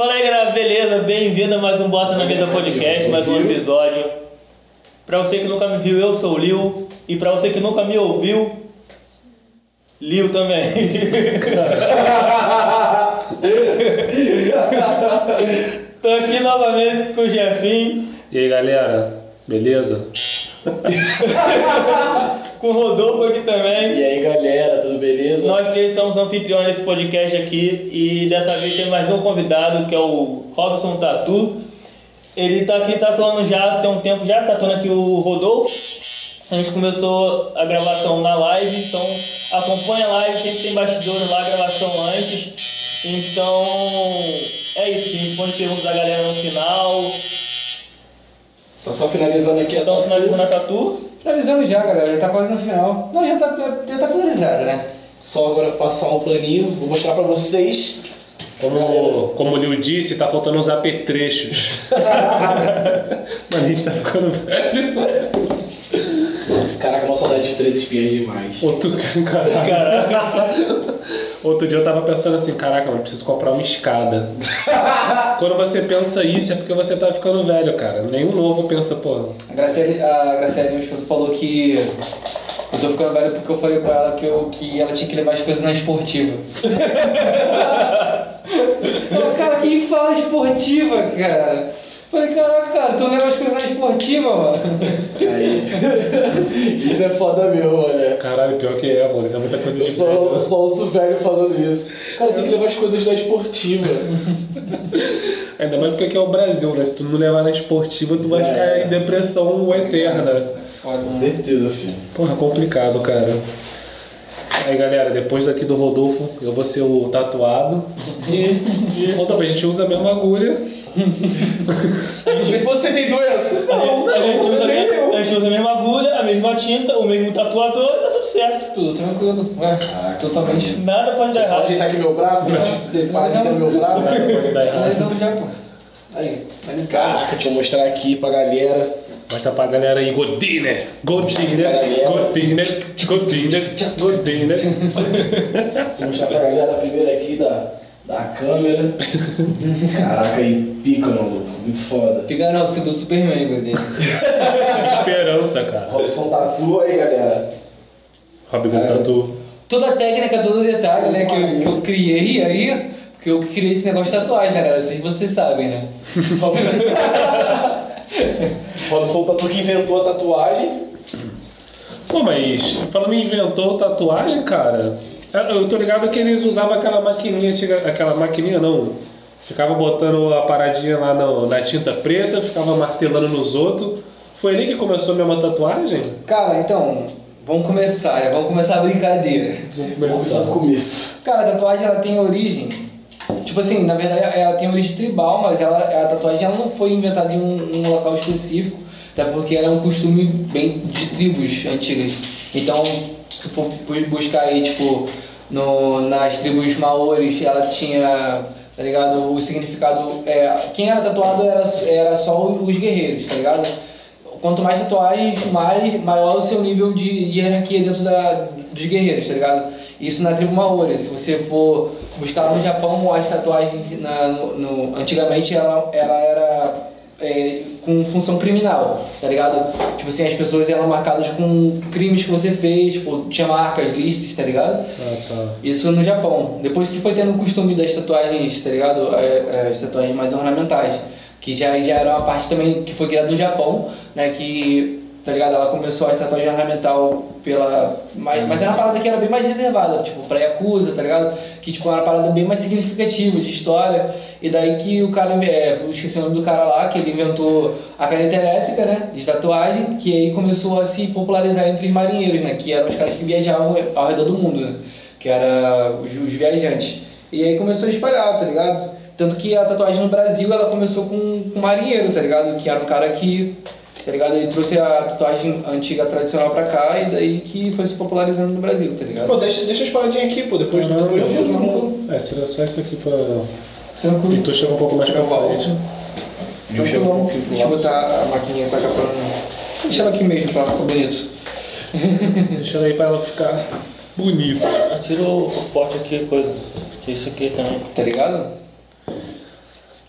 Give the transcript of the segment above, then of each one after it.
Fala aí, galera, beleza? Bem-vindo a mais um Bota na Vida Podcast, mais um episódio. Pra você que nunca me viu, eu sou o Liu. E pra você que nunca me ouviu, Liu também. Tô aqui novamente com o Jefinho, E aí galera, beleza? Com o Rodolfo aqui também. E aí galera, tudo beleza? Nós três somos anfitriões desse podcast aqui e dessa vez tem mais um convidado que é o Robson Tatu. Ele tá aqui tatuando já tem um tempo já, tatuando aqui o Rodolfo. A gente começou a gravação na live, então acompanha a live, sempre tem bastidores lá, gravação antes. Então é isso, a gente responde perguntas da galera no final. Tá só finalizando aqui a Então finalizando a tatu. Finalizamos já, galera. Já tá quase no final. Não, já tá, já tá finalizada, né? Só agora passar um planinho, vou mostrar pra vocês. Como, como o Liu disse, tá faltando uns apetrechos. Mano, a gente tá ficando velho. Caraca, uma saudade de três espiãs demais. Outro, caraca. Outro dia eu tava pensando assim, caraca, mano, preciso comprar uma escada. Quando você pensa isso é porque você tá ficando velho, cara. Nenhum novo pensa, pô, A Graciele, a Graciele, minha esposa, falou que eu tô ficando velho porque eu falei pra ela que, eu, que ela tinha que levar as coisas na esportiva. Cara, quem fala esportiva, cara? Falei, caraca, cara, tu leva as coisas na esportiva, mano. Aí. Isso é foda mesmo, né? caralho, pior que é, mano. Isso é muita coisa Eu de só, velho. eu só ouço velho falando isso. Cara, tem que levar as coisas da esportiva. Ainda mais porque aqui é o Brasil, né? Se tu não levar na esportiva, tu vai É. ficar em depressão eterna. Foda, Com certeza, filho. Porra, complicado, cara. Aí, galera, depois daqui do Rodolfo, eu vou ser o tatuado. E, Rodolfo, a gente usa a mesma agulha. Você tem doença? Não, a, gente usa, a, nem mesma, eu. a gente usa a mesma agulha, a mesma tinta, o mesmo tatuador e tá tudo certo. Tudo tranquilo. Ué, totalmente. Nada pode dar eu só errado. ajeitar aqui meu braço, pra te ter no meu braço. Pode dar errado. Finalizamos já, pô. Aí. Caraca, deixa eu mostrar aqui pra galera. Mostra pra galera aí, Godine, Godine, Godine, Godine, Godine. Vou mostrar pra galera primeiro aqui da, da câmera. Caraca, aí pica, maluco. Muito foda. Pegar não, o símbolo do Superman, Godinho. Esperança, cara. Robson Tatu aí, galera. Robin Tatu. Toda a técnica, todo o detalhe, né, que eu, que eu criei aí, porque eu criei esse negócio de tatuagem, né, galera? Vocês, vocês sabem, né? Robson Tatu que inventou a tatuagem. Pô, mas falando em inventou tatuagem, cara, eu tô ligado que eles usavam aquela maquininha, antiga- aquela maquininha não, ficava botando a paradinha lá na, na tinta preta, ficava martelando nos outros. Foi ali que começou a mesma tatuagem? Cara, então, vamos começar, né? Vamos começar a brincadeira. Vamos Vamos começar do começo. Cara, a tatuagem, ela tem origem... Tipo assim, na verdade, ela tem origem tribal, mas ela, a tatuagem ela não foi inventada em um, um local específico, até porque ela é um costume bem de tribos antigas. Então, se tu for bu- buscar aí, tipo, no, nas tribos maores, ela tinha, tá ligado? O significado. É, quem era tatuado era, era só os guerreiros, tá ligado? Quanto mais tatuagens, mais, maior o seu nível de, de hierarquia dentro da, dos guerreiros, tá ligado? Isso na tribo Maori. Se você for buscar no Japão, as tatuagens na, no, no- antigamente ela, ela era é, com função criminal, tá ligado? Tipo assim, as pessoas eram marcadas com crimes que você fez, tipo, tinha marcas, listas, tá ligado? Ah, tá. Isso no Japão. Depois que foi tendo o costume das tatuagens, tá ligado? É, é, As tatuagens mais ornamentais. Que já, já era uma parte também que foi criada no Japão, né? Que, tá ligado? Ela começou a tatuagem ornamental pela... Mas, mas era uma parada que era bem mais reservada, tipo, pra Yakuza, tá ligado? Que, tipo, era uma parada bem mais significativa, de história. E daí que o cara... É, eu esqueci o nome do cara lá, que ele inventou a caneta elétrica, né? De tatuagem. Que aí começou a se popularizar entre os marinheiros, né? Que eram os caras que viajavam ao redor do mundo, né? Que era os, os viajantes. E aí começou a espalhar, tá ligado? Tanto que a tatuagem no Brasil, ela começou com com um marinheiro, tá ligado? Que era um cara que, tá ligado? Ele trouxe a tatuagem antiga tradicional pra cá e daí que foi se popularizando no Brasil, tá ligado? Pô, deixa, deixa as paradinhas aqui, pô. Depois, Não, depois não, não. É, tira só isso aqui pra. Tranquilo. E tu chega um pouco mais pra frente. Deixa eu um botar a maquininha pra cá pra não... Deixa ela aqui mesmo pra ficar bonito. Deixa ela aí pra ela ficar bonito. Tira o, o pote aqui, coisa. Isso aqui também. Tá ligado?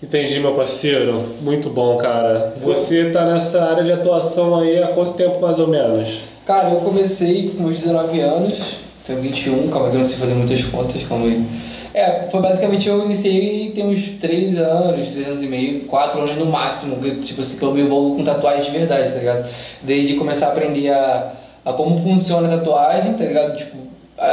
Entendi, meu parceiro. Muito bom, cara. Você tá nessa área de atuação aí há quanto tempo mais ou menos? Cara, eu comecei com meus 19 anos, tenho 21, calma que eu não sei fazer muitas contas, calma aí. É, foi basicamente eu iniciei tem uns 3 anos, 3 anos e meio, 4 anos no máximo, tipo assim, que eu me envolvo com tatuagem de verdade, tá ligado? Desde começar a aprender a, a como funciona a tatuagem, tá ligado? Tipo,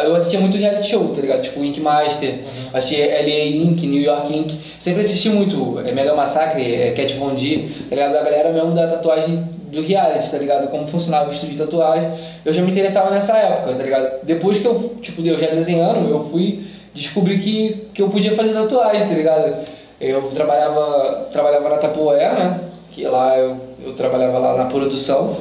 eu assistia muito reality show, tá ligado? Tipo Ink Master, uhum. assistia LA Ink, New York Ink, sempre assisti muito, é Mega Massacre, é Cat Von D, tá ligado? A galera mesmo da tatuagem do reality, tá ligado? Como funcionava o estúdio de tatuagem. Eu já me interessava nessa época, tá ligado? Depois que eu, tipo, eu já desenhando, eu fui descobrir que, que eu podia fazer tatuagem, tá ligado? Eu trabalhava, trabalhava na Tapoé, né? Que lá eu, eu trabalhava lá na produção.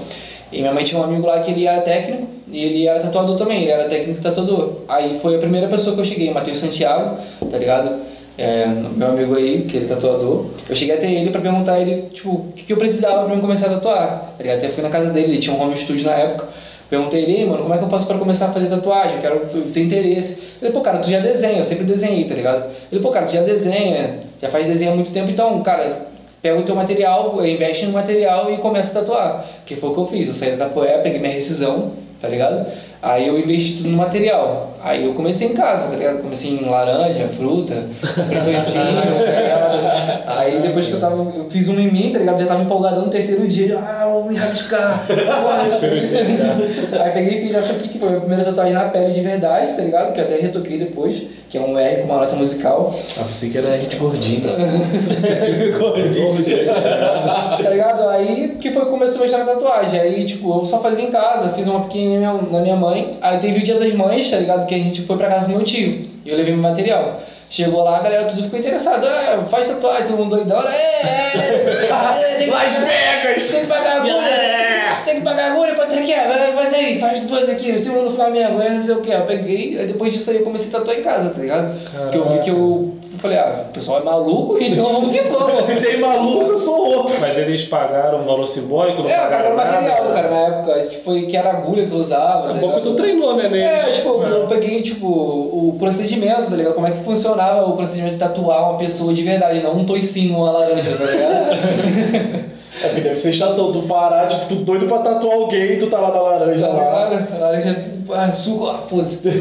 E minha mãe tinha um amigo lá que ele era técnico e ele era tatuador também, ele era técnico tatuador. Aí foi a primeira pessoa que eu cheguei, Matheus Santiago, tá ligado? é, meu amigo aí, que ele é tatuador, eu cheguei até ele pra perguntar ele, tipo, o que, que eu precisava pra eu começar a tatuar, tá ligado? Até fui na casa dele, ele tinha um home studio na época, perguntei ele, mano, como é que eu faço pra começar a fazer tatuagem? Eu quero, eu tenho interesse. Ele, pô, cara, tu já desenha, eu sempre desenhei, tá ligado? Ele, pô, cara, tu já desenha, já faz desenho há muito tempo, então, cara, pega o teu material, investe no material e começa a tatuar. Que foi o que eu fiz, eu saí da Tapoé, peguei minha rescisão, tá ligado? Aí eu investi tudo no material. Aí eu comecei em casa, tá ligado? Comecei em laranja, fruta, docinho, tá ligado? Aí depois que eu tava, eu fiz um em mim, tá ligado? Já tava empolgado no terceiro dia, ah, vou me rabiscar. Aí peguei e fiz essa aqui, que foi a minha primeira tatuagem na pele de verdade, tá ligado? Que eu até retoquei depois, que é um R com uma nota musical. Ah, pensei que era R de gordinho. gordinho. tá ligado? Aí que foi que começou a mexer na tatuagem. Aí, tipo, eu só fazia em casa, fiz uma pequenininha na minha mãe. Aí teve o dia das mães, tá ligado? Que a gente foi pra casa do meu tio. E eu levei meu material. Chegou lá, a galera tudo ficou interessado. Ah, faz tatuagem, todo mundo doidão. É, é, é, tem que Las Vegas! Tem que pagar agulha. É. Tem que pagar agulha pra ter que é. Faz aí, faz duas aqui, símbolo do Flamengo, é não sei o que. Eu peguei, aí depois disso aí eu comecei a tatuar em casa, tá ligado? Caraca. Que eu vi que eu eu falei, ah, o pessoal é maluco, então vamos que vamos. Se tem maluco, eu sou outro. Mas eles pagaram um valor simbólico? Não é, pagaram material, cara. na época, que, foi, que era agulha que eu usava. É tá bom que tu treinou, né, neles. É, tipo, é. eu peguei, tipo, o procedimento, tá ligado? Como é que funcionava o procedimento de tatuar uma pessoa de verdade, não um toicinho, uma laranja, tá ligado? É porque deve ser chatão, tu parar, tipo, tu doido pra tatuar alguém e tu tá lá da laranja tá lá. Laranja, ah, suco, ah, foda-se.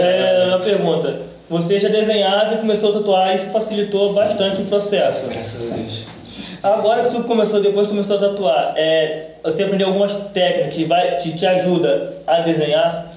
é, uma pergunta. Você já desenhava e começou a tatuar, isso facilitou bastante o processo. Graças a Deus. Agora que tu começou, depois começou a tatuar, é, você aprendeu algumas técnicas que, vai, que te ajuda a desenhar?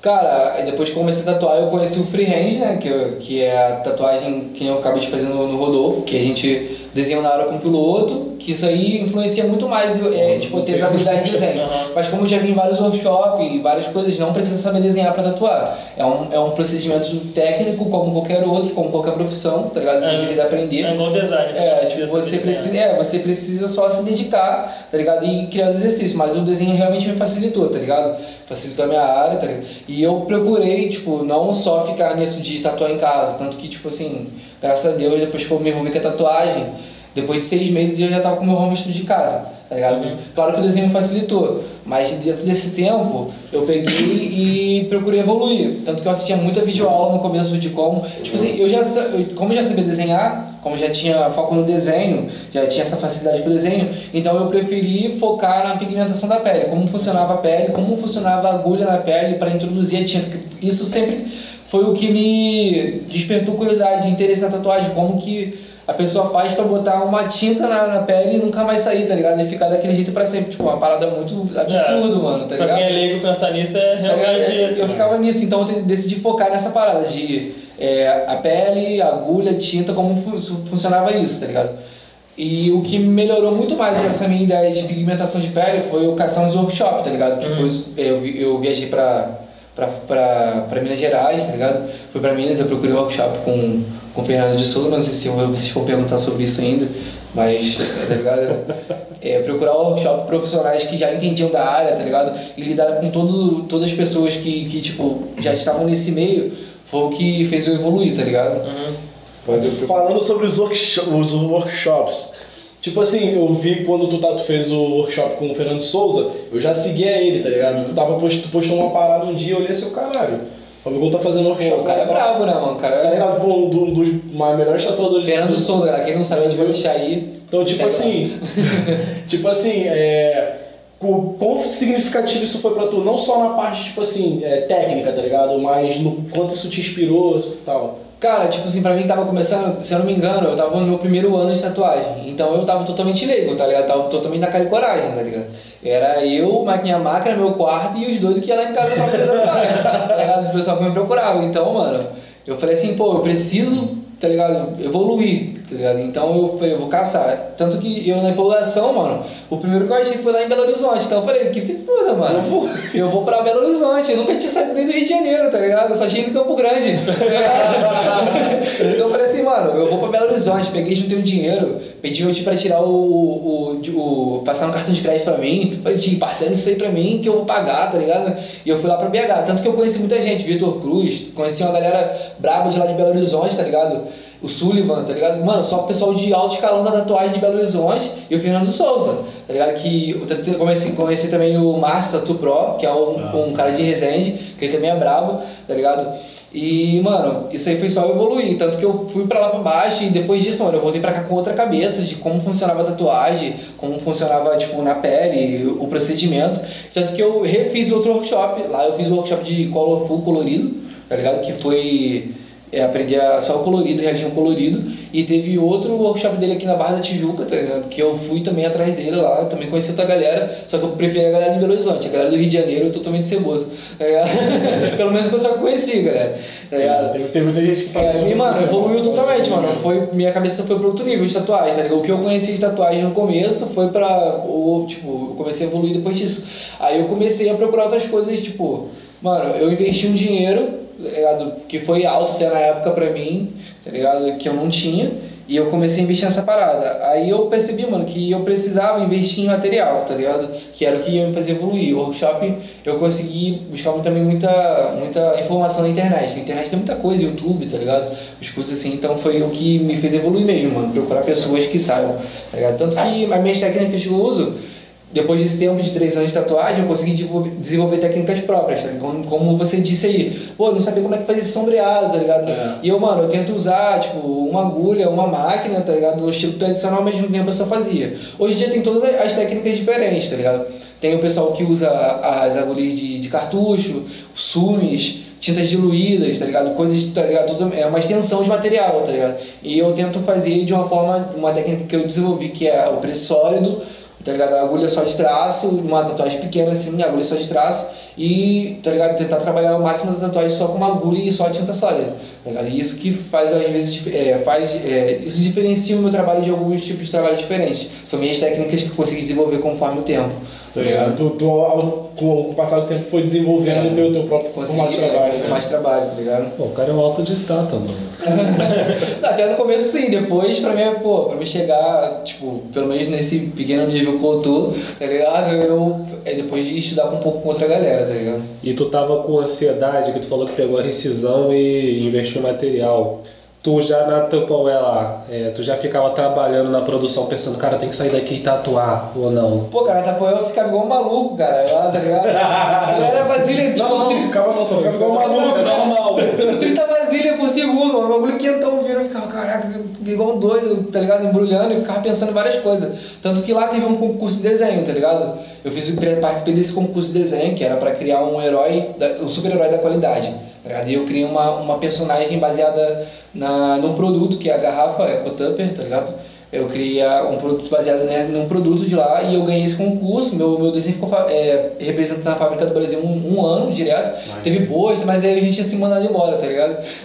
Cara, depois que comecei a tatuar, eu conheci o freehand, né? Que, que é a tatuagem que eu acabei de fazer no, no Rodolfo, que a gente desenho na hora com o piloto, que isso aí influencia muito mais, é, tipo, ter habilidade de desenho. Mas como eu já vi em vários workshops e várias coisas, não precisa saber desenhar para tatuar. É um, é um procedimento técnico, como qualquer outro, como qualquer profissão, tá ligado? Se é, você quiser aprender. É igual design. É, tipo, você precisa, é, você precisa só se dedicar, tá ligado? E criar os exercícios. Mas o desenho realmente me facilitou, tá ligado? Facilitou a minha área, tá ligado? E eu procurei, tipo, não só ficar nisso de tatuar em casa, tanto que, tipo assim, graças a Deus, depois que eu me envolvi com a tatuagem, depois de seis meses eu já estava com o meu home studio de casa, tá ligado? Uhum. Claro que o desenho facilitou, mas dentro desse tempo eu peguei e procurei evoluir. Tanto que eu assistia muita videoaula no começo de como, tipo assim, eu já, como eu já sabia desenhar, como já tinha foco no desenho, já tinha essa facilidade para desenho, então eu preferi focar na pigmentação da pele, como funcionava a pele, como funcionava a agulha na pele para introduzir a tinta. Isso sempre foi o que me despertou curiosidade, interesse na tatuagem, como que a pessoa faz pra botar uma tinta na, na pele e nunca mais sair, tá ligado? E ficar daquele jeito pra sempre. Tipo, uma parada muito absurdo, é, mano, tá ligado? Pra quem é leigo pensar nisso é tá realmente. Eu ficava nisso, então eu decidi focar nessa parada de é, a pele, agulha, tinta, como funcionava isso, tá ligado? E o que melhorou muito mais essa minha ideia de pigmentação de pele foi o caçar nos workshops, tá ligado? Que uhum. eu, eu viajei pra, pra Minas Gerais, tá ligado? Fui pra Minas, eu procurei um workshop com com o Fernando de Souza, mas não sei se vocês vão perguntar sobre isso ainda, mas, tá ligado? É, procurar workshop profissionais que já entendiam da área, tá ligado? E lidar com todo, todas as pessoas que, que, tipo, já estavam nesse meio, foi o que fez eu evoluir, tá ligado? Uhum. Falando sobre os, workshop, os workshops, Tipo assim, eu vi quando tu, tá, tu fez o workshop com o Fernando Souza, eu já seguia ele, tá ligado? Tu, tava, tu postou uma parada um dia, eu olhei seu caralho Fabigol tá fazendo workshop. Pô, o cara é tá- brabo, né, mano? O cara Tá é. ligado? Pô, um do- dos melhores tatuadores do Fernando. Souza. Quem não sabe, vai deixar aí. Então, tipo assim, tipo assim, é, o quão significativo isso foi pra tu, não só na parte, tipo assim, é, técnica, tá ligado? Mas no quanto isso te inspirou e tal. Cara, tipo assim, pra mim que tava começando, se eu não me engano, eu tava no meu primeiro ano de tatuagem. Então eu tava totalmente leigo, tá ligado? Tava totalmente na cara e coragem, tá ligado? Era eu, minha máquina, meu quarto e os doidos que iam lá em casa pra fazer tatuagem, tá ligado? O pessoal que me procurava. Então, mano, eu falei assim, pô, eu preciso, tá ligado? Evoluir, tá ligado? Então eu falei, eu vou caçar. Tanto que eu na empolgação, mano, o primeiro que eu achei foi lá em Belo Horizonte. Então eu falei, que se foda, mano. Eu vou pra Belo Horizonte. Eu nunca tinha saído do Rio de Janeiro, tá ligado? Eu só tinha ido em Campo Grande. então eu falei assim, mano, eu vou pra Belo Horizonte. Peguei, juntei um dinheiro, pedi meu tio pra tirar o, o, o, o- passar um cartão de crédito pra mim. Falei, tio, parcela isso aí pra mim que eu vou pagar, tá ligado? E eu fui lá pra BH. Tanto que eu conheci muita gente, Vitor Cruz, conheci uma galera braba de lá de Belo Horizonte, tá ligado? O Sullivan, tá ligado? Mano, só o pessoal de alto escalão da tatuagem de Belo Horizonte e o Fernando Souza, tá ligado? Que eu comecei, conheci também o Márcio Tatu Pro, que é um, um cara de Resende, que ele também é brabo, tá ligado? E, mano, isso aí foi só evoluir. Tanto que eu fui pra lá pra baixo e depois disso, mano, eu voltei pra cá com outra cabeça de como funcionava a tatuagem, como funcionava, tipo, na pele, o procedimento. Tanto que eu refiz outro workshop. Lá eu fiz o workshop de color full colorido, tá ligado? Que foi. É, aprendi a só o colorido, realismo colorido. E teve outro workshop dele aqui na Barra da Tijuca, tá ligado? Que eu fui também atrás dele lá, também conheci outra galera, só que eu preferi a galera de Belo Horizonte. A galera do Rio de Janeiro eu totalmente ceboso, tá? Pelo menos o pessoal que conheci, galera. Tá ligado? Tem, tem muita gente que faz É, e, mano, evoluiu totalmente, mano. Foi, minha cabeça foi para outro nível de tatuagem, tá ligado? O que eu conheci de tatuagem no começo foi pra. Tipo, eu comecei a evoluir depois disso. Aí eu comecei a procurar outras coisas, tipo, mano, eu investi um dinheiro, tá ligado? Que foi alto até na época pra mim, tá ligado? Que eu não tinha. E eu comecei a investir nessa parada. Aí eu percebi, mano, que eu precisava investir em material, tá ligado? Que era o que ia me fazer evoluir. O workshop eu consegui buscar também muita, muita informação na internet. Na internet tem muita coisa, YouTube, tá ligado? Os cursos assim, então foi o que me fez evoluir mesmo, mano. Procurar pessoas que saibam, tá ligado? Tanto que as minhas técnicas que eu uso, depois desse tempo de três anos de tatuagem, eu consegui desenvolver, técnicas próprias, tá ligado? Como, você disse aí, pô, não sabia como é que fazia esse sombreado, tá ligado? É. E eu, mano, eu tento usar, tipo, uma agulha, uma máquina, tá ligado? No estilo tradicional, ao mesmo tempo eu só fazia. Hoje em dia tem todas as técnicas diferentes, tá ligado? Tem o pessoal que usa as agulhas de, de cartucho, sumes, tintas diluídas, tá ligado? Coisas, tá ligado? Tudo, é uma extensão de material, tá ligado? E eu tento fazer de uma forma, uma técnica que eu desenvolvi, que é o preto sólido, tá ligado? A agulha só de traço, uma tatuagem pequena assim, agulha só de traço, e, tá ligado? Tentar trabalhar o máximo da tatuagem só com uma agulha e só tinta sólida, tá ligado? E isso que faz, às vezes, é, faz, é, isso diferencia o meu trabalho de alguns tipos de trabalho diferentes. São minhas técnicas que eu consegui desenvolver conforme o tempo, tá ligado? Tu, tu, com o passar do tempo, foi desenvolvendo É. o teu, teu próprio formato de trabalho. é, né? mais trabalho, tá ligado? Pô, o cara é um autodidata, mano. Não, Até no começo sim, depois pra mim, pô, pra mim chegar, tipo, pelo menos nesse pequeno nível que eu tô, tá ligado? Eu, é depois de estudar com um pouco com outra galera, tá ligado? E tu tava com ansiedade, que tu falou que pegou a rescisão e investiu em material. Tu já na Tupperware lá, é, tu já ficava trabalhando na produção pensando, cara, tem que sair daqui e tatuar, ou não? Pô, cara, pô, eu ficava igual um maluco, cara, lá, tá ligado? Galera vasilha, tipo, Não, não, não ficava não, só ficava igual maluco. Isso é normal. tipo, 30 vasilhas por segundo, o bagulho quentão vindo, eu ficava, caraca, igual um doido, tá ligado? Embrulhando e ficava pensando em várias coisas. Tanto que lá teve um concurso de desenho, tá ligado? Eu fiz, participei desse concurso de desenho, que era pra criar um herói, um super-herói da qualidade, tá eu criei uma, uma personagem baseada na, num produto, que é a garrafa Eco Tupper, tá ligado? Eu criei a- um produto baseado né, num produto de lá e eu ganhei esse concurso. Meu, meu desenho ficou é, representando a fábrica do Brasil um, um ano direto. Teve bolsa, mas aí a gente tinha se mandado embora, tá ligado?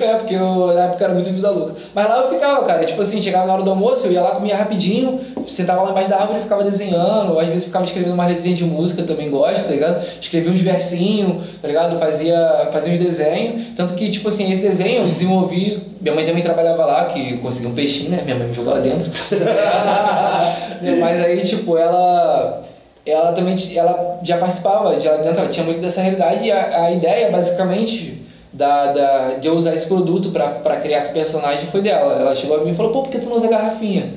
é, porque eu, na época era muito vida louca. Mas lá eu ficava, cara. Tipo assim, chegava na hora do almoço, eu ia lá, comia rapidinho, sentava lá embaixo da árvore e ficava desenhando. Ou às vezes ficava escrevendo uma letrinha de música, também gosto, tá ligado? Escrevia uns versinhos, tá ligado? Fazia, fazia uns desenhos. Tanto que, tipo assim, esse desenho eu desenvolvi. Minha mãe também trabalhava lá, que conseguia um peixinho, né? Minha mãe me jogou lá dentro. Mas aí, tipo, ela ela também ela já participava de lá dentro, ela tinha muito dessa realidade e a, a ideia basicamente da, da, de eu usar esse produto pra criar esse personagem foi dela. Ela chegou a mim e falou, pô, por que tu não usa garrafinha?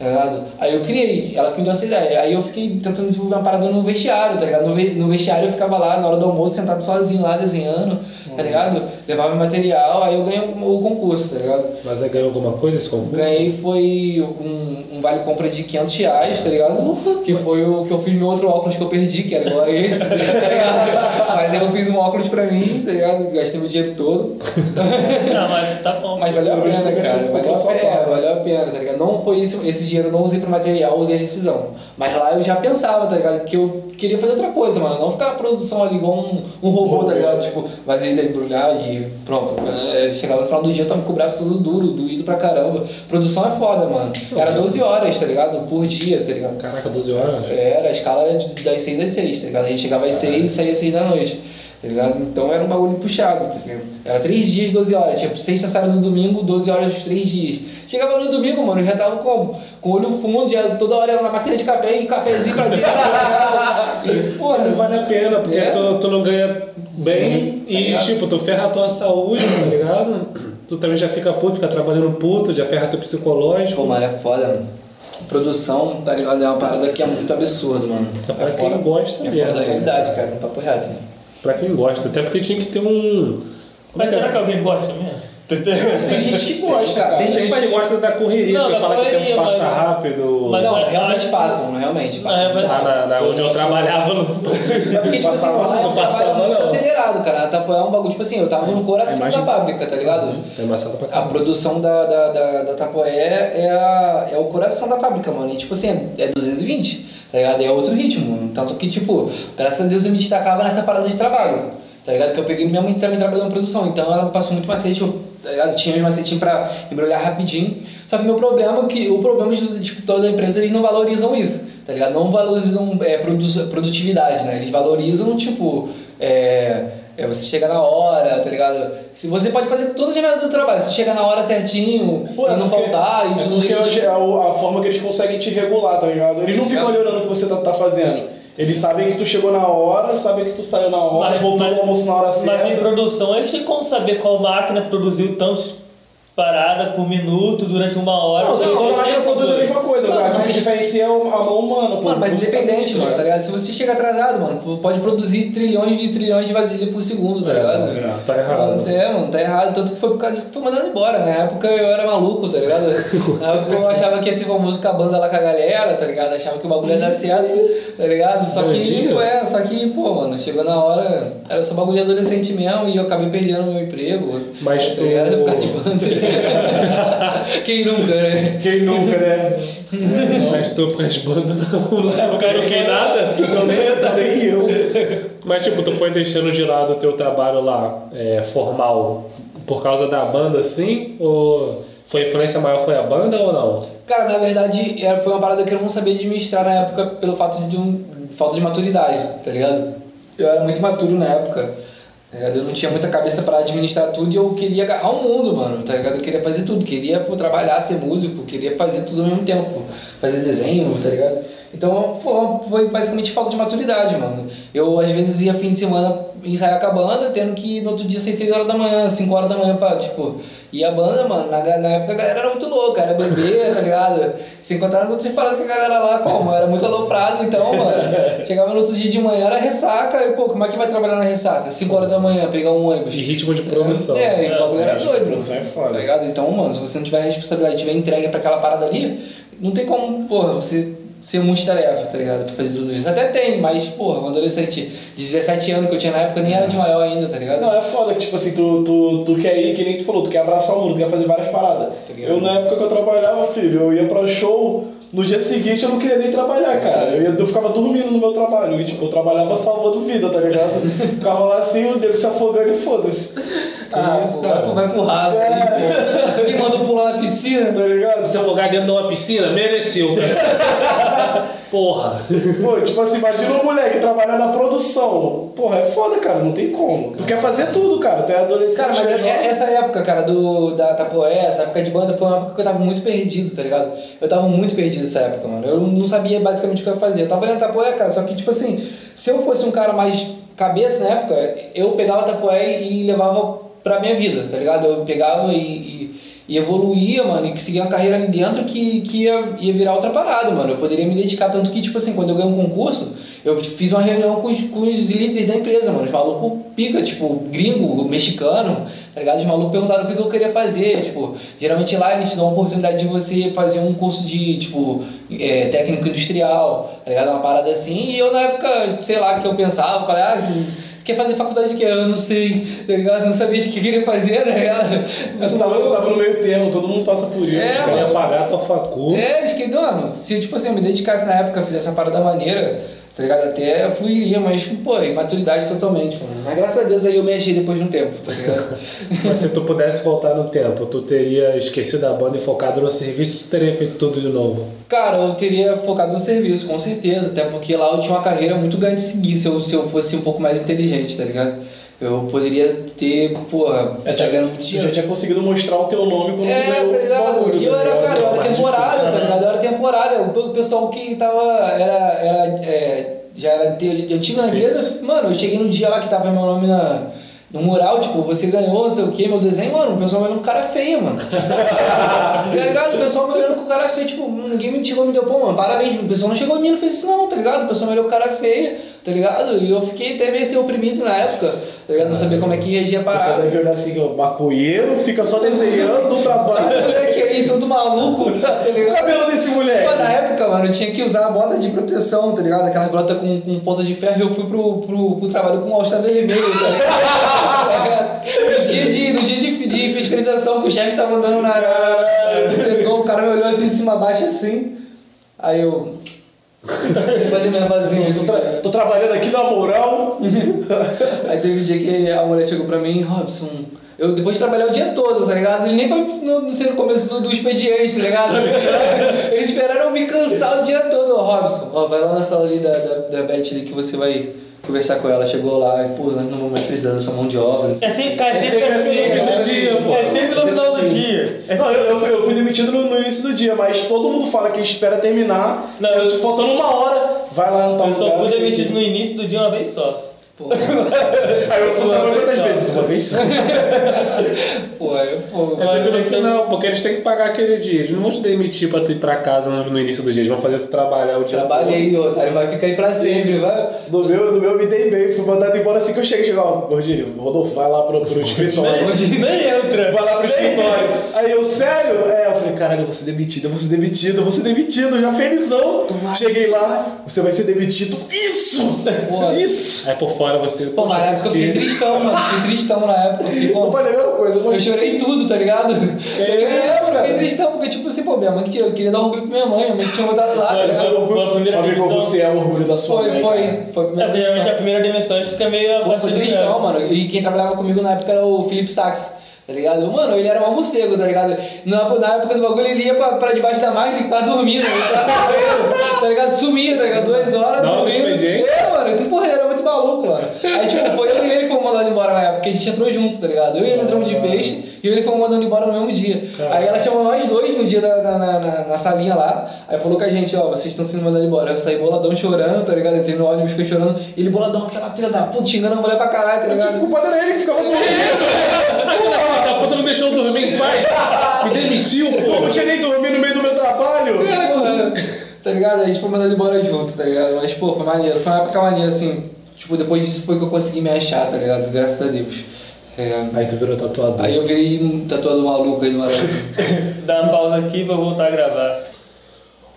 Tá ligado? Aí eu criei, ela que me deu essa ideia. Aí eu fiquei tentando desenvolver uma parada no vestiário, tá ligado? No, ve- no vestiário eu ficava lá na hora do almoço, sentado sozinho lá desenhando, tá ligado? Levava material, aí eu ganhei o o concurso, tá ligado? Mas aí ganhou alguma coisa esse concurso? Ganhei foi um, um vale compra de 500 reais, tá ligado? Que foi o que eu fiz meu outro óculos que eu perdi, que era igual a esse, tá ligado? Mas eu fiz um óculos pra mim, tá ligado? Gastei meu dinheiro todo. Não, mas tá bom. Mas valeu a pena, cara. Valeu a pena, valeu a pena, tá ligado? Não foi isso, esse dinheiro eu não usei pro material, usei a rescisão. Mas lá eu já pensava, tá ligado? Que eu queria fazer outra coisa, mano. Não ficar a produção ali igual um, um robô, tá ligado? Tipo, vasilha, embrulhar e pronto. É, chegava no final do dia, eu tava com o braço todo duro, doído pra caramba. Produção é foda, mano. Era 12 horas, tá ligado? Por dia, tá ligado? Caraca, 12 horas? Era, a escala era das 6 às 6, tá ligado? A gente chegava às 6 e saía às 6 da noite, tá ligado? Então era um bagulho puxado, tá ligado? Era 3 dias, 12 horas, tipo, sexta, sábado, domingo, 12 horas, 3 dias. Chegava no domingo, mano, eu já tava com, com o olho fundo, já toda hora na máquina de café e cafezinho pra dentro, tá? E, porra, Não vale a pena, porque É. tu, tu não ganha bem e, ligado? tipo, tu ferra a tua saúde, tá ligado? Tu também já fica puto, fica trabalhando puto, já ferra teu psicológico. Pô, mano, é foda, mano. Produção, tá ligado? É uma parada que é muito absurda, mano. Pra é quem fora- gosta É mesmo, fora da né? realidade, cara, um papo reto. Pra quem gosta, até porque tinha que ter um. Mas será que alguém gosta mesmo? Tem gente que gosta, Cara. Tem gente que gosta da correria, Não, que da fala que o tempo correria, passa mas- rápido. mas- Não, mas- realmente passam, realmente passam. É, mas- Lá na, na- onde eu trabalhava no. É porque, tipo assim, Passava, lá não eu passava, muito não. acelerado, cara. A Tapoé é um bagulho, tipo assim, eu tava no coração Imagem- da fábrica, tá ligado? Tem maçada pra A cá. produção da, da, da, da Tapoé é, a, é o coração da fábrica, mano. E, tipo assim, é, é 220, tá ligado? É outro ritmo. Tanto que, tipo, graças a Deus eu me destacava nessa parada de trabalho, tá ligado? Que eu peguei minha mãe também trabalhando em produção, então ela passou muito macete, eu, tá ligado? Tinha uns macetinhos pra embrulhar rapidinho. Só que meu problema é que o problema de tipo, toda a empresa, eles não valorizam isso, tá ligado? Não valorizam é, produ- produtividade, né? Eles valorizam, tipo, é, é você chega na hora, tá ligado? Se você pode fazer todas as merdas do trabalho, se chega na hora certinho, Pô, e é não porque- faltar, e é tudo porque isso. hoje é a forma que eles conseguem te regular, tá ligado? Eles não ficam Ligado? olhando o que você tá, tá fazendo. Eles sabem que tu chegou na hora, sabem que tu saiu na hora, Mas- voltou mas- do almoço na hora Mas em certa. produção, eles têm como saber qual máquina produziu tantos paradas por minuto durante uma hora. Não, toda máquina produz a mesma coisa, Não, cara. O mas- que diferencia é a mão humana, pô. Mano, mas tá independente, mano, tá ligado? Se você chega atrasado, mano, pode produzir trilhões de trilhões de vasilha por segundo, tá ligado? é. Tá errado. É, mano, tá errado. Tanto que foi por causa disso que foi mandado embora. Na época eu era maluco, tá ligado? Na época eu achava que ia ser famoso com a banda lá com a galera, tá ligado? Achava que o bagulho ia dar certo, tá ligado? Só que, pô, é, só que, pô, mano, chegou na hora, era só bagulho de adolescente mesmo e eu acabei perdendo meu emprego. Mas tá ligado? tu- Por causa de banda. Quem nunca, né? Quem nunca, né? Mas tu pras bandas não, não quero que nada. Eu também, também eu. Mas tipo, tu foi deixando de lado o teu trabalho lá, é, formal, por causa da banda assim? Ou foi a influência maior foi a banda ou não? Cara, na verdade, foi uma parada que eu não sabia administrar na época pelo fato de um, falta de maturidade, tá ligado? Eu era muito maturo na época, tá? Eu não tinha muita cabeça pra administrar tudo e eu queria agarrar o mundo, mano, tá ligado? Eu queria fazer tudo, queria pô, trabalhar, ser músico, queria fazer tudo ao mesmo tempo, fazer desenho, tá ligado? Então, pô, foi basicamente falta de maturidade, mano. Eu, às vezes, ia fim de semana ensaiar com a banda, tendo que no outro dia sair 6 horas da manhã, 5 horas da manhã pra, tipo... E a banda, mano, na, na época a galera era muito louca, era bebê, tá ligado? Sem contar nas outras paradas que a galera lá, como, era muito aloprado, então, mano... Chegava no outro dia de manhã, era ressaca, e, pô, como é que vai trabalhar na ressaca? 5 horas da manhã, pegar um ônibus. E ritmo de produção. É, e o bagulho era É, doido. produção é foda. Tá ligado? Então, mano, se você não tiver responsabilidade, tiver entregue pra aquela parada ali, não tem como, porra, você ser multitarefa, tá ligado? Pra fazer tudo isso. Até tem, mas, porra, um adolescente de 17 anos que eu tinha na época nem era de maior ainda, tá ligado? Não, é foda que, tipo assim, tu, tu, tu quer ir, que nem tu falou, tu quer abraçar o mundo, tu quer fazer várias paradas. Tá eu, na época que eu trabalhava, filho, eu ia pra show, no dia seguinte eu não queria nem trabalhar, cara. Eu, ia, eu ficava dormindo no meu trabalho. E, tipo, eu trabalhava salvando vida, tá ligado? Ficava lá assim, o nego se afogando e foda-se. Ah, pô, cara? vai, pro raso É. pô. Quem mandou pular na piscina? Tá ligado? Se afogar dentro de uma piscina, mereceu. Porra. Pô, tipo assim, imagina um moleque trabalhando na produção. Porra, é foda, cara, não tem como. Tu quer fazer tudo, cara. Tu é adolescente. Cara, mas é é- jovem. essa época, cara, do, da Tapoé, essa época de banda, foi uma época que eu tava muito perdido, tá ligado? Eu tava muito perdido nessa época, mano. Eu não sabia basicamente o que eu ia fazer. Eu tava olhando Tapoé, cara, só que, tipo assim, se eu fosse um cara mais cabeça na época, eu pegava Tapoé e levava pra minha vida, tá ligado? Eu pegava e, e, ia evoluir, mano, e seguir uma carreira ali dentro que, que ia, ia virar outra parada, mano. Eu poderia me dedicar tanto que, tipo assim, quando eu ganhei um concurso, eu fiz uma reunião com os, com os líderes da empresa, mano. Os malucos pica, tipo, gringo, mexicano, tá ligado? Os malucos perguntaram o que eu queria fazer. Tipo, geralmente lá eles dão a oportunidade de você fazer um curso de, tipo, é, técnico industrial, tá ligado? Uma parada assim. E eu, na época, sei lá, que eu pensava, falei, ah, quer fazer faculdade de quê? Eu não sei, tá ligado? Não sabia o que queria fazer, tá ligado? Eu tava, eu tava no meio termo, todo mundo passa por isso. É, ia pagar a tua facu. É, que, mano, se tipo assim, eu me dedicasse na época, fizesse essa parada maneira, tá ligado? Até fluiria, mas, pô, imaturidade totalmente, mano. Mas graças a Deus aí eu me achei depois de um tempo, tá ligado? Mas se tu pudesse voltar no tempo, tu teria esquecido a banda e focado no serviço, tu teria feito tudo de novo. Cara, eu teria focado no serviço, com certeza, até porque lá eu tinha uma carreira muito grande de seguir se eu, se eu fosse um pouco mais inteligente, tá ligado? Eu poderia ter, porra, Eu já, ganhando muito eu já dinheiro. tinha conseguido mostrar o teu nome quando tu É, ganhou tá o ligado? bagulho. E eu tá era, cara, eu era temporário, difícil, tá né? ligado? Eu era temporário. O o pessoal que tava. Era. era é, já era te- antigo na empresa. Mano, eu cheguei no dia lá que tava meu nome na, no mural, tipo, você ganhou, não sei o que, meu desenho, mano, o pessoal me olhando com cara feia, mano. tá ligado? O pessoal me olhando com cara feia, tipo, ninguém me chegou e me deu, pô, mano, parabéns. O pessoal não chegou em mim e não fez isso não, tá ligado? O pessoal me olhou com cara feia, tá ligado? E eu fiquei até meio assim oprimido na época, tá ligado? Não sabia como é que reagia a Você parada. deve olhar assim, ó, maconheiro, fica só desenhando Esse trabalho. moleque aí, todo maluco, tá o ligado? cabelo desse moleque. Pô, na época, mano, eu tinha que usar a bota de proteção, tá ligado? Aquela bota com, com ponta de ferro e eu fui pro, pro, pro trabalho com alça vermelha, tá ligado? no dia, de, no dia de, de fiscalização que o chefe tava andando na, setor, o cara me olhou assim de cima baixo assim. Aí eu. Fazer minha vazinha Tô, assim. tra- tô trabalhando aqui na moral. Aí teve um dia que a mulher chegou pra mim, Robson, eu depois de trabalhar o dia todo, tá ligado? E nem pra não não ser no começo do, do expediente, tá ligado? Eles esperaram me cansar o dia todo, Ô, Robson, ó, vai lá na sala ali da, da, da Beth ali que você vai conversar com ela. Chegou lá e, pô, nós não vamos mais precisar da sua mão de obra. É sempre, cara, É sempre sempre assim, assim, é sempre é assim, sempre- pô. É sempre no É sempre final do assim. dia. É Não, eu, eu fui, eu fui demitido no, no início do dia, mas todo mundo fala que espera terminar. Não, eu- tipo, faltando uma hora, vai lá no tal Eu só lugar, fui assim, demitido no início do dia uma vez só. Pô, Aí eu vez quantas vezes? Uma vez só. pô, eu, pô, É sempre no final, porque eles têm que pagar aquele dia. Eles não vão te demitir pra tu ir pra casa no, no início do dia. Eles vão fazer tu trabalhar o dia trabalha aí, otário, vai ficar aí pra sempre, vai. No meu, no meu eu me dei bem, fui mandado embora assim que eu cheguei. Chegou, ó, Gordinho, Rodolfo, vai lá pro, pro escritório. Nem entra. Vai lá pro escritório. Aí eu, sério? É, eu falei, caralho, eu vou ser demitido, eu vou ser demitido, eu vou ser demitido, já felizão. Cheguei lá, você vai ser demitido. Isso! Pô. Isso! Aí por fora você. Pô, mas na época eu fiquei que- tristão, mano. Fiquei tristão na época. Fiquei Eu com... falei a mesma coisa, eu Eu chorei tudo, tá ligado? é, eu fiquei cara? tristão, porque tipo assim, pô, minha mãe tinha, eu queria dar orgulho pra minha mãe, minha mãe que tinha botado lá, tá Olha, Esse é ligado? o orgulho. Foi a primeira Amigo, você é o orgulho da sua Foi, mãe. foi, cara. foi a É, primeira porque geralmente a demissão. primeira demissão a gente fica meio foi de tristão, mano. E quem trabalhava comigo na época era o Felipe Sachs. Tá ligado? Mano, ele era um morcego, tá ligado? Na, na época do bagulho ele ia pra, pra debaixo da máquina e ficava dormindo, tá ligado? Sumia, tá ligado? Duas horas. Dormindo. expediente? É, mano, então, porra, ele era muito maluco, mano. Aí, tipo, foi eu e ele que fomos mandando embora na época, porque a gente entrou junto, tá ligado? Eu e ele entramos de peixe e ele fomos mandando embora no mesmo dia. Aí ela chamou nós dois no dia da, na, na, na- na salinha lá, aí falou com a gente, ó, vocês estão sendo mandados embora. Eu saí boladão chorando, tá ligado? Entrei no ônibus, fiquei chorando. E ele boladão, aquela filha da puta, xingando a mulher pra caralho, tá Tipo, o ligado? culpado era ele que ficava dormindo. A puta não deixou eu dormir em paz. Me demitiu, Eu pô. não tinha nem dormido no meio do meu trabalho. Porra, tá ligado? A gente foi mandado embora junto, tá ligado? Mas, pô, foi maneiro. Foi uma época maneira, assim. Tipo, depois disso foi que eu consegui me achar, tá ligado? Graças a Deus. Tá ligado? Aí tu virou tatuador. Aí eu virei um tatuador maluco aí do Maranhão. Dá uma pausa aqui pra voltar a gravar.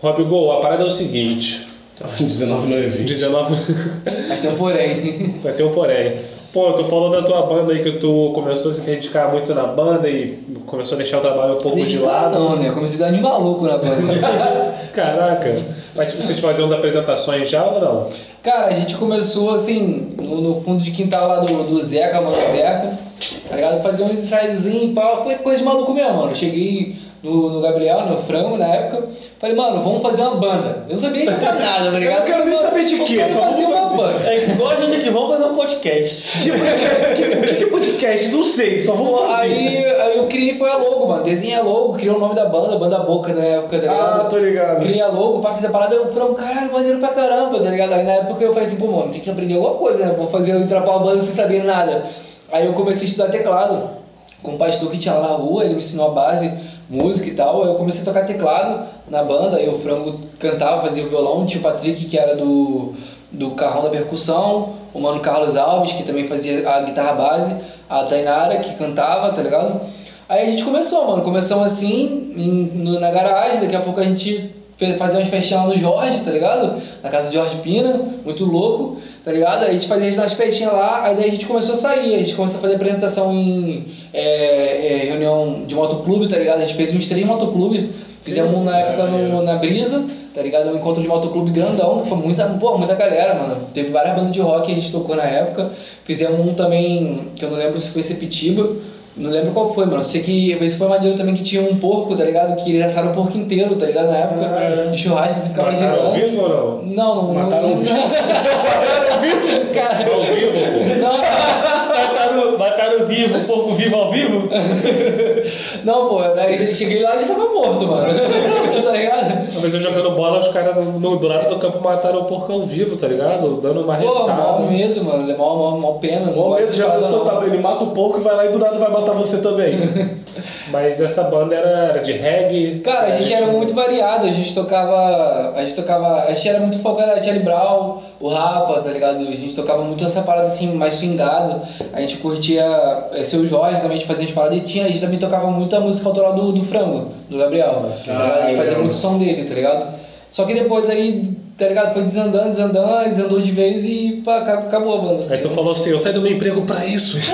Rob Gol, a parada é o seguinte. 19 não é 20. 19. Mas tem um porém. Vai ter um porém. Pô, tu falou da tua banda aí que tu começou a se dedicar muito na banda e começou a deixar o trabalho um pouco de lado. Não, né? Comecei a dar de maluco na banda. Caraca. Mas tipo, vocês faziam as apresentações já ou não? Cara, a gente começou assim, no, no fundo de quintal lá do, do Zeca, mano, Zeca, tá ligado? Fazer uns ensaiozinhos, pau, foi coisa de maluco mesmo, mano. Eu cheguei no, no Gabriel, no Frango, na época, falei, mano, vamos fazer uma banda. Eu não sabia de nada, tá ligado? Eu não quero nem saber de quê, só vamos uma fazer. banda. É igual a gente aqui, vamos fazer um podcast. Tipo, o que, o que, que é podcast? Não sei, só vamos Pô, fazer. Aí, aí eu criei, foi a logo, mano. Desenhei a logo, criei o nome da banda, Banda Boca na época, tá ligado? Ah, tô ligado. Criei a logo, pra fazer a parada, eu falei, caralho, maneiro pra caramba, tá ligado? Aí na época eu falei assim, pô, mano, tem que aprender alguma coisa, né? Vou fazer, entrar pra uma banda sem saber nada. Aí eu comecei a estudar teclado. com um pastor que tinha lá na rua, ele me ensinou a base, música e tal. Eu comecei a tocar teclado na banda, aí o Frango cantava, fazia o violão, tinha o Patrick que era do, do carrão da percussão, o mano Carlos Alves que também fazia a guitarra base, a Tainara que cantava, tá ligado? Aí a gente começou, mano, começamos assim em- no- na garagem, daqui a pouco a gente fazia umas festinhas lá no Jorge, tá ligado? Na casa do Jorge Pina, muito louco, tá ligado? A gente fazia as festinhas lá, aí daí a gente começou a sair, a gente começou a fazer apresentação em é, é, reunião de motoclube, tá ligado? A gente fez uns três motoclubes, fizemos um na época no, na Brisa, tá ligado? Um encontro de motoclube grandão, foi muita, pô, muita galera, mano. Teve várias bandas de rock que a gente tocou na época. Fizemos um também, que eu não lembro se foi Sepitiba, não lembro qual foi, mano. Sei que esse foi maneiro também que tinha um porco, tá ligado? Que eles assaram o porco inteiro, tá ligado? Na época, de churrasco, você ficava Mataram ao girando. vivo ou não? Não, não. Mataram não, ao vivo? não. Cara, Ao vivo, pô. não, Mataram, mataram vivo, um pouco vivo ao vivo? não, pô, aí eu cheguei lá e já tava morto, mano. tá ligado? Uma vez eu jogando bola, os caras no, no- do lado do campo mataram o porco ao vivo, tá ligado? Dando uma Pô, mó retada. medo, mano. Mó, mó, mó pena. gosto medo, já pensou, tá, ele mata um pouco e vai lá e do nada vai matar você também. Mas essa banda era, era de reggae. Cara, a gente era muito variado, a gente tocava. A gente tocava. A gente era muito focado na Charlie Brown, o Rapa, tá ligado? A gente tocava muito essa parada assim, mais swingado. A gente curtia é, seu Jorge também, a gente fazia as paradas e tinha, a gente também tocava muito a música autoral do, do Frango, do Gabriel. tá ligado? a gente fazia legal. muito som dele, tá ligado? Só que depois aí, tá ligado? Foi desandando, desandando, desandou de vez e pá, acabou acabou a banda. Aí tu falou assim, eu saí do meu emprego pra isso.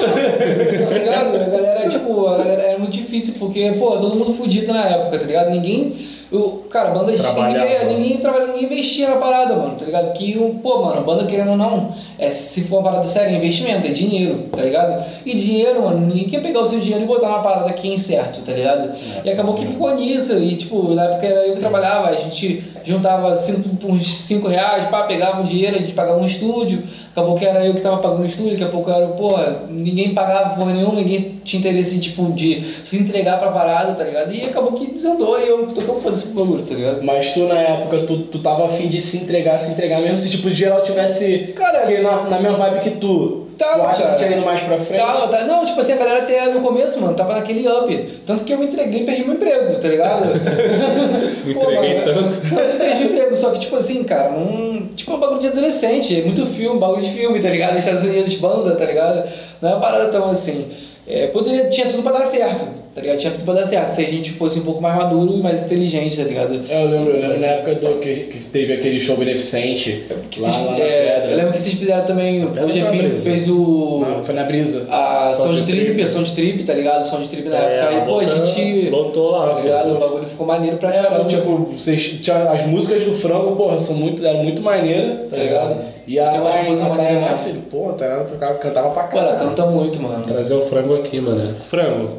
Tá ligado? A galera, tipo, a galera era muito difícil porque, pô, todo mundo fudido na época, tá ligado? Ninguém. Eu, cara, banda ninguém, Trabalhava. ninguém trabalha, ninguém investia na parada, mano, tá ligado? Que, pô, mano, banda querendo ou não, é, se for uma parada séria, é investimento, é dinheiro, tá ligado? E dinheiro, mano, ninguém quer pegar o seu dinheiro e botar na parada que é incerto, tá ligado? E acabou que ficou nisso, e tipo, na época era eu que trabalhava, a gente juntava cinco, uns 5 reais, pá, pegava um dinheiro, a gente pagava um estúdio, acabou que era eu que tava pagando o estúdio, daqui a pouco era, porra, ninguém pagava porra nenhuma, ninguém tinha interesse, tipo, de se entregar pra parada, tá ligado? E acabou que desandou e eu tô com foda-se pro bagulho, tá ligado? Mas tu, na época, tu, tu tava afim de se entregar, se entregar, mesmo se, tipo, geral tivesse Cara, na, na mesma vibe que tu. Tava, tu acha cara. que tinha ido mais pra frente? Tava, tá, não, tipo assim, a galera até no começo, mano, tava naquele up. Tanto que eu me entreguei e perdi meu emprego, tá ligado? Me Pô, entreguei mano, tanto. Eu perdi o emprego, só que, tipo assim, cara, um, tipo, um bagulho de adolescente, é muito filme, bagulho de filme, tá ligado? Estados Unidos, banda, tá ligado? Não é uma parada tão assim. É, poderia, tinha tudo pra dar certo, tá ligado? Tinha tudo pra dar certo, se a gente fosse um pouco mais maduro e mais inteligente, tá ligado? É, eu lembro, eu lembro na época do, que, que teve aquele show beneficente Que lá, vocês- lá na é, pedra. eu lembro que vocês fizeram também, o Calabresa. fez o... Não, foi na brisa. A Som som de de trip, trip. a som de trip, tá ligado? De trip na época. É, Aí, pô, a gente. Lotou lá, Tá ligado? O bagulho ficou maneiro pra É, caramba. tipo, vocês, tinha, as músicas do Frango, porra, são muito, eram muito maneiras, tá Tá ligado? E a, Tem umas a, músicas a maneiras, Tainá, né? filho, porra, a Tainá tocava- cantava pra Pô, ela caralho. canta muito, mano. Trazer o frango aqui, mano. Frango,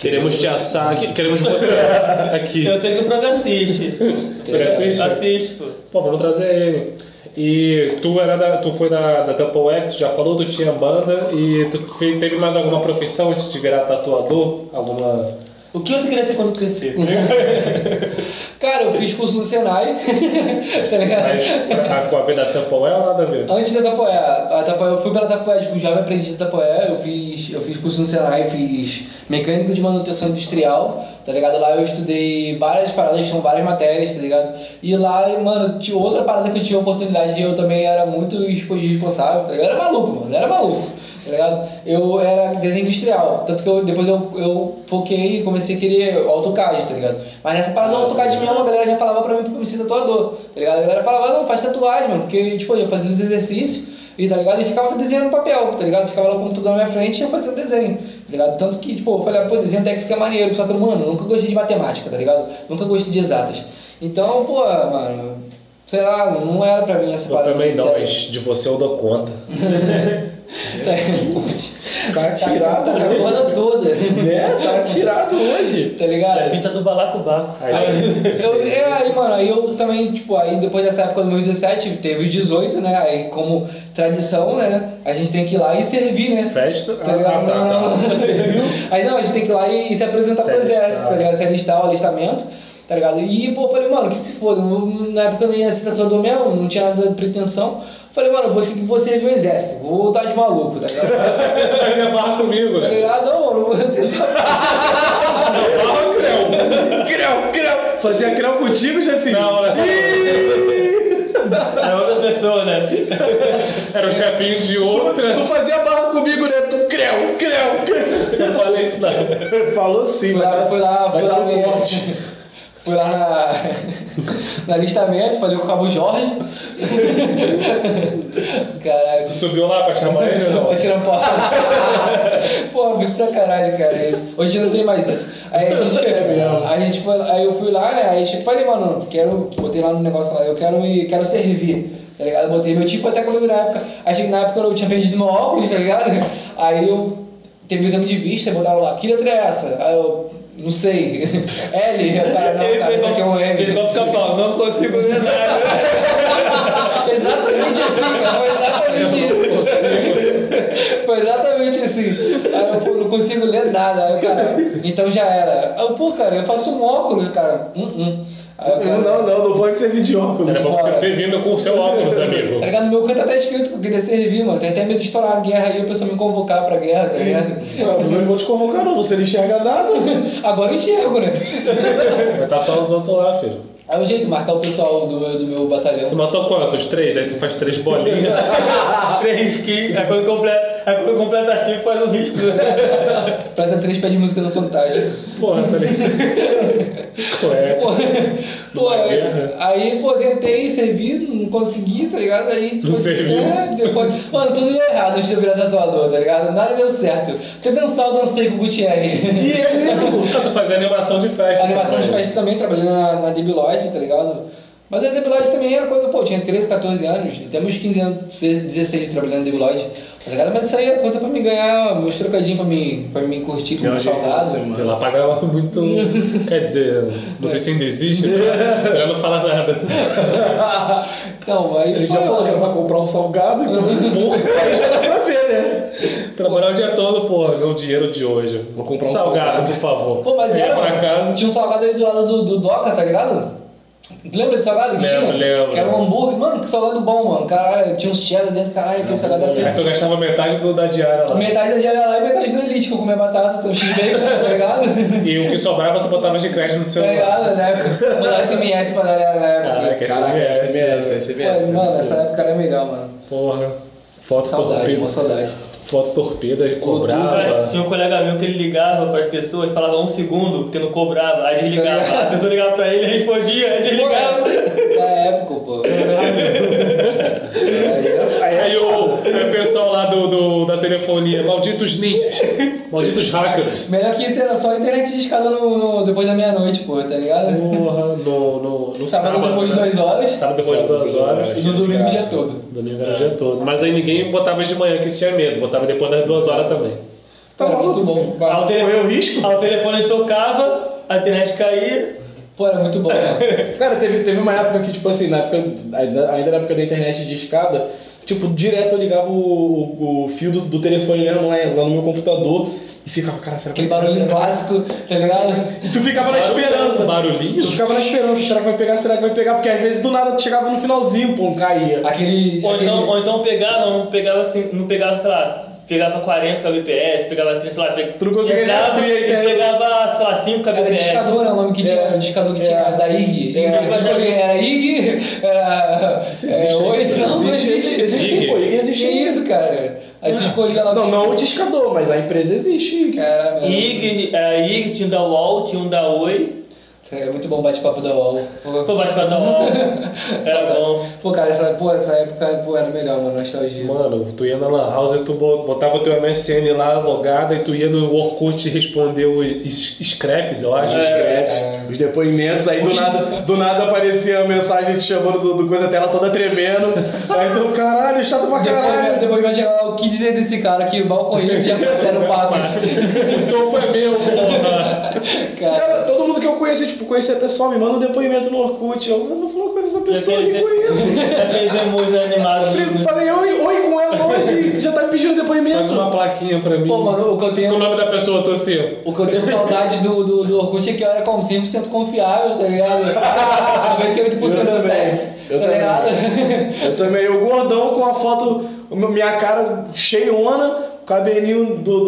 queremos te assar aqui. Queremos você aqui. Eu sei que o Franco assiste. Ele assiste? Assiste, pô. Pô, vamos trazer ele. E tu, era da, tu foi da, da Temple tu já falou, tu tinha banda e tu teve mais alguma profissão antes de virar tatuador? Alguma. O que você queria ser quando crescer? Cara, eu fiz curso no Senai, tá ligado? Mas a, com a ver da F ou nada a ver? Antes da Tapoé, a Tapoé, eu fui pela Tapoé, tipo, jovem aprendiz da Tapoé, eu fiz, eu fiz curso no Senai, fiz mecânico de manutenção industrial, tá ligado? Lá eu estudei várias paradas, são várias matérias, tá ligado? E lá, mano, tinha outra parada que eu tinha oportunidade de eu também era muito responsável, tá ligado? Eu era maluco, mano, eu era maluco, tá ligado? Eu era desenho industrial, tanto que eu, depois eu, eu foquei e comecei a querer AutoCAD, tá ligado? Mas nessa parada do AutoCAD mesmo, a galera já falava pra mim pra eu me ser tatuador, tá ligado? A galera falava, não, faz tatuagem, mano, porque, tipo, eu fazia os exercícios, e tá ligado? E ficava desenhando papel, tá ligado? Ficava lá com o computador na minha frente e ia fazendo desenho, tá ligado? Tanto que, tipo, eu falei, ah, pô, desenho técnico é maneiro, só que, mano, eu nunca gostei de matemática, tá ligado? Nunca gostei de exatas. Então, pô, mano, sei lá, não era pra mim essa Eu parada também de não, mas de você eu dou conta. Tá tirado Tá a hoje. porra toda, Né? Tá tirado hoje. tá ligado? É a finta do balacobaco. Aí, Aí, eu, é, aí, mano, aí eu também, tipo, aí depois dessa época dos meus 17, teve os 18, né? Aí, como tradição, né? A gente tem que ir lá e servir, né? festa. Tá ligado? Ah, tá, Não, tá. não, serviu? Aí não, a gente tem que ir lá e, e se apresentar Se pro exército, tá ligado? Se alistar o alistamento, tá ligado? E, pô, eu falei, mano, que se foda, eu- na época eu nem ia ser tatuador mesmo, não tinha nada de pretensão. Falei, mano, eu vou seguir você no exército, vou voltar de maluco, tá ligado? Você fazia barra comigo, Tá né? ligado? Não, mano, eu vou tentar. Barra, Creu. Creu, creu. Fazia creu contigo, chefinho? Não, né? É outra pessoa, né? Era o chefinho de Tu, outra. tu fazia barra comigo, né? Tu creu, creu, creu. Não falei isso não. Falou sim, Fui vai lá, dar, fui lá, vai fui dar lá, corte. Fui lá na, no alistamento, falei com o Cabo Jorge. Caralho. Tu subiu lá pra chamar ele ou não? Vai tirar porta. Pô, que sacanagem, cara, isso. Hoje não tem mais isso. Aí a gente, mesmo. a gente foi, aí eu fui lá, né? Aí tipo, falei, mano, quero, botei lá no negócio lá, eu quero me, quero servir. Tá ligado? Botei, meu tio foi até comigo na época. Achei que na época eu tinha perdido meu óculos, tá ligado? Aí eu teve o exame de vista, botaram lá, que letra é essa? Aí eu, não sei. L, eu cara, não, cara, isso aqui é um Ele M. vai ficar pau, não consigo ler nada. Exatamente assim, cara, foi exatamente isso. Foi exatamente assim. Eu não consigo ler nada. Cara, então já era. Eu, pô, cara, eu faço um óculos, cara. Hum, hum. Cara, Não, não, não pode servir de óculos. Era bom você ter vindo com o seu óculos, amigo. Tá ligado? No meu canto até escrito que eu queria servir, mano. Tem até medo de estourar a guerra aí, a pessoa me convocar pra guerra, tá ligado? Eu não vou te convocar, não. Você não enxerga nada. Agora eu enxergo, né? Vai tatuar os outros lá, filho. Aí o jeito de marcar o pessoal do meu, do meu batalhão. Você matou quantos? Três? Aí tu faz três bolinhas. Três risquinhos, aí quando completa, aí quando completa cinco faz um risco. Prata três pés de música no Fantástico. Porra, tá ligado? Ué. Pô, aí, aí, pô, tentei servir, não consegui, tá ligado? Aí, Não foi- serviu. É, depois, mano, tudo deu errado antes de eu virar tatuador, tá ligado? Nada deu certo. Deixa eu dançar, eu dancei com o Gutierrez. E é mesmo. Ah, tu fazia animação de festa. A animação de festa também, trabalhei na, na Debiloid, tá ligado? Mas a Debiloid também era coisa, pô, eu tinha 13, 14 anos, até meus 15 anos, 16 trabalhando na Debiloid, tá ligado? Mas isso aí era coisa pra me ganhar, meus trocadinhos pra me, pra me curtir com o salgado. lá pagava muito. Quer dizer, não sei se ainda existe, melhor não falar nada. Então, aí. Pô, já falou que era pra comprar um salgado, então, porra, aí já dá pra ver, né? Trabalhar o dia todo, pô, meu dinheiro de hoje. Vou comprar um salgado, salgado. por favor. Pô, mas era. pra casa. Tinha um salgado aí do lado do, do Doca, tá ligado? Lembra desse salgado que Lembro, tinha? lembro. Que era um hambúrguer. Mano, que salgado bom, mano. Caralho, tinha uns cheddar dentro, caralho, aquele salgado era Aí tu gastava metade do, da diária lá. Metade da diária lá e metade do Elite, que eu comia batata, um x-bacon, tá ligado? E o que sobrava tu botava de crédito no Tá celular. ligado, né? Mandar SMS pra galera na época. Caraca, Caraca, SMS, SMS, SMS. Mano, essa época era legal, mano. Porra. Foto Saudade, uma saudade. Foto torpida e cobrava. Tinha um colega meu que ele ligava para as pessoas, falava um segundo, porque não cobrava. Aí desligava. A pessoa ligava pra ele, respondia, aí desligava. Essa época, pô. Aí é, aí é Aí o, aí pessoal lá do, do- da telefonia, malditos ninjas, malditos hackers. Melhor que isso era só a internet de escada no, no- depois da meia-noite, pô, tá ligado? Porra, no, no, no Sábado sábado. depois de né? duas horas Sábado depois de duas horas. e no domingo o dia todo. Domingo era o dia todo. Mas aí ninguém botava de manhã que tinha medo, botava depois das duas horas também. Tá Era maluco? muito bom. Vai Aí o telefone- risco? Aí o telefone tocava, a internet caía. Pô, era muito bom, mano. Cara, teve, teve uma época que, tipo assim, na época, ainda ainda na época da internet de escada, tipo, direto eu ligava o, o, o fio do, do telefone mesmo lá, lá no meu computador e ficava, cara, será que Aquele pegar? vai clássico, tá ligado? pegar? E tu ficava na esperança. Barulhinho? Tu ficava na esperança, será que vai pegar, será que vai pegar? Porque às vezes do nada tu chegava no finalzinho, pô, caía. Aquele. Ou aquele- então, ou então pegava, não pegava assim, não pegava, sei lá, pegava 40 kbps, pegava 30, sei lá, pe- Tu não conseguia pegava, abrir a e internet. pegava, sei lá, 5 Era kbps. discador, é o nome que tinha, É. o discador que É. tinha da IG. É. Eu escolhi, Era IG, era. É, Oi, não, não existe, existe. existe, IG. pô, IG Que existe. isso, cara? Aí tu escolhia lá. Não, não o discador, mas a empresa existe. IG, a IG tinha um da UOL, tinha um da Oi. É muito bom o bate-papo da UOL. Foi bate-papo da UOL. Era bom. Pô, cara, essa, pô, essa época pô, era melhor, mano, nostalgia. Mano, tu ia na Lan House e tu bo- botava o teu MSN lá logado e tu ia no Orkut e respondeu os scraps, eu acho. Scrap, os depoimentos, aí do nada, do nada aparecia a mensagem te chamando do, do coisa, a tela toda tremendo. Aí tu, caralho, chato pra caralho. depois vai chegar o que dizer desse cara que mal conheço e já fizeram papo. O topo é meu, porra. cara, Cara, todo mundo que eu conheci, tipo, conhecia pessoal, me manda um depoimento no Orkut. Eu não falou com essa pessoa, eu nem conheço. Aqueles emojis animados. Eu falei oi, oi com ela, hoje já tá me pedindo depoimento. Faz uma plaquinha pra mim. Pô, mano, o que eu tenho. Com o nome da pessoa, eu tô assim. O que eu tenho saudade do, do, do Orkut é que eu era como 100% confiável, tá ligado? 98% também. sexy, Eu tá também. ligado? Eu também, eu gordão com a foto, minha cara cheiona, cabelinho do,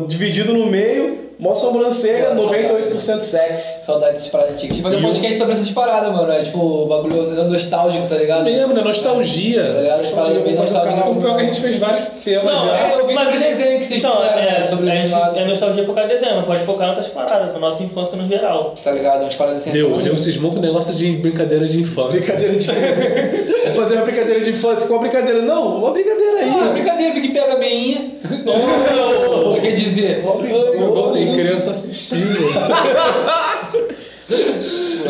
do- dividido no meio, mó sobrancelha, 98% sexy. Saudade dessas paradas antigas. Tipo, fazer um podcast sobre essas paradas, mano. É tipo, o bagulho nostálgico, tá ligado? Mesmo, né? Tá Nostalgia. ligado? As paradas bem um nostálgicas. O pior é que a gente fez vários temas Não, já. é, eu vi Mas- sobre desenho que vocês Então, fizeram, é, sobre a desenho é nostalgia focar em desenho, mas pode focar em outras paradas, com a nossa infância no geral. tá ligado? Umas paradas assim. Deu, ele cismou com o negócio de brincadeira de infância. Brincadeira de infância. Fazer uma brincadeira de infância com uma brincadeira. Não, uma brincadeira aí. Ah, brincadeira, porque pega a meinha. Oh, quer dizer, Uma tem criança assistindo.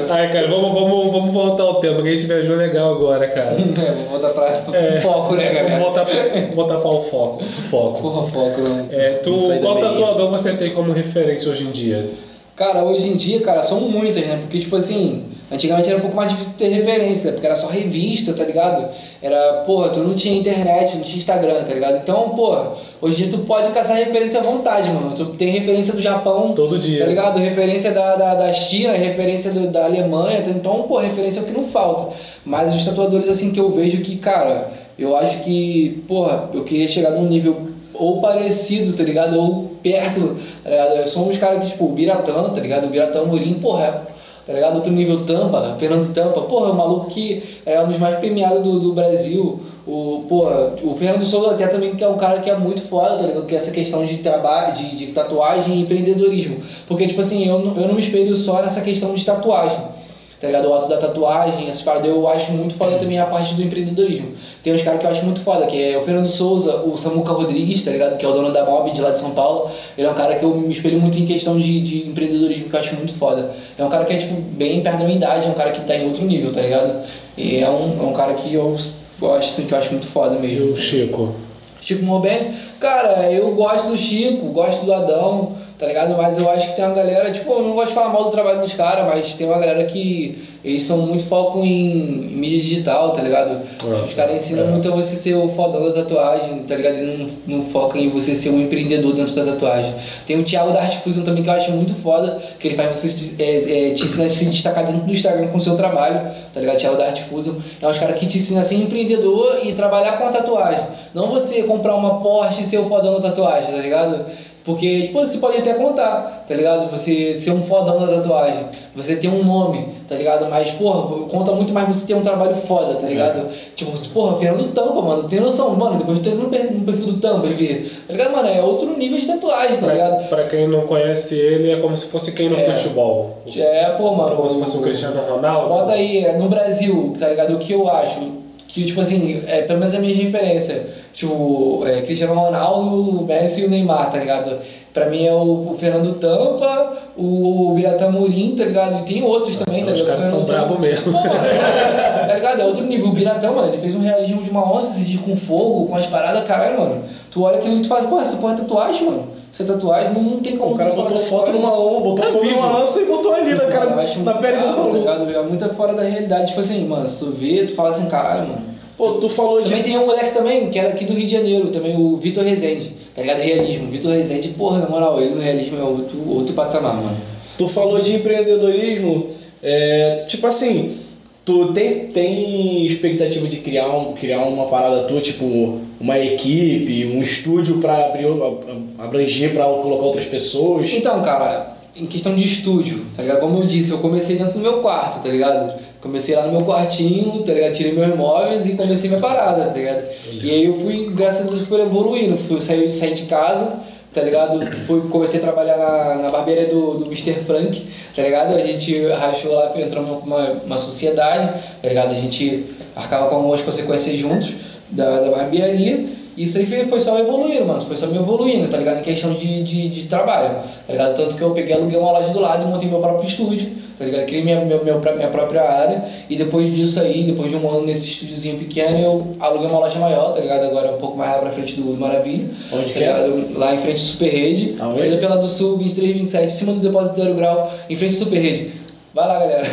Ai, cara, vamos, vamos, vamos voltar ao tema, que a gente viajou legal agora, cara. É, vou voltar pra É. foco, né, Vamos galera? voltar pra, voltar para o foco. foco. Porra, foco, né? É, tu, Vamos da qual tatuador você tem como referência hoje em dia? Cara, hoje em dia, cara, são muitas, né? Porque, tipo assim, antigamente era um pouco mais difícil ter referência, né? Porque era só revista, tá ligado? Era, porra, tu não tinha internet, não tinha Instagram, tá ligado? Então, porra, hoje em dia tu pode caçar referência à vontade, mano. Tu tem referência do Japão, Todo dia. tá ligado? Referência da, da, da China, referência do- da Alemanha, tá? então, pô, referência é o que não falta. Mas os tatuadores, assim, que eu vejo que, cara, eu acho que, porra, eu queria chegar num nível ou parecido, tá ligado? Ou perto, tá ligado? São uns caras que, tipo, o Biratano, tá ligado? O Biratano Murim, porra, tá ligado? Outro nível Tampa, Fernando Tampa, porra, um maluco que é um dos mais premiados do, do Brasil. O, porra, o Fernando Souza até também que é um cara que é muito foda, tá ligado? Que é essa questão de trabalho, de, de tatuagem e empreendedorismo. Porque, tipo assim, eu, eu não me espelho só nessa questão de tatuagem. Tá ligado? O ato da tatuagem, essas paradas, eu acho muito foda também a parte do empreendedorismo. Tem uns caras que eu acho muito foda, que é o Fernando Souza, o Samuca Rodrigues, tá ligado? Que é o dono da Mob de lá de São Paulo. Ele é um cara que eu me espelho muito em questão de, de empreendedorismo, que eu acho muito foda. É um cara que é, tipo, bem perto da minha idade, é um cara que tá em outro nível, tá ligado? E é um, é um cara que eu, eu acho, assim, que eu acho muito foda E mesmo. o Chico? Chico Morben, cara, eu gosto do Chico, gosto do Adão, tá ligado? Mas eu acho que tem uma galera, tipo, eu não gosto de falar mal do trabalho dos caras, mas tem uma galera que eles são muito foco em mídia digital, tá ligado? É, Os caras ensinam é. muito a você ser o fodão da tatuagem, tá ligado? E não, não foca em você ser um empreendedor dentro da tatuagem. Tem o Thiago da Art Fusion também que eu acho muito foda, que ele faz você é, é, te ensinar a se destacar dentro do Instagram com o seu trabalho, tá ligado? Thiago da Art Fusion. É uns caras que te ensinam a ser empreendedor e trabalhar com a tatuagem. Não você comprar uma Porsche e ser o fodão da tatuagem, tá ligado? Porque, tipo, você pode até contar, tá ligado? Você ser um fodão da tatuagem, você ter um nome, tá ligado? Mas, porra, conta muito mais você ter um trabalho foda, tá ligado? Tipo, porra, Fernando Tampa, mano, tem noção, mano, depois tu entra no per- no perfil do Tampa e vê, tá ligado, mano? É outro nível de tatuagem, tá ligado? pra quem não conhece ele, é como se fosse quem no É. futebol. É, pô, mano. Como se fosse o Cristiano Ronaldo. Bota aí, é, no Brasil, tá ligado? O que eu acho, que, tipo assim, é pelo menos a minha referência, tipo, é, Cristiano Ronaldo, o Messi e o Neymar, tá ligado? Pra mim é o, o Fernando Tampa, o, o Biratã Murim, tá ligado? E tem outros também, tá Os ligado? caras são brabo mesmo. Pô, tá ligado? É outro nível. O Biratã, mano, ele fez um realismo de uma onça, esse com fogo, com as paradas, caralho, mano. Tu olha aquilo e tu fala, pô, essa porra é tatuagem, mano. Essa tatuagem não, não tem como. O cara botou foto numa onda, botou Tá vivo. numa lança e botou ali na, cara, na pele do tá maluco. ligado? É muito fora da realidade. Tipo assim, mano, se tu vê, tu fala assim, caralho, mano. Pô, tu falou de Também tem um moleque também, que é daqui do Rio de Janeiro, também o Vitor Rezende, tá ligado? Realismo. Vitor Rezende, porra, na moral, ele no realismo é outro, outro patamar, mano. Tu falou de empreendedorismo, é, tipo assim, tu tem, tem expectativa de criar, um, criar uma parada tua, tipo uma equipe, um estúdio ab- abranger pra colocar outras pessoas? Então, cara, em questão de estúdio, tá ligado? Como eu disse, eu comecei dentro do meu quarto, tá ligado? Comecei lá no meu quartinho, tá ligado? Tirei meus móveis e comecei minha parada, tá ligado? E aí eu fui, graças a Deus, fui evoluindo. Fui, saí, saí de casa, tá ligado? Fui, comecei a trabalhar na, na barbearia do, do Mr. Frank, tá ligado? A gente rachou lá, entrou numa uma sociedade, tá ligado? A gente arcava com algumas consequências juntos da, da barbearia. Isso aí foi, foi só evoluindo, mano. Foi só me evoluindo, tá ligado? Em questão de, de, de trabalho, tá ligado? Tanto que eu peguei, aluguei uma loja do lado e montei meu próprio estúdio, tá ligado? Criei minha, meu, meu, minha própria área e depois disso aí, depois de um ano nesse estúdiozinho pequeno, eu aluguei uma loja maior, tá ligado? Agora um pouco mais lá pra frente do Maravilha. Onde tá que é? Lá em frente do Super Rede. Aonde? Pela do Sul, 2327, em cima do depósito Zero Grau, em frente do Super Rede. Vai lá, galera.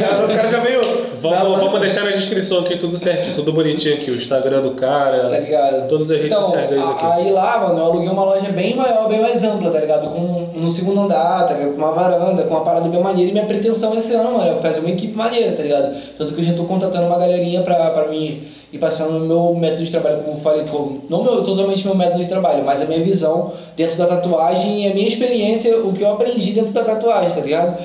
Cara, o cara já veio. Vamos, vamos deixar na descrição aqui tudo certinho, tudo bonitinho aqui. O Instagram do cara. Tá ligado? Todas as redes então, sociais deles aqui. Aí lá, mano, eu aluguei uma loja bem maior, bem mais ampla, tá ligado? Com no segundo andar, tá ligado? Com uma varanda, com uma parada bem maneira. E minha pretensão esse ano, mano, é fazer uma equipe maneira, tá ligado? Tanto que eu já tô contratando uma galerinha pra, pra mim ir passando o meu método de trabalho, como eu falei, como, não meu, totalmente meu método de trabalho, mas a minha visão dentro da tatuagem e a minha experiência, o que eu aprendi dentro da tatuagem, tá ligado?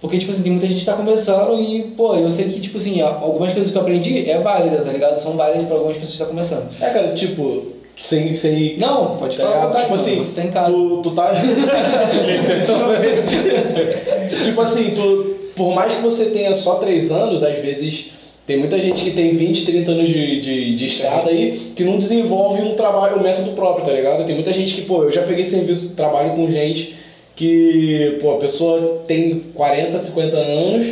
Porque, tipo assim, tem muita gente que tá começando e, pô, eu sei que, tipo assim, algumas coisas que eu aprendi é válida, tá ligado? São válidas pra algumas pessoas que estão começando. É, cara, tipo, sem. sem Não, pode tá falar. vontade, Tipo assim, você tá em casa. tu, tu tá. tipo assim, tu, por mais que você tenha só 3 anos, às vezes. Tem muita gente que tem 20, 30 anos de, de, de estrada aí que não desenvolve um trabalho, um método próprio, tá ligado? Tem muita gente que, pô, eu já peguei serviço, trabalho com gente que, pô, a pessoa tem 40, 50 anos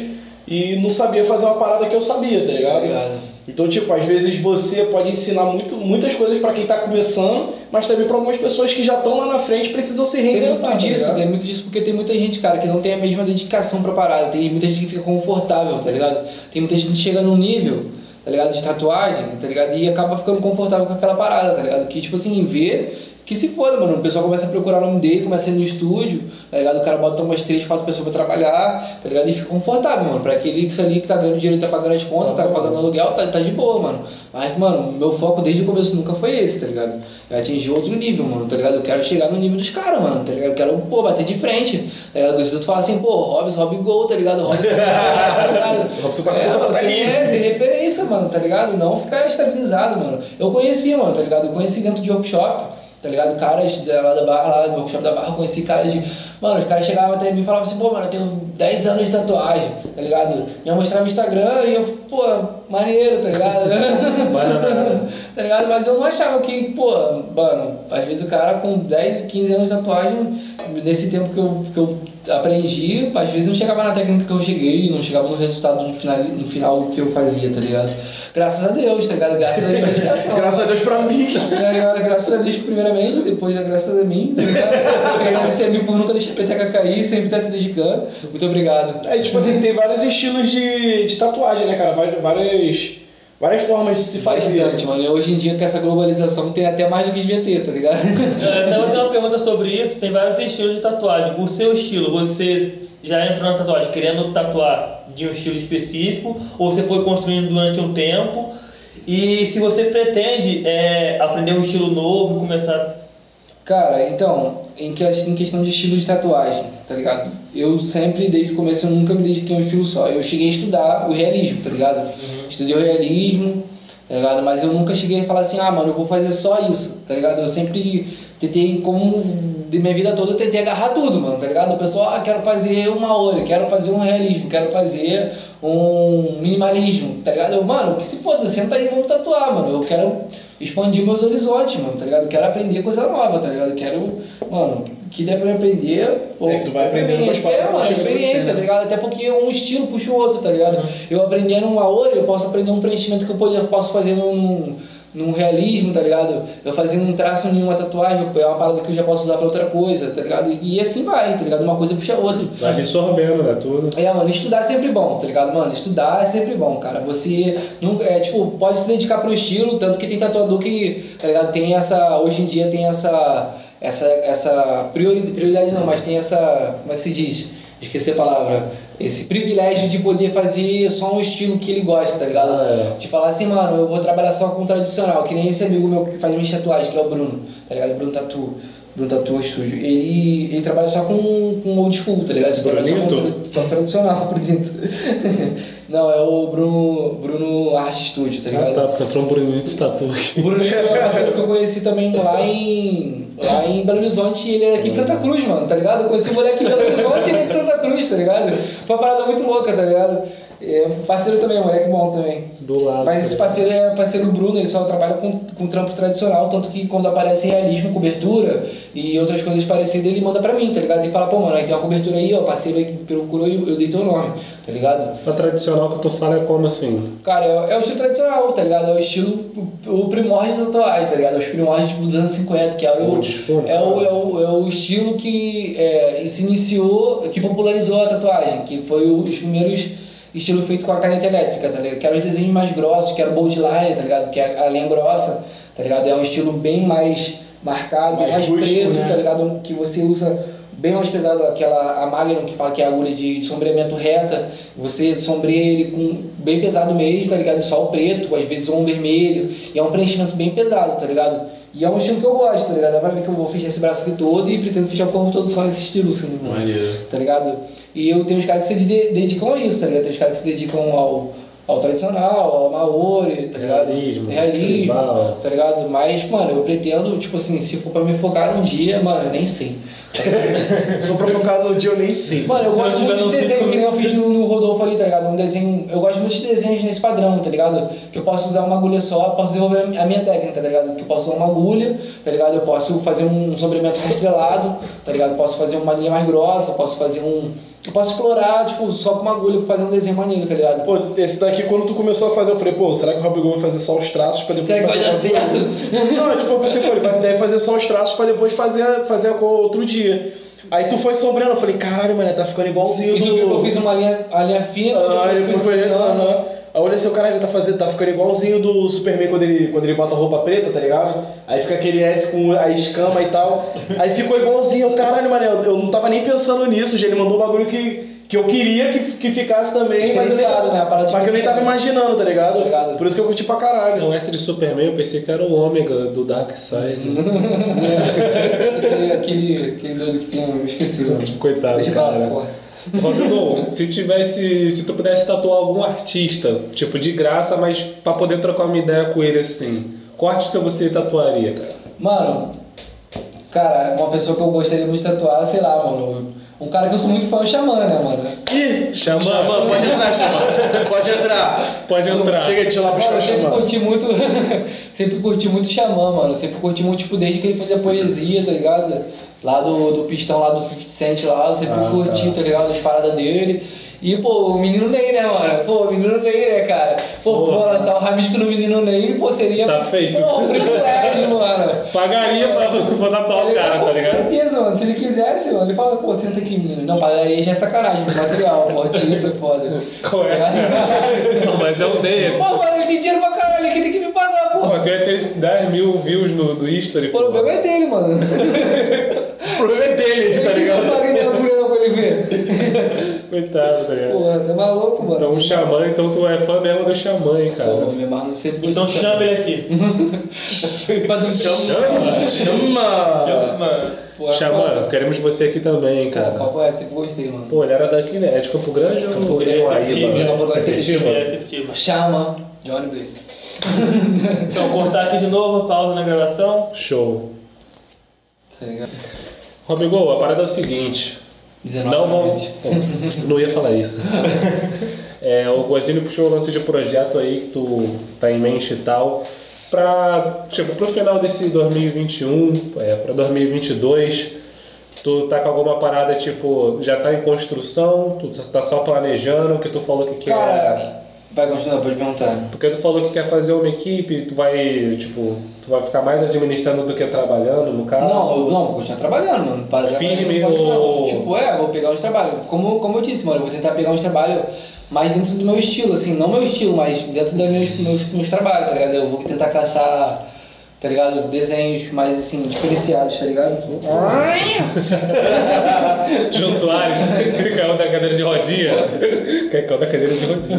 e não sabia fazer uma parada que eu sabia, tá ligado? Tá. Então, tipo, às vezes você pode ensinar muito, muitas coisas pra quem tá começando, mas também pra algumas pessoas que já estão lá na frente precisam se Tem reinventar. muito tá disso, ligado? tem muito disso porque tem muita gente, cara, que não tem a mesma dedicação pra parada. Tem muita gente que fica confortável, tá ligado? Tem muita gente que chega num nível, tá ligado? De tatuagem, tá ligado? E acaba ficando confortável com aquela parada, tá ligado? Que, tipo assim, vê que se foda, mano. O pessoal começa a procurar o nome dele, começa a ir no estúdio, tá ligado? O cara bota umas 3, 4 pessoas pra trabalhar, tá ligado? E fica confortável, mano. Pra aquele que ali que tá ganhando dinheiro, tá pagando as contas, tá pagando aluguel, tá, tá de boa, mano. Mas, mano, meu foco desde o começo nunca foi esse, tá ligado? Eu atingir outro nível, mano, tá ligado? Eu quero chegar no nível dos caras, mano, tá ligado? Eu quero, pô, bater de frente, tá ligado? Se tu falar assim, pô, Hobbs, Rob Gol, tá ligado? Hobbs, tá ligado? Robson quatro é, tá é, ser referência, mano, tá ligado? Não ficar estabilizado, mano. Eu conheci, mano, tá ligado? Eu conheci dentro de workshop, tá ligado? Caras da- lá da Barra, lá do workshop da Barra, eu conheci caras de. Mano, os caras chegavam até mim e falavam assim, pô, mano, eu tenho 10 anos de tatuagem, tá ligado? Ia mostrar meu Instagram e eu, pô, maneiro, tá ligado? tá ligado? Mas eu não achava que, pô, mano, às vezes o cara com 10, 15 anos de tatuagem, nesse tempo que eu, que eu aprendi, às vezes não chegava na técnica que eu cheguei, não chegava no resultado no final, no final que eu fazia, tá ligado? Graças a Deus, tá ligado? Graças a Deus. Graças a Deus pra mim. Tá ligado? Graças a Deus primeiramente, depois é graças a mim, tá ligado? Agradecer a mim por nunca deixar a peteca cair, sempre estar se dedicando. Muito obrigado. É, tipo assim, tem vários estilos de, de tatuagem, né, cara? Várias, várias formas de se fazer. Bastante, mano. E hoje em dia, com essa globalização, tem até mais do que devia ter, tá ligado? É, Até fazer uma pergunta sobre isso, tem vários estilos de tatuagem. O seu estilo, você já entrou na tatuagem querendo tatuar de um estilo específico ou você foi construindo durante um tempo? E se você pretende é, aprender um estilo novo e começar. Cara, então, em, que, em questão de estilo de tatuagem, tá ligado? Eu sempre, desde o começo, eu nunca me dediquei a um estilo só. Eu cheguei a estudar o realismo, tá ligado? Estudei o realismo, tá ligado? Mas eu nunca cheguei a falar assim, ah, mano, eu vou fazer só isso, tá ligado? Eu sempre tentei, como de minha vida toda, eu tentei agarrar tudo, mano, tá ligado? O pessoal, ah, quero fazer uma olho, quero fazer um realismo, quero fazer um minimalismo, tá ligado? Eu, mano, que se foda, senta aí e vamos tatuar, mano. Eu quero expandir meus horizontes, mano, tá ligado? Eu quero aprender coisa nova, tá ligado? Eu quero, mano, que der pra aprender. pô, É que tu vai aprendendo com as é, paradas que mano, em você, experiência, né? tá ligado? Até porque um estilo puxa o outro, tá ligado? Eu aprendendo uma olho, eu posso aprender um preenchimento que eu posso fazer num, num realismo, tá ligado? Eu fazendo um traço em uma tatuagem, é uma parada que eu já posso usar pra outra coisa, tá ligado? E assim vai, tá ligado? Uma coisa puxa a outra. Vai absorvendo, né? Tudo. É, mano, estudar é sempre bom, tá ligado, mano? Estudar é sempre bom, cara. Você nunca, é, tipo, pode se dedicar pro estilo, tanto que tem tatuador que, tá ligado, tem essa, hoje em dia tem essa, essa, essa priori- prioridade não, mas tem essa, como é que se diz? Esqueci a palavra. Esse privilégio de poder fazer só um estilo que ele gosta, tá ligado? Ah, De falar assim, mano, eu vou trabalhar só com tradicional, que nem esse amigo meu que faz minha tatuagem, que é o Bruno, tá ligado? Bruno Tatu. Bruno Tatu Studio. Ele, ele trabalha só com, com old school, tá ligado? Ele trabalha só com, Brunito? tra- só tradicional por dentro. Não, é o Bruno, Bruno Art Studio, tá Ah, ligado? tá, porque entrou um bonito tatu O aqui. Bruno é um parceiro que eu conheci também lá em, lá em Belo Horizonte e ele é daqui de Santa Cruz, mano, tá ligado? Eu conheci o moleque de Belo Horizonte e ele é de Santa Cruz, tá ligado? Foi uma parada muito louca, tá ligado? É, parceiro também, moleque bom também. Do lado. Mas esse parceiro é parceiro Bruno, ele só trabalha com, com trampo tradicional, tanto que quando aparece realismo, cobertura e outras coisas parecidas, ele manda pra mim, tá ligado? Ele fala, pô, mano, aí tem uma cobertura aí, ó, parceiro aí que procurou e eu dei teu nome, tá ligado? A tradicional que tu fala é como assim? Cara, é, é o estilo tradicional, tá ligado? É o estilo, o, o primórdio da tatuagem, tá ligado? Os primórdios tipo, dos anos 50, que é o, school, é o, é o, é o estilo que é, se iniciou, que popularizou a tatuagem, que foi os primeiros estilo feito com a caneta elétrica, tá ligado? Que eram os desenhos mais grossos, que era o bold line, tá ligado? Que é a linha grossa, tá ligado? É um estilo bem mais marcado, Mais mais, preto, né? tá ligado? Que você usa bem mais pesado, aquela a Magnum que fala que é a agulha de, de sombreamento reta, você sombreia ele com bem pesado mesmo, tá ligado? Só o preto, às vezes um vermelho, e é um preenchimento bem pesado, tá ligado? E é um estilo que eu gosto, tá ligado? Dá pra ver que eu vou fechar esse braço aqui todo e pretendo fechar o corpo todo só nesse estilo, assim, mano Maneiro. tá ligado? E eu tenho os caras que se de- dedicam a isso, tá ligado? Tem os caras que se dedicam ao, ao tradicional, ao maori, tá ligado? Realismo, Realismo, tá ligado? Mas, mano, eu pretendo, tipo assim, se for pra me focar num dia, mano, eu nem sei. Se for pra focar no dia, eu nem sei. Mano, eu gosto muito de desenho, que nem eu fiz no, no Rodolfo ali, tá ligado? Um desenho. Eu gosto muito de desenhos nesse padrão, tá ligado? Que eu posso usar uma agulha só, posso desenvolver a minha técnica, tá ligado? Que eu posso usar uma agulha, tá ligado? Eu posso fazer um sombreamento rastrelado, tá ligado? Posso fazer uma linha mais grossa, posso fazer um. Eu posso explorar, tipo, só com uma agulha, fazer um desenho maneiro, tá ligado? Pô, esse daqui, quando tu começou a fazer, eu falei, pô, será que o Robigol vai fazer só os traços pra depois Será que fazer vai dar a cor? certo? Não, tipo, eu pensei, pô, ele vai, deve fazer só os traços pra depois fazer, a- fazer a cor outro dia. Aí tu foi sombreando, eu falei, caralho, mano, tá ficando igualzinho E do... tu viu que eu fiz uma linha, a linha fina, Ah, depois fui foi. Aham. Aí olhei assim, caralho, ele tá fazendo, tá ficando igualzinho do Superman quando ele, quando ele bota a roupa preta, tá ligado? Aí fica aquele S com a escama e tal. Aí ficou igualzinho, eu, caralho, mano, eu, eu não tava nem pensando nisso, já ele mandou um bagulho que, que eu queria que, que ficasse também, mas, eu né? Mas que eu nem tava imaginando, tá ligado? Tá ligado? Por isso que eu curti pra caralho. Não, essa de Superman eu pensei que era o Ômega do Dark Side. aquele, aquele, aquele doido que tem, eu esqueci, mano. Coitado, Deixa cara. Rodrigo, se tivesse. Se tu pudesse tatuar algum artista, tipo, de graça, mas pra poder trocar uma ideia com ele assim, qual artista você tatuaria, cara? Mano, cara, uma pessoa que eu gostaria muito de tatuar, sei lá, mano. Um cara que eu sou muito fã é o Xamã, né, mano? Ih, Xamã. pode entrar, Xamã. Pode entrar. Pode entrar. Chega, eu lá buscar Mano, o eu sempre Xamã. curti muito. sempre curti muito o Xamã, mano. Sempre curti muito, tipo, desde que ele fazia poesia, tá ligado? Lá do, do pistão lá do 50 Cent lá, eu sempre Ah, curti, tá. ligado? As paradas dele. E, pô, o menino Ney, né, mano? Pô, o menino Ney, né, cara? Pô, Pô. lançar o rabisco no menino Ney, pô, seria. Tá feito. Pô, um privilégio, mano. Pagaria pra, tatuar o cara, tá ligado? Com certeza, mano. Se ele quisesse, mano, ele fala, pô, senta aqui, menino. Não, pagaria já é sacanagem, material, pô, tinta é foda. Qual é? Não, mas é o dele. Pô, mano, ele tem dinheiro pra caralho, ele tem que me pagar, pô. Pô, tu ia ter 10 mil views no, no History, O pô. problema é dele, mano. O problema é dele, tá ligado? Ele ver. Coitado, tá ligado? Porra, tá maluco, mano. Então o Xamã, então tu é fã mesmo do Xamã, hein, cara. Sou, meu irmão, sempre Então chama ele aqui. Chama! Chama! Mano. Porra, Xamã, queremos você aqui também, hein, Cara, papo é, sempre gostei, mano. Pô, ele era daqui, né? É de Campo Grande ou Campo Grande, Sepetiba. Aíba? Campo Grande, Sepetiba? É. Chama Johnny Blaze. Então, cortar aqui de novo, pausa na gravação. Show. Tá ligado? Rodrigo, a parada é o seguinte. 19 Não vão. Pô, Não ia falar isso. É, o Guardini puxou o lance de projeto aí que tu tá em mente e tal. Pra, tipo, pro final desse 2021, é, pra 2022, tu tá com alguma parada, tipo, já tá em construção, tu tá só planejando o que tu falou que quer. Cara, vai continuar, pode perguntar. Porque tu falou que quer fazer uma equipe, tu vai, tipo, tu vai ficar mais administrando do que trabalhando, no caso? Não, eu não, vou continuar trabalhando, mano. Fazer Firme ou- Tipo, é, vou pegar uns trabalhos. Como, como eu disse, mano, eu vou tentar pegar uns trabalhos mais dentro do meu estilo, assim, não meu estilo, mas dentro dos meus, meus, meus trabalhos, tá ligado? Eu vou tentar caçar, tá ligado? Desenhos mais, assim, diferenciados, tá ligado? Gil Soares, caiu da cadeira de rodinha. Caiu da cadeira de rodinha.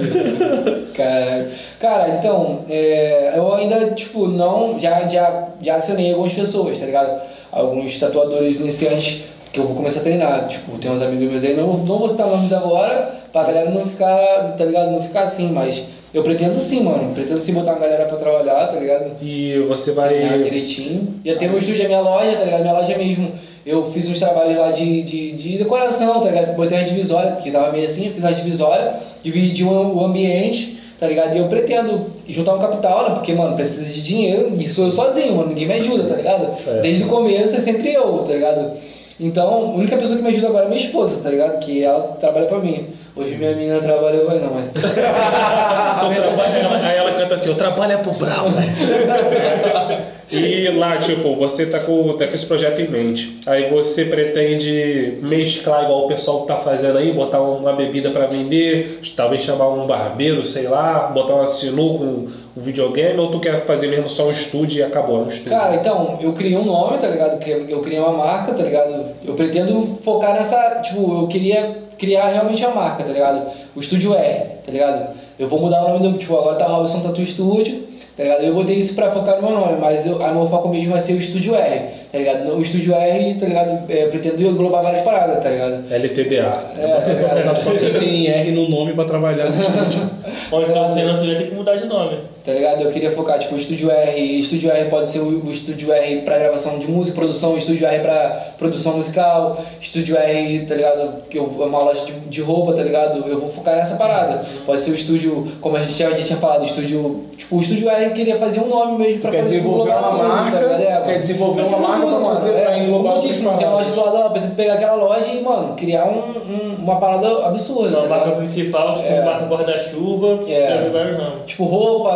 Cara, cara então, é, eu ainda, tipo, não. Já, já, já acionei algumas pessoas, tá ligado? Alguns tatuadores iniciantes que eu vou começar a treinar. Tipo, tem uns amigos meus aí, não, vou- não vou citar nomes agora, pra galera não ficar, tá ligado? Não ficar assim, mas eu pretendo sim, mano. Pretendo sim botar uma galera pra trabalhar, tá ligado? E você Treinar vai. direitinho. Já tem meu estúdio, a minha loja, tá ligado? Minha loja mesmo. Eu fiz uns trabalhos lá de, de, de decoração, tá ligado? Botei uma divisória, porque tava meio assim, eu fiz uma divisória, dividir o o ambiente, tá ligado? E eu pretendo juntar um capital, né? Porque, mano, precisa de dinheiro e sou eu sozinho, mano, ninguém me ajuda, tá ligado? É. Desde o começo é sempre eu, tá ligado? Então, a única pessoa que me ajuda agora é minha esposa, tá ligado? Que ela trabalha pra mim. Hoje minha menina trabalha, eu falei, não, mas. Eu trabalho- ela- aí ela canta assim, eu trabalho é pro brabo. e lá, tipo, você tá com, tá com esse projeto em mente. Aí você pretende mesclar igual o pessoal tá fazendo aí, botar uma bebida pra vender, talvez chamar um barbeiro, sei lá, botar uma sinuca, um, um videogame, ou tu quer fazer mesmo só um estúdio e acabou, é um estúdio? Cara, então, eu criei um nome, tá ligado? Que eu criei uma marca, tá ligado? Eu pretendo focar nessa. Tipo, eu queria criar realmente a marca, tá ligado? O Estúdio R, tá ligado? Eu vou mudar o nome do. Tipo, agora tá Robson Tattoo Studio, tá ligado? Eu botei isso pra focar no meu nome, mas eu, a meu foco mesmo vai ser o Estúdio R, tá ligado? O Estúdio R, tá ligado? É, eu pretendo englobar várias paradas, tá ligado? LTDA. É, tá ligado? Tá só quem tem R no nome pra trabalhar no estúdio. Ou então você não tiver tem que mudar de nome. Tá ligado? Eu queria focar, tipo, o Estúdio R. Estúdio R pode ser o, o Estúdio R pra gravação de música, produção, Estúdio R pra produção musical, Estúdio R, tá ligado? Que eu, é uma loja de, de roupa, tá ligado? Eu vou focar nessa parada. Pode ser o estúdio, como a gente já, a gente tinha falado, o estúdio. Tipo, o Estúdio R queria fazer um nome mesmo pra Quer fazer desenvolver uma tudo, marca, tá ligado? É, quer desenvolver uma marca pra mano. fazer, pra englobar outras disse, tem loja do lado, eu pretendo pegar aquela loja e, mano, criar um, um- uma parada absurda. Uma tá marca ligado? principal, tipo É. marca guarda-chuva, É. tem vários nomes. Tipo, roupa,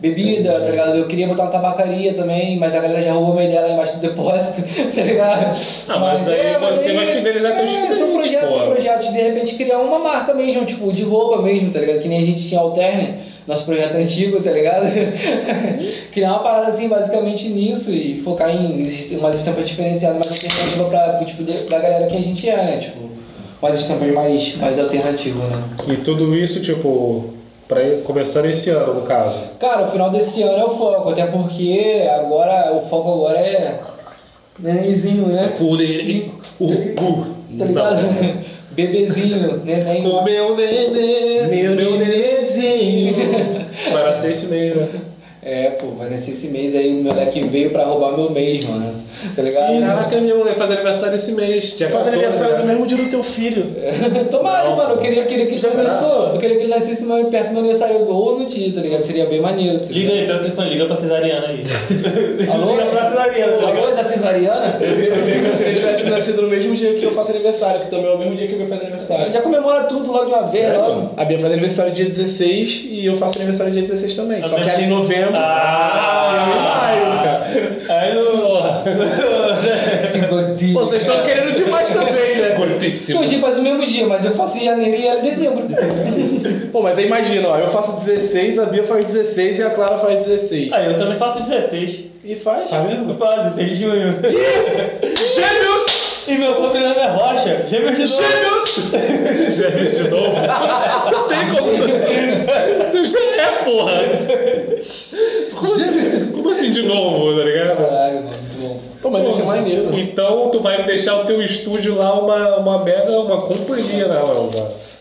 bebida, tá ligado? Eu queria botar uma tabacaria também, mas a galera já roubou minha ideia lá embaixo do depósito, tá ligado? Ah, mas aí você vai fidelizar teus é, clientes, São projetos, são projetos de de repente criar uma marca mesmo, tipo, de roupa mesmo, tá ligado? Que nem a gente tinha Alterne, nosso projeto antigo, tá ligado? criar uma parada assim, basicamente nisso e focar em umas estampas diferenciadas, mais alternativa pra, pro tipo de- da galera que a gente é, né? Tipo, umas estampas mais, mais alternativas, né? E tudo isso, tipo, pra ir, começando esse ano, no caso. Cara, o final desse ano é o foco, até porque agora o foco agora é nenenzinho, né? O neném. O. o Tá ligado? Bebezinho, neném. O meu neném. Meu nenezinho. Vai nascer esse mês, né? É, pô, vai nascer esse mês aí, o moleque veio pra roubar meu mês, mano. Tá ligado? Caraca, minha mulher faz aniversário esse mês. Dia Faz 14, aniversário né? do mesmo dia do teu filho. Tomara, Não, mano, eu queria, eu queria que ele Já nascesse- pensou? Eu queria que ele nascesse mais perto do meu aniversário ou no dia, tá ligado? Seria bem maneiro. Tá Liga aí, pega o telefone, liga pra cesariana aí. Alô? Liga pra cesariana, tá Alô, é da cesariana? Eu queria que meu filho tivesse nascido no mesmo dia que eu faço aniversário, que também é o mesmo dia que eu faço aniversário. Já comemora tudo logo de uma vez, logo. A Bia faz aniversário dia 16 e eu faço aniversário dia 16 também. Só que ela em novembro. Ah, eu em maio. Esse gordinho. Vocês estão querendo demais também, né? Que Curtíssimo. hoje faz o mesmo dia, mas eu faço em janeiro e ela em dezembro. Pô, mas aí imagina, ó, eu faço 16, a Bia faz 16 e a Clara faz 16. Aí eu também faço 16. E faz? Tá Eu vendo? faço 16 de junho. Gêmeos! E meu sobrenome é Rocha. Gêmeos de novo. Gêmeos! Gêmeos de novo? Não tem como. Tu já é, porra. Como assim, como assim de novo, tá ligado? Caralho, mano, Pô, mas esse é maneiro. Então tu vai deixar o teu estúdio lá uma, uma mega, uma companhia, né, mano?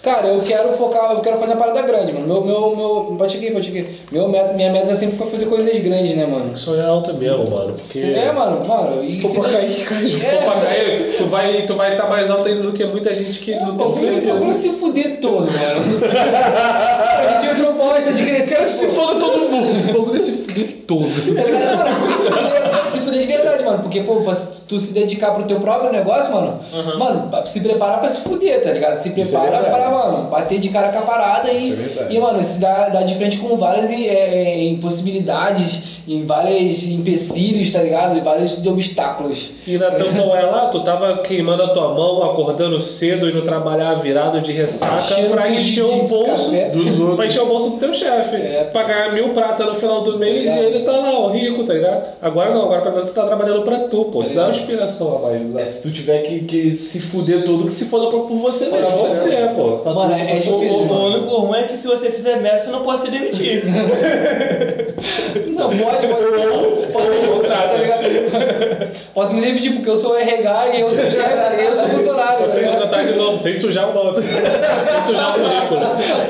Cara, eu quero focar, eu quero fazer uma parada grande, mano. Meu, meu, meu, pode aqui, pode aqui. Meu, meta- minha meta sempre foi fazer coisas grandes, né, mano? Sonho é alto mesmo, mano. Porque. É, mano, mano. Se for pra cair, cai. Se for pra cair, tu vai estar tu vai tá mais alto ainda do que muita gente que não tem certeza. Vamos se fuder todo, mano. Proposta de crescer. Se pô. foda todo mundo! Um pouco desse fuder todo. Mano? Se fuder, se de verdade, mano. Porque, pô, pra tu se dedicar pro teu próprio negócio, mano, mano, se preparar pra se fuder, tá ligado? Se é prepara verdade. pra, mano, bater de cara com a parada e, Isso é verdade. e mano, se dá, dá de frente com várias é, é, impossibilidades, em vários empecilhos, tá ligado? E vários obstáculos. E na Tampão é lá, tu tava queimando a tua mão, acordando cedo, indo trabalhar virado de ressaca Cheiro pra encher de o bolso café. Dos outros. Pra encher o bolso do teu chefe. É. Pra ganhar mil prata no final do mês ligado? e ele tá lá, ó, rico, tá ligado? Agora não, agora pelo menos tu tá trabalhando pra tu, pô. Tá Isso dá uma inspiração a mais. É, Né? se tu tiver que, que se fuder todo, que se foda por, por você Pra mesmo. você, né? pô. Pra Mano, tu- é tu- difícil, O, o único ruim é que se você fizer merda, você não pode se demitir. Não, pode, pode ser. Pode, ou contrato. tá ligado? Posso me repetir, porque eu sou RH e eu sou chefe, tá eu sou funcionário, Pode tá ser contratar de novo, sem sujar o nome, sem sujar o currículo.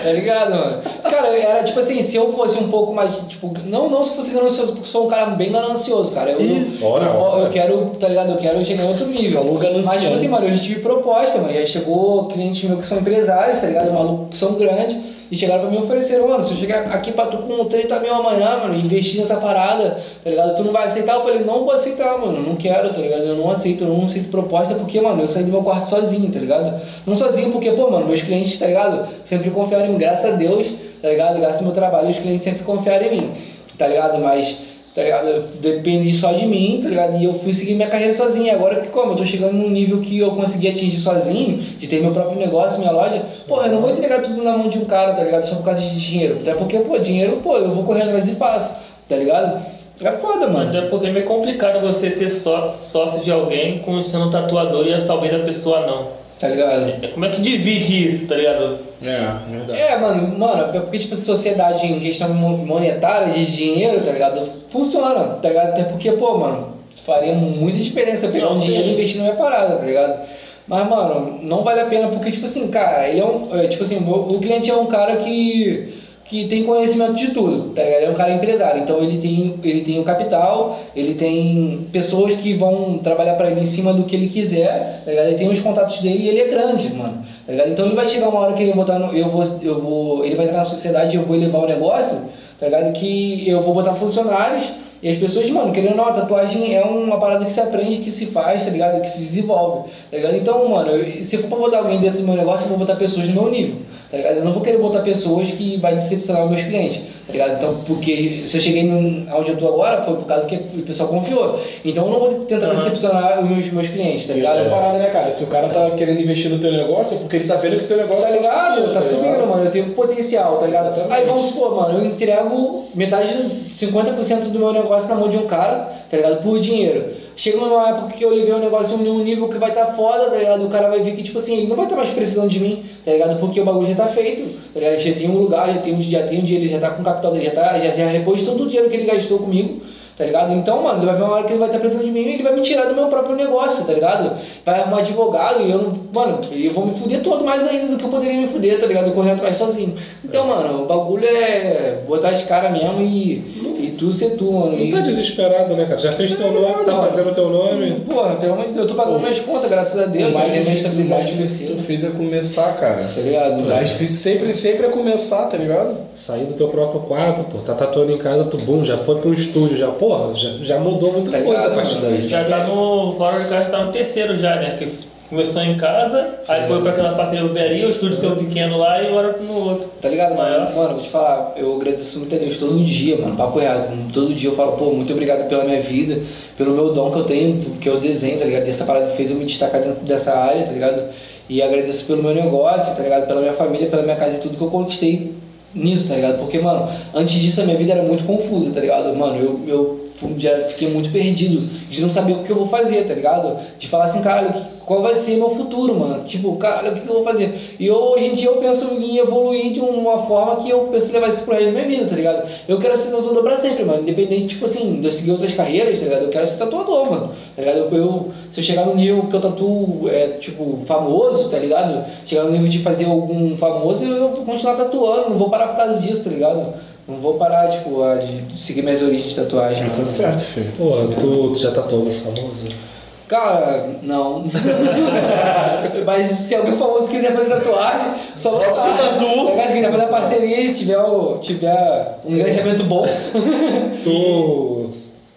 Tá ligado, mano? Cara, era tipo assim, se eu fosse um pouco mais, tipo, não, não se fosse ganancioso, porque sou um cara bem ganancioso, cara. Eu, Ih, eu, eu, quero, tá ligado? Eu quero chegar em outro nível. Falou ganancioso. Mas, tipo assim, mano, eu já tive proposta, mano. Já chegou clientes meus que são empresários, tá ligado? Malucos que são grandes. E chegaram pra mim e ofereceram, mano, se eu chegar aqui pra tu com 30 mil amanhã, mano, investir nessa parada, tá ligado? Tu não vai aceitar? Eu falei, não vou aceitar, mano, não quero, tá ligado? Eu não aceito, eu não aceito proposta porque, mano, eu saí do meu quarto sozinho, tá ligado? Não sozinho porque, pô, mano, meus clientes, tá ligado? Sempre confiaram em mim, graças a Deus, tá ligado? Graças ao meu trabalho, os clientes sempre confiaram em mim, tá ligado? Mas tá ligado? Depende só de mim, tá ligado? E eu fui seguir minha carreira sozinho. E agora que como eu tô chegando num nível que eu consegui atingir sozinho, de ter meu próprio negócio, minha loja, porra, eu não vou entregar tudo na mão de um cara, tá ligado? Só por causa de dinheiro. Até porque, pô, dinheiro, pô, eu vou correndo atrás e faço, tá ligado? É foda, mano. Até porque é meio complicado você ser só, sócio de alguém como sendo um tatuador e talvez a pessoa não. Tá ligado? É, Como é que divide isso, tá ligado? É, verdade. É, mano, mano, é porque, tipo, sociedade em questão mo- monetária, de dinheiro, tá ligado? Funciona, tá ligado? Até porque, pô, mano, faria muita diferença pegar sim. dinheiro e investir na minha parada, tá ligado? Mas, mano, não vale a pena porque, tipo assim, cara, ele é um. é, tipo assim, o, o cliente é um cara que. Que tem conhecimento de tudo, tá? Ele é um cara empresário, então ele tem, ele tem o capital, ele tem pessoas que vão trabalhar pra ele em cima do que ele quiser, tá? Ele tem os contatos dele e ele é grande, mano, tá? Então ele vai chegar uma hora que ele vai botar no, eu vou, eu vou, ele vai entrar na sociedade e eu vou levar o negócio, tá? Que eu vou botar funcionários e as pessoas, mano, querendo ou não, a tatuagem é uma parada que se aprende, que se faz, tá ligado? Que se desenvolve, tá ligado? Então, mano, eu- se for pra botar alguém dentro do meu negócio, eu vou botar pessoas no meu nível, tá ligado? Eu não vou querer botar pessoas que vai decepcionar os meus clientes, tá ligado? Então, porque se eu cheguei onde eu tô agora, foi por causa que o pessoal confiou. Então, eu não vou tentar Aham. decepcionar os meus, meus clientes, tá ligado? É parada, né, cara? Se o cara tá querendo investir no teu negócio, é porque ele tá vendo que o teu negócio Tá ligado? Tá subindo, ligado? mano. Eu tenho potencial, tá ligado? Exatamente. Aí vamos supor, mano, eu entrego metade, 50% do meu negócio na mão de um cara, tá ligado? Por dinheiro. Chega numa época que eu levei o negócio num nível que vai estar tá foda, tá ligado? O cara vai ver que, tipo assim, ele não vai estar mais precisando de mim, tá ligado? Porque o bagulho já tá feito, tá ligado? Já tem um lugar, já tem, um- já tem um dinheiro, ele já tá com o capital dele, já, tá, já, já repôs todo o dinheiro que ele gastou comigo, tá ligado? Então, mano, ele vai ver uma hora que ele vai estar precisando de mim e ele vai me tirar do meu próprio negócio, tá ligado? Vai arrumar advogado e eu não. Mano, eu vou me fuder todo mais ainda do que eu poderia me fuder, tá ligado? Correr atrás sozinho. Então, mano, o bagulho é botar de cara mesmo e tu ser tu, mano. Não tá desesperado, né, cara? Já fez teu nome, tá Não. fazendo teu nome. Porra, pelo amor de Deus, eu tô pagando minhas contas, graças a Deus. O mais minha difícil, o mais difícil que tu fez é começar, cara. Tá ligado? O mais difícil sempre, sempre é começar, tá ligado? Sair do teu próprio quarto, pô, tá tatuando em casa, tu bum, já foi pro estúdio, já, porra, já, já mudou muita Tá coisa a ligado, partir mano? daí. Já tá no. Fora de casa tá no terceiro já, né? Que começou em casa, aí foi pra aquela parceria barbearia, o estúdio seu pequeno lá e agora no outro. Tá ligado, mano? Mano, vou te falar, eu agradeço muito a Deus todo dia, mano, papo reto. Todo dia eu falo, pô, muito obrigado pela minha vida, pelo meu dom que eu tenho, que eu desenho, tá ligado? Essa parada fez eu me destacar dentro dessa área, tá ligado? E agradeço pelo meu negócio, tá ligado? Pela minha família, pela minha casa e tudo que eu conquistei nisso, tá ligado? Porque, mano, antes disso a minha vida era muito confusa, tá ligado? Mano, eu, eu já fiquei muito perdido de não saber o que eu vou fazer, tá ligado? De falar assim, caralho, qual vai ser meu futuro, mano? Tipo, caralho, o que, eu vou fazer? E eu, hoje em dia eu penso em evoluir de uma forma que eu penso levar isso pro resto da minha vida, tá ligado? Eu quero ser tatuador pra sempre, mano. Independente, tipo assim, de eu seguir outras carreiras, tá ligado? Eu quero ser tatuador, mano. Tá ligado? Eu, se eu chegar no nível que eu tatuo, é, tipo, famoso, tá ligado? Chegar no nível de fazer algum famoso, eu vou continuar tatuando, não vou parar por causa disso, tá ligado? Não vou parar, tipo, a- de seguir minhas origens de tatuagem. Tá mano. certo, filho. Porra, tu, tu já tatuou algum famoso? Cara, não. Mas se alguém famoso quiser fazer tatuagem, só Robson Tatu. Se quiser fazer parceria, se tiver, o- tiver um engajamento bom. Tu.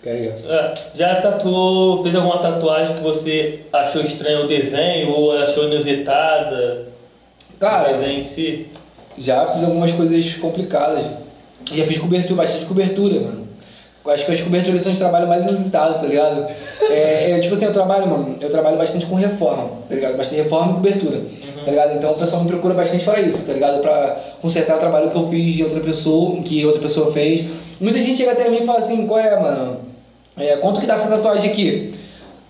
É, já tatuou, fez alguma tatuagem que você achou estranho o desenho ou achou inusitada? Cara, o desenho em si? já fiz algumas coisas complicadas. Já fiz cobertura, bastante cobertura, mano. Acho que as coberturas são os trabalhos mais inusitados, tá ligado? É, é, tipo assim, eu trabalho, mano, eu trabalho bastante com reforma, tá ligado? Bastante reforma e cobertura, tá ligado? Então o pessoal me procura bastante para isso, tá ligado? Pra consertar o trabalho que eu fiz de outra pessoa, que outra pessoa fez. Muita gente chega até mim e fala assim, qual é, mano? É, quanto que dá essa tatuagem aqui?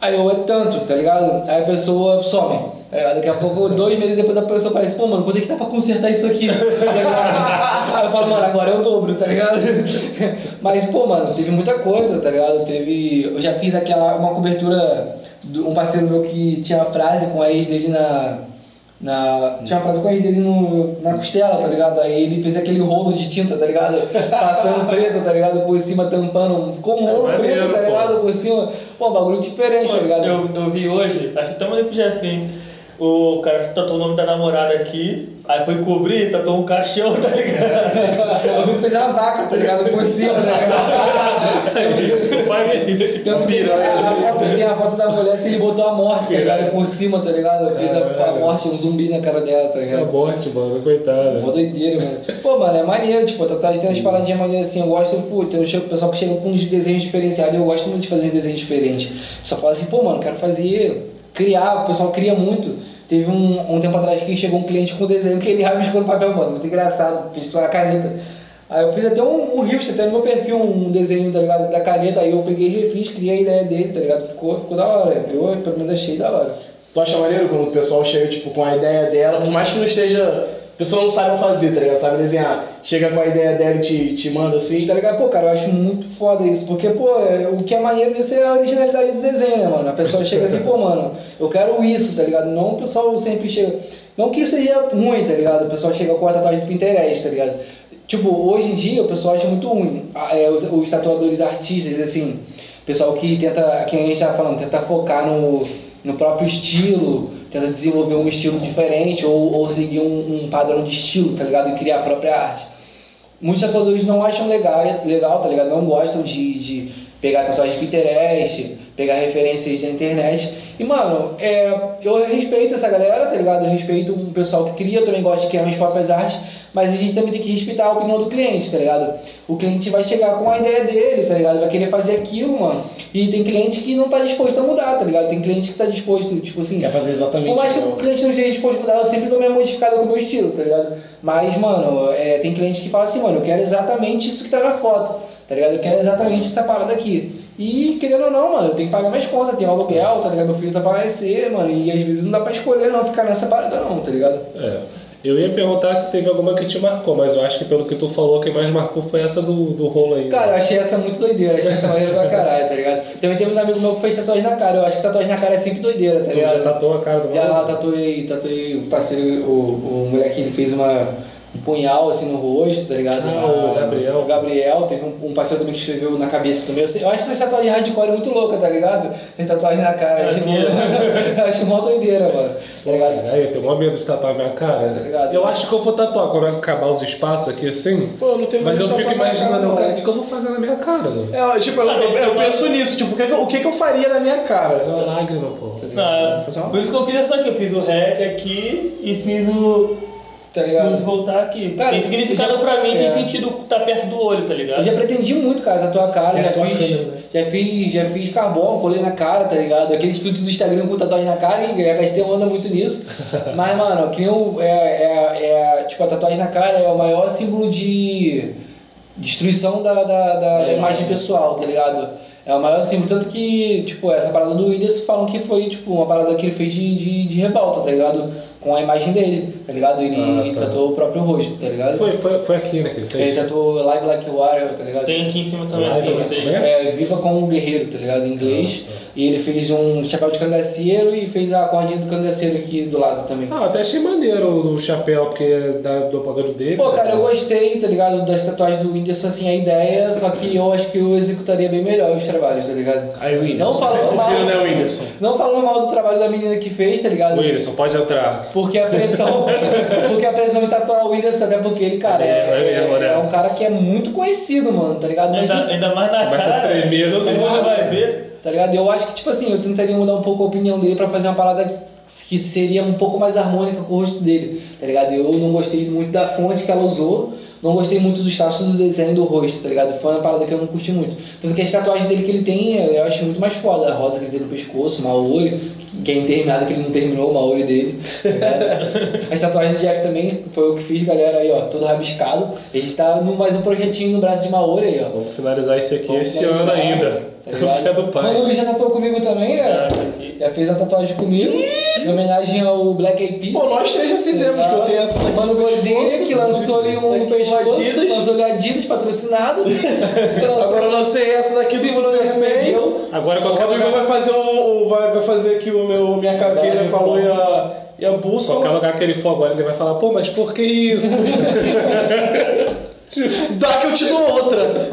Aí eu, é tanto, tá ligado? Aí a pessoa some. tá? Daqui a pouco, dois meses depois, a pessoa aparece, pô, mano, quanto é que dá pra consertar isso aqui? Tá? Aí eu falo, mano, agora é o dobro, tá ligado? Mas, pô, mano, teve muita coisa, tá ligado? Teve. Eu já fiz aquela, uma cobertura, do- um parceiro meu que tinha uma frase com a ex dele na. Na, tinha uma tatuagem dele no, na costela, tá ligado? Aí ele fez aquele rolo de tinta, tá ligado? Passando preto, tá ligado? Por cima, tampando. Com um rolo É preto, tá pô. ligado? Por cima. Pô, bagulho diferente, tá ligado? Eu, eu vi hoje, acho que até mandei pro Jefinho. O cara tatuou o nome da namorada aqui, aí foi cobrir, tatuou um caixão, tá ligado? Vi que fez uma vaca, tá ligado? Por cima, tá? Vai Tem, um, tem, a foto, tem a foto da mulher se ele botou a morte, tá ligado? Por cima, tá ligado? Fez a, a morte, um zumbi na cara dela, tá a ligado? morte, mano, coitada. Mó doideira, mano. Pô, mano, é maneiro, tipo, a tatuagem tem umas paradinhas maneiras assim, eu gosto, pô, tem um pessoal que chega com uns desenhos diferenciados, eu gosto muito de fazer uns desenhos diferentes. O pessoal fala assim, pô, mano, quero fazer, criar, o pessoal cria muito. Teve um, um tempo atrás que chegou um cliente com um desenho que ele rabiscou no papel, mano, muito engraçado, fiz só a caneta. Aí eu fiz até um, um rios, até no meu perfil, um desenho, tá ligado, da caneta, aí eu peguei refiz, criei a ideia dele, tá ligado? Ficou, ficou da hora, eu pelo menos achei da hora. Tu acha maneiro quando o pessoal chega, tipo, com a ideia dela, por mais que não esteja. Pessoa não saiba fazer, tá ligado? Sabe desenhar. Chega com a ideia dela e te, te manda assim. Tá ligado? Pô, cara, eu acho muito foda isso, porque, pô, é- o que é maneiro nisso é a originalidade do desenho, né, mano? A pessoa chega assim, pô, mano, eu quero isso, tá ligado? Não o pessoal sempre chega. Não que seja ruim, tá ligado? O pessoal chega com a tatuagem do Pinterest, tá ligado? Tipo, hoje em dia o pessoal acha muito ruim. É, os, os tatuadores artistas, assim, pessoal que tenta, que a gente tava falando, tenta focar no, no próprio estilo, tenta desenvolver um estilo diferente ou, ou seguir um, um padrão de estilo, tá ligado? E criar a própria arte. Muitos tatuadores não acham legal, legal tá ligado? Não gostam de, de pegar tatuagem de Pinterest, pegar referências da internet. E, mano, é, eu respeito essa galera, tá ligado? Eu respeito o pessoal que cria, eu também gosto de criar minhas próprias artes, mas a gente também tem que respeitar a opinião do cliente, tá ligado? O cliente vai chegar com a ideia dele, tá ligado? Vai querer fazer aquilo, mano. E tem cliente que não tá disposto a mudar, tá ligado? Tem cliente que tá disposto, tipo assim. Quer fazer exatamente Por mais que o cliente não esteja disposto a mudar, eu sempre dou minha modificada com o meu estilo, tá ligado? Mas, mano, é, tem cliente que fala assim, mano, eu quero exatamente isso que tá na foto, tá ligado? Eu quero exatamente essa parada aqui. E, querendo ou não, mano, eu tenho que pagar minhas contas, tem aluguel, tá ligado? Meu filho tá pra nascer, mano, e às vezes não dá pra escolher não ficar nessa parada não, tá ligado? É. Eu ia perguntar se teve alguma que te marcou, mas eu acho que pelo que tu falou, quem mais marcou foi essa do, do rolo aí. Cara, eu achei essa muito doideira, achei essa maneira pra caralho, tá ligado? Também temos um amigo meu que fez tatuagem na cara, eu acho que tatuagem na cara é sempre doideira, tá tu ligado? já tatuou a cara do Já lá maluco? tatuei, tatuei o parceiro, o, o moleque ele fez uma, um punhal assim no rosto, tá ligado? Ah, o Gabriel. O Gabriel, teve um, um parceiro também que escreveu na cabeça também. Eu, sei- eu acho essa tatuagem hardcore muito louca, tá ligado? Essa tatuagem na cara, eu acho, mó, eu acho mó doideira, mano. Tá ligado? Caralho, eu tenho mó medo de tatuar minha cara. Tá ligado? Eu acho que eu vou tatuar quando acabar os espaços aqui assim. Pô, não tenho Mas eu fico imaginando, cara, cara, o não. que, que eu vou fazer na minha cara, mano? É, tipo, eu, Ah, eu- eu é penso nisso, tipo, o que, que eu- o que, que eu faria na minha cara? Fazer uma lágrima, pô. Não, Fazer uma- por isso que eu fiz essa aqui, eu fiz o rec aqui e fiz o. Tá ligado? voltar aqui. Cara, tem significado já- pra mim, é. tem sentido tá perto do olho, tá ligado? Eu já pretendi muito, cara, tatuar a cara, já fiz, né? já fiz, já fiz carbono, colei na cara, tá ligado? Aqueles filtros do Instagram com tatuagem na cara, e já gastei onda muito nisso. Mas, mano, que nem o, é, é, é, tipo, a tatuagem na cara é o maior símbolo de destruição da, da, da- da imagem pessoal, tá ligado? É o maior símbolo, tanto que, tipo, essa parada do Whindersson falam que foi, tipo, uma parada que ele fez de, de, de revolta, tá ligado? Com a imagem dele, tá ligado? Ele, Ah, ele tá. tatuou o próprio rosto, tá ligado? Foi, foi, foi aqui, né, que ele Ele fez? tatuou Live Like Warrior, tá ligado? Tem aqui em cima também, Live Warrior? É, Viva como um Guerreiro, tá ligado? Em inglês. Ah, E ele fez um chapéu de cangaceiro e fez a cordinha do cangaceiro aqui do lado também. Ah, até achei maneiro o chapéu, porque é da, do bagulho dele. Pô, cara, né? eu gostei, tá ligado? Das tatuagens do Whindersson, assim, a ideia, só que eu acho que eu executaria bem melhor os trabalhos, tá ligado? Aí o Whindersson. Não falando o mal. filho, né, o Whindersson? Não falando mal do trabalho da menina que fez, tá ligado? Wilson, pode entrar. Porque a pressão. porque a pressão de tatuar o Whindersson, até porque ele, cara, é, É mesmo, é, né? é um cara que é muito conhecido, mano, tá ligado? Mas, Ainda, ainda mais na Começa a cara, tremer, todo assim. mundo vai ver. Tá ligado? Eu acho que, tipo assim, eu tentaria mudar um pouco a opinião dele pra fazer uma parada que seria um pouco mais harmônica com o rosto dele, tá ligado? Eu não gostei muito da fonte que ela usou, não gostei muito dos traços do desenho do rosto, tá ligado? Foi uma parada que eu não curti muito. Tanto que as tatuagens dele que ele tem, eu acho muito mais foda. A rosa que ele tem no pescoço, uma olho, que é interminada, que ele não terminou, uma olho dele. Tá? As tatuagens do Jeff também, foi eu que fiz, galera, aí, ó, todo rabiscado. A gente tá no mais um projetinho no braço de Maori aí, ó. Vamos finalizar esse aqui Vamos esse ano ainda. Tá ligado? Fé do O pai. Manu já tatuou comigo também, né? Aqui. Já fez a tatuagem comigo, em homenagem ao Black Eyed Peas. Pô, nós três já fizemos, que eu tenho essa daqui Mano pescoço, que lançou ali um pescoço, Adidas. lançou ali Adidas, patrocinado. Agora eu lancei essa daqui do Superman. Agora O qualquer Rodrigo lugar. vai fazer um, um- vai, vai fazer aqui o meu minha caveira com a loira E a bússola. Qualquer lugar que ele for agora, ele vai falar, pô, mas por que isso? Dá que eu te dou outra.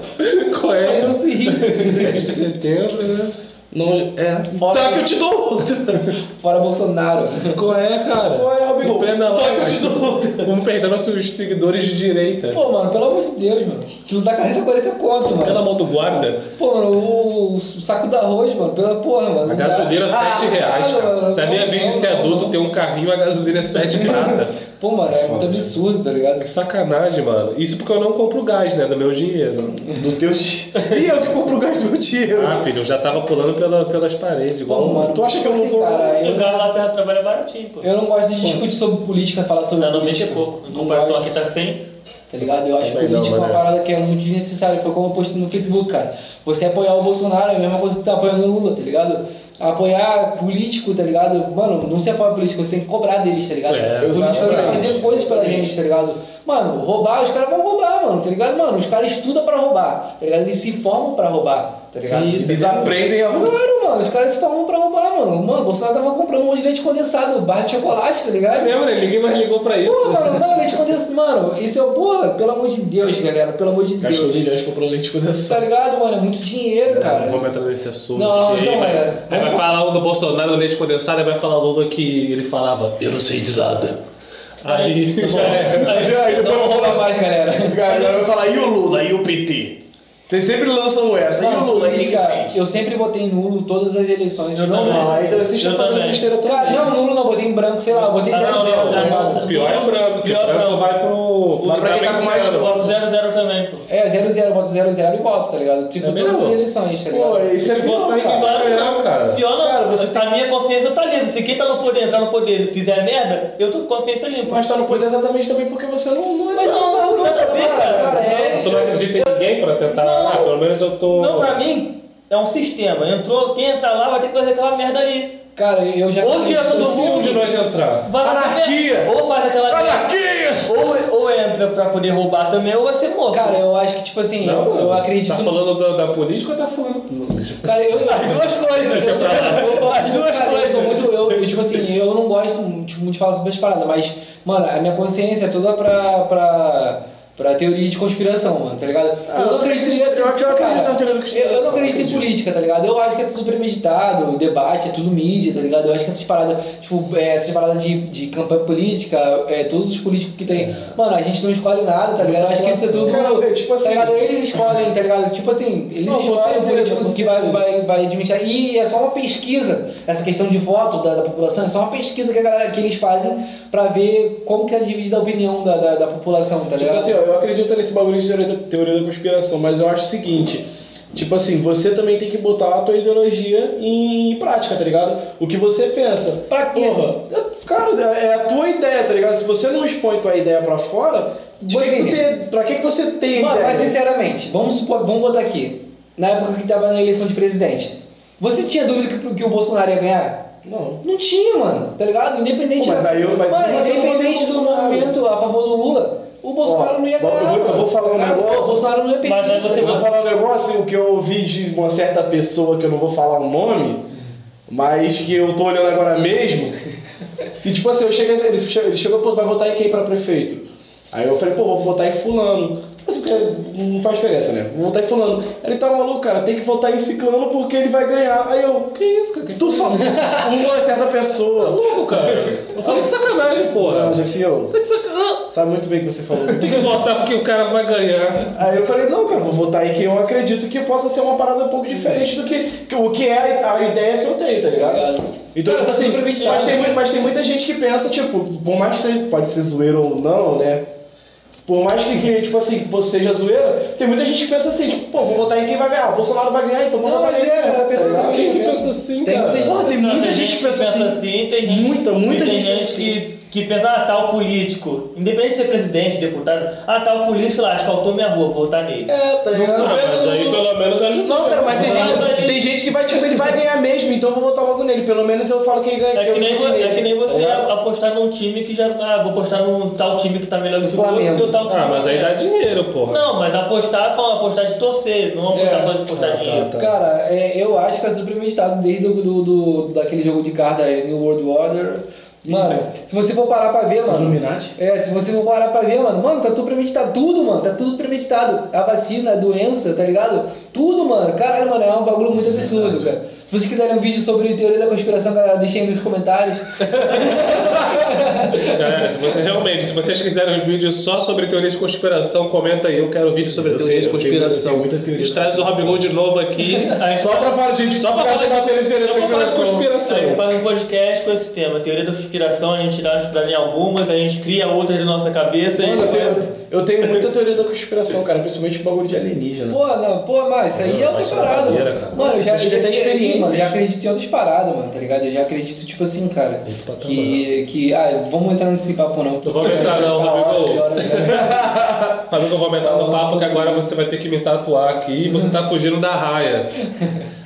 Qual É é? o seguinte, 7 de setembro, né? Não, é. Dá que eu te dou outra. fora Bolsonaro. Qual é, cara? Qual é, plena Dá que eu te dou outra. Vamos perder nossos seguidores de direita. Pô, mano, pelo amor de Deus, mano. Quilo da carne tá 40 conto, Pela mano. mão do guarda, Pô, mano, o, o saco do arroz, mano, pela porra, mano. a gasolina é 7 Ah, reais, cara. não, Da minha vez de ser adulto, ter um carrinho, a gasolina é 7 prata. Pô, mano, é muito absurdo, tá ligado? Que sacanagem, mano. Isso porque eu não compro gás, né? Do meu dinheiro. Do teu dinheiro. E eu que compro o gás do meu dinheiro. Ah, filho, eu já tava pulando pela, pelas paredes, Pô, igual. mano, Tu acha que eu não assim, tô- Cara, O eu, carro lá perto é baratinho, pô. eu não gosto de discutir sobre política, falar sobre Tá política. é pouco. Em Não comparação aqui tá 100. Tá ligado? Eu acho Também política não, uma mané. parada que é muito desnecessária. Foi como eu postei no Facebook, cara. Você apoiar o Bolsonaro é a mesma coisa que tá apoiando o Lula, tá ligado? Apoiar político, tá ligado? Mano, não se apoia político, você tem que cobrar deles, tá ligado? É, político tem que fazer coisas pela gente, tá ligado? Mano, roubar, os caras vão roubar, mano, tá ligado? Mano, os caras estudam pra roubar, tá ligado? Eles se formam pra roubar, tá ligado? Isso, Eles é aprendem a roubar. Claro, mano, os caras se formam pra roubar, mano. Mano, o Bolsonaro tava comprando um monte de leite condensado, barra de chocolate, tá ligado? É mesmo, né? Ninguém mais ligou pra isso. Pô, mano, não, leite condensado, mano, isso é, porra, pelo amor de Deus, galera, pelo amor de Gastou Deus. milhões comprando leite Tá condensado. ligado, mano? É muito dinheiro, cara. Não vamos entrar nesse assunto. Não, aí então, vai, galera, aí vai vamos- falar um do Bolsonaro no leite condensado, aí vai falar o Lula que ele falava, eu não sei de nada. Aí já é. Aí, aí depois Não eu vou rouba falar. mais, galera. Galera vai falar, e o Lula, e o PT? Vocês sempre lançam essa, e o Lula, o que política, eu sempre votei nulo todas as eleições. Eu não. Ah, vocês estão Eu fazendo também. besteira também. Cara, não, nulo não, botei em branco, sei lá, botei Ah, 0 não, 0 não, tá não? O pior é o branco, porque Pior o branco vai pro. Mas pra quem tá com mais vencendo. Voto 00 também, pô. É, 0 0 boto 0 0 e voto, tá ligado? Tipo, É todas mesmo? as eleições, tá Pô, ligado? isso é votar em quem cara. vai ganhar, cara. Pior não, Cara, você a minha consciência tá livre. Se quem tá no poder entrar no poder fizer merda, eu tô com consciência limpa. Mas tá no poder exatamente também porque você não, não é Mas não, não, não, cara, cara. cara, é... Tu não acredita em ninguém pra tentar. Não. Ah, pelo menos eu tô. Não, pra mim, é um sistema. Entrou, quem entrar lá vai ter que fazer aquela merda ali. Cara, eu já... Ou tira todo Se um de mundo. nós entrar. Vai Anarquia! Ou faz aquela merda. Anarquia! Ou, ou entra pra poder roubar também, ou vai ser morto. Cara, eu acho que, tipo assim, eu, eu acredito... Tá falando da, da política ou tá falando. Cara, eu... As duas coisas. Pra lá. As duas Cara, eu coisas. sou muito. Eu, eu, tipo assim, eu não gosto tipo, muito de falar sobre as paradas, mas, mano, a minha consciência é toda pra. pra pra teoria de conspiração, mano, tá ligado? Ah, eu não eu acredito, acredito- eu Eu, conspiração, eu não acredito em política, tá ligado? Eu acho que é tudo premeditado, o debate é tudo mídia, tá ligado? Eu acho que essas paradas, tipo, é, essas paradas de, de campanha política, é, todos os políticos que tem. Mano, a gente não escolhe nada, tá ligado? Eu acho que isso é tudo. Cara, é tipo assim- Tá ligado? Eles escolhem, tá ligado? Tipo assim, eles Não, escolhem o político que vai, vai, vai administrar. E é só uma pesquisa, essa questão de voto da, da população, é só uma pesquisa que, a galera, que eles fazem pra ver como que é dividida a opinião da, da, da população, tá Tipo ligado? assim, ó, eu acredito nesse bagulho de teoria da, teoria da conspiração, mas eu acho o seguinte. Tipo assim, você também tem que botar a tua ideologia em prática, tá ligado? O que você pensa. Pra quê? Porra, é- cara, é a tua ideia, tá ligado? Se você não expõe tua ideia pra fora, de que que tem, pra que, que você tem Mano, ideia? mas sinceramente, vamos supor, vamos botar aqui, na época que tava na eleição de presidente, você tinha dúvida que, que o Bolsonaro ia ganhar? Não. Não tinha, mano, tá ligado? Independente Pô, mas aí eu- mas mano, independente do movimento a favor do Lula, o Bolsonaro Ó, não ia vou- ganhar. eu vou- eu vou falar um ligado? negócio. O Bolsonaro não ia perder. Mas aí você Eu vou ligado? falar um negócio, o que eu ouvi de uma certa pessoa, que eu não vou falar o nome, mas que eu tô olhando agora mesmo. E tipo assim, eu cheguei, ele, che- ele chegou, pô, vai votar em quem pra prefeito? Aí eu falei, pô, vou votar em fulano. Assim, porque não faz diferença, né? Vou votar em fulano. Ele tá maluco, cara, tem que votar em ciclano porque ele vai ganhar. Aí eu, Que isso, cara? Que tu fala, uma certa pessoa. louco, cara. Eu falei de sacanagem, porra. Não, Jefio, Falei de sacanagem. sabe muito bem o que você falou. Tem que votar porque o cara vai ganhar. Aí eu falei, não, cara, vou votar em quem eu acredito que possa ser uma parada um pouco diferente do que, que o que é a, ideia que eu tenho, tá ligado? Então, Cara, tipo tá assim, mas tem, mui- mas tem muita gente que pensa, tipo, por mais que seja, pode ser zoeiro ou não, né? Por mais que, que, tipo assim, pô, seja zoeira, tem muita gente que pensa assim, tipo, pô, vou votar em quem vai ganhar. O Bolsonaro vai ganhar, então vou Não, votar é, mesmo, eu penso tá ligado? assim, Quem que pensa assim, Tem cara? muita Porra, tem muita gente que pensa assim. tem gente, Muita, muita tem gente pensa que, que pensa, ah, tal político, independente de ser presidente, deputado, ah, tal político lá, asfaltou minha rua, vou votar nele. É, tá ligado? Ah, mas aí pelo menos ajuda. Não, cara, mas tem Não, gente, mas- tem gente que vai, tipo, ele vai ganhar mesmo, então eu vou votar logo nele. Pelo menos eu falo que ele ganha. É que, nem, voto vo- é que nem você tá ligado? apostar num time que já. Ah, vou apostar num tal time que tá melhor do que o outro, tal time. Ah, mas aí dá dinheiro, porra. Não, mas apostar, falando apostar de torcer, não apostar É. só de apostar Ah, tá, dinheiro. tá. Cara, é, eu acho que é tudo premeditado desde do, do, do- daquele jogo de cartas New World Order Mano, se você for parar pra ver, mano. Illuminati? É, se você for parar pra ver, mano, mano, tá tudo premeditado, tudo, mano, tá tudo premeditado. A vacina, a doença, tá ligado? Tudo, mano. Caralho, mano, é um bagulho muito absurdo, cara. Se vocês quiserem um vídeo sobre teoria da conspiração, galera, deixem aí nos comentários. Galera, se você, realmente, se vocês quiserem um vídeo só sobre teoria de conspiração, comenta aí. Eu quero um vídeo sobre Eu teoria de tenho- eu tenho- conspiração. eu tenho muita teoria A gente da traz o Robin Hood de novo aqui. Aí, Só pra falar, gente, Só pra falar de- de teoria só da pra falar de conspiração. conspiração. a gente faz um podcast com esse tema, teoria da conspiração, a gente dá estudar em algumas, a gente cria outras na nossa cabeça Mano, eu tenho, eu tenho muita teoria da conspiração, cara, principalmente o bagulho de alienígena. Pô, não, pô, mas isso aí já é outra é parada. mano. eu já, já já, tem já- experiências. mano, já acredito em outras paradas, mano, tá ligado? Eu já acredito, tipo assim, cara, que, que. Ah, vamos entrar nesse papo não. Não vamos entrar não, e horas, né? Amigo, eu vou aumentar no papo que agora você vai ter que me tatuar aqui e você tá fugindo da raia.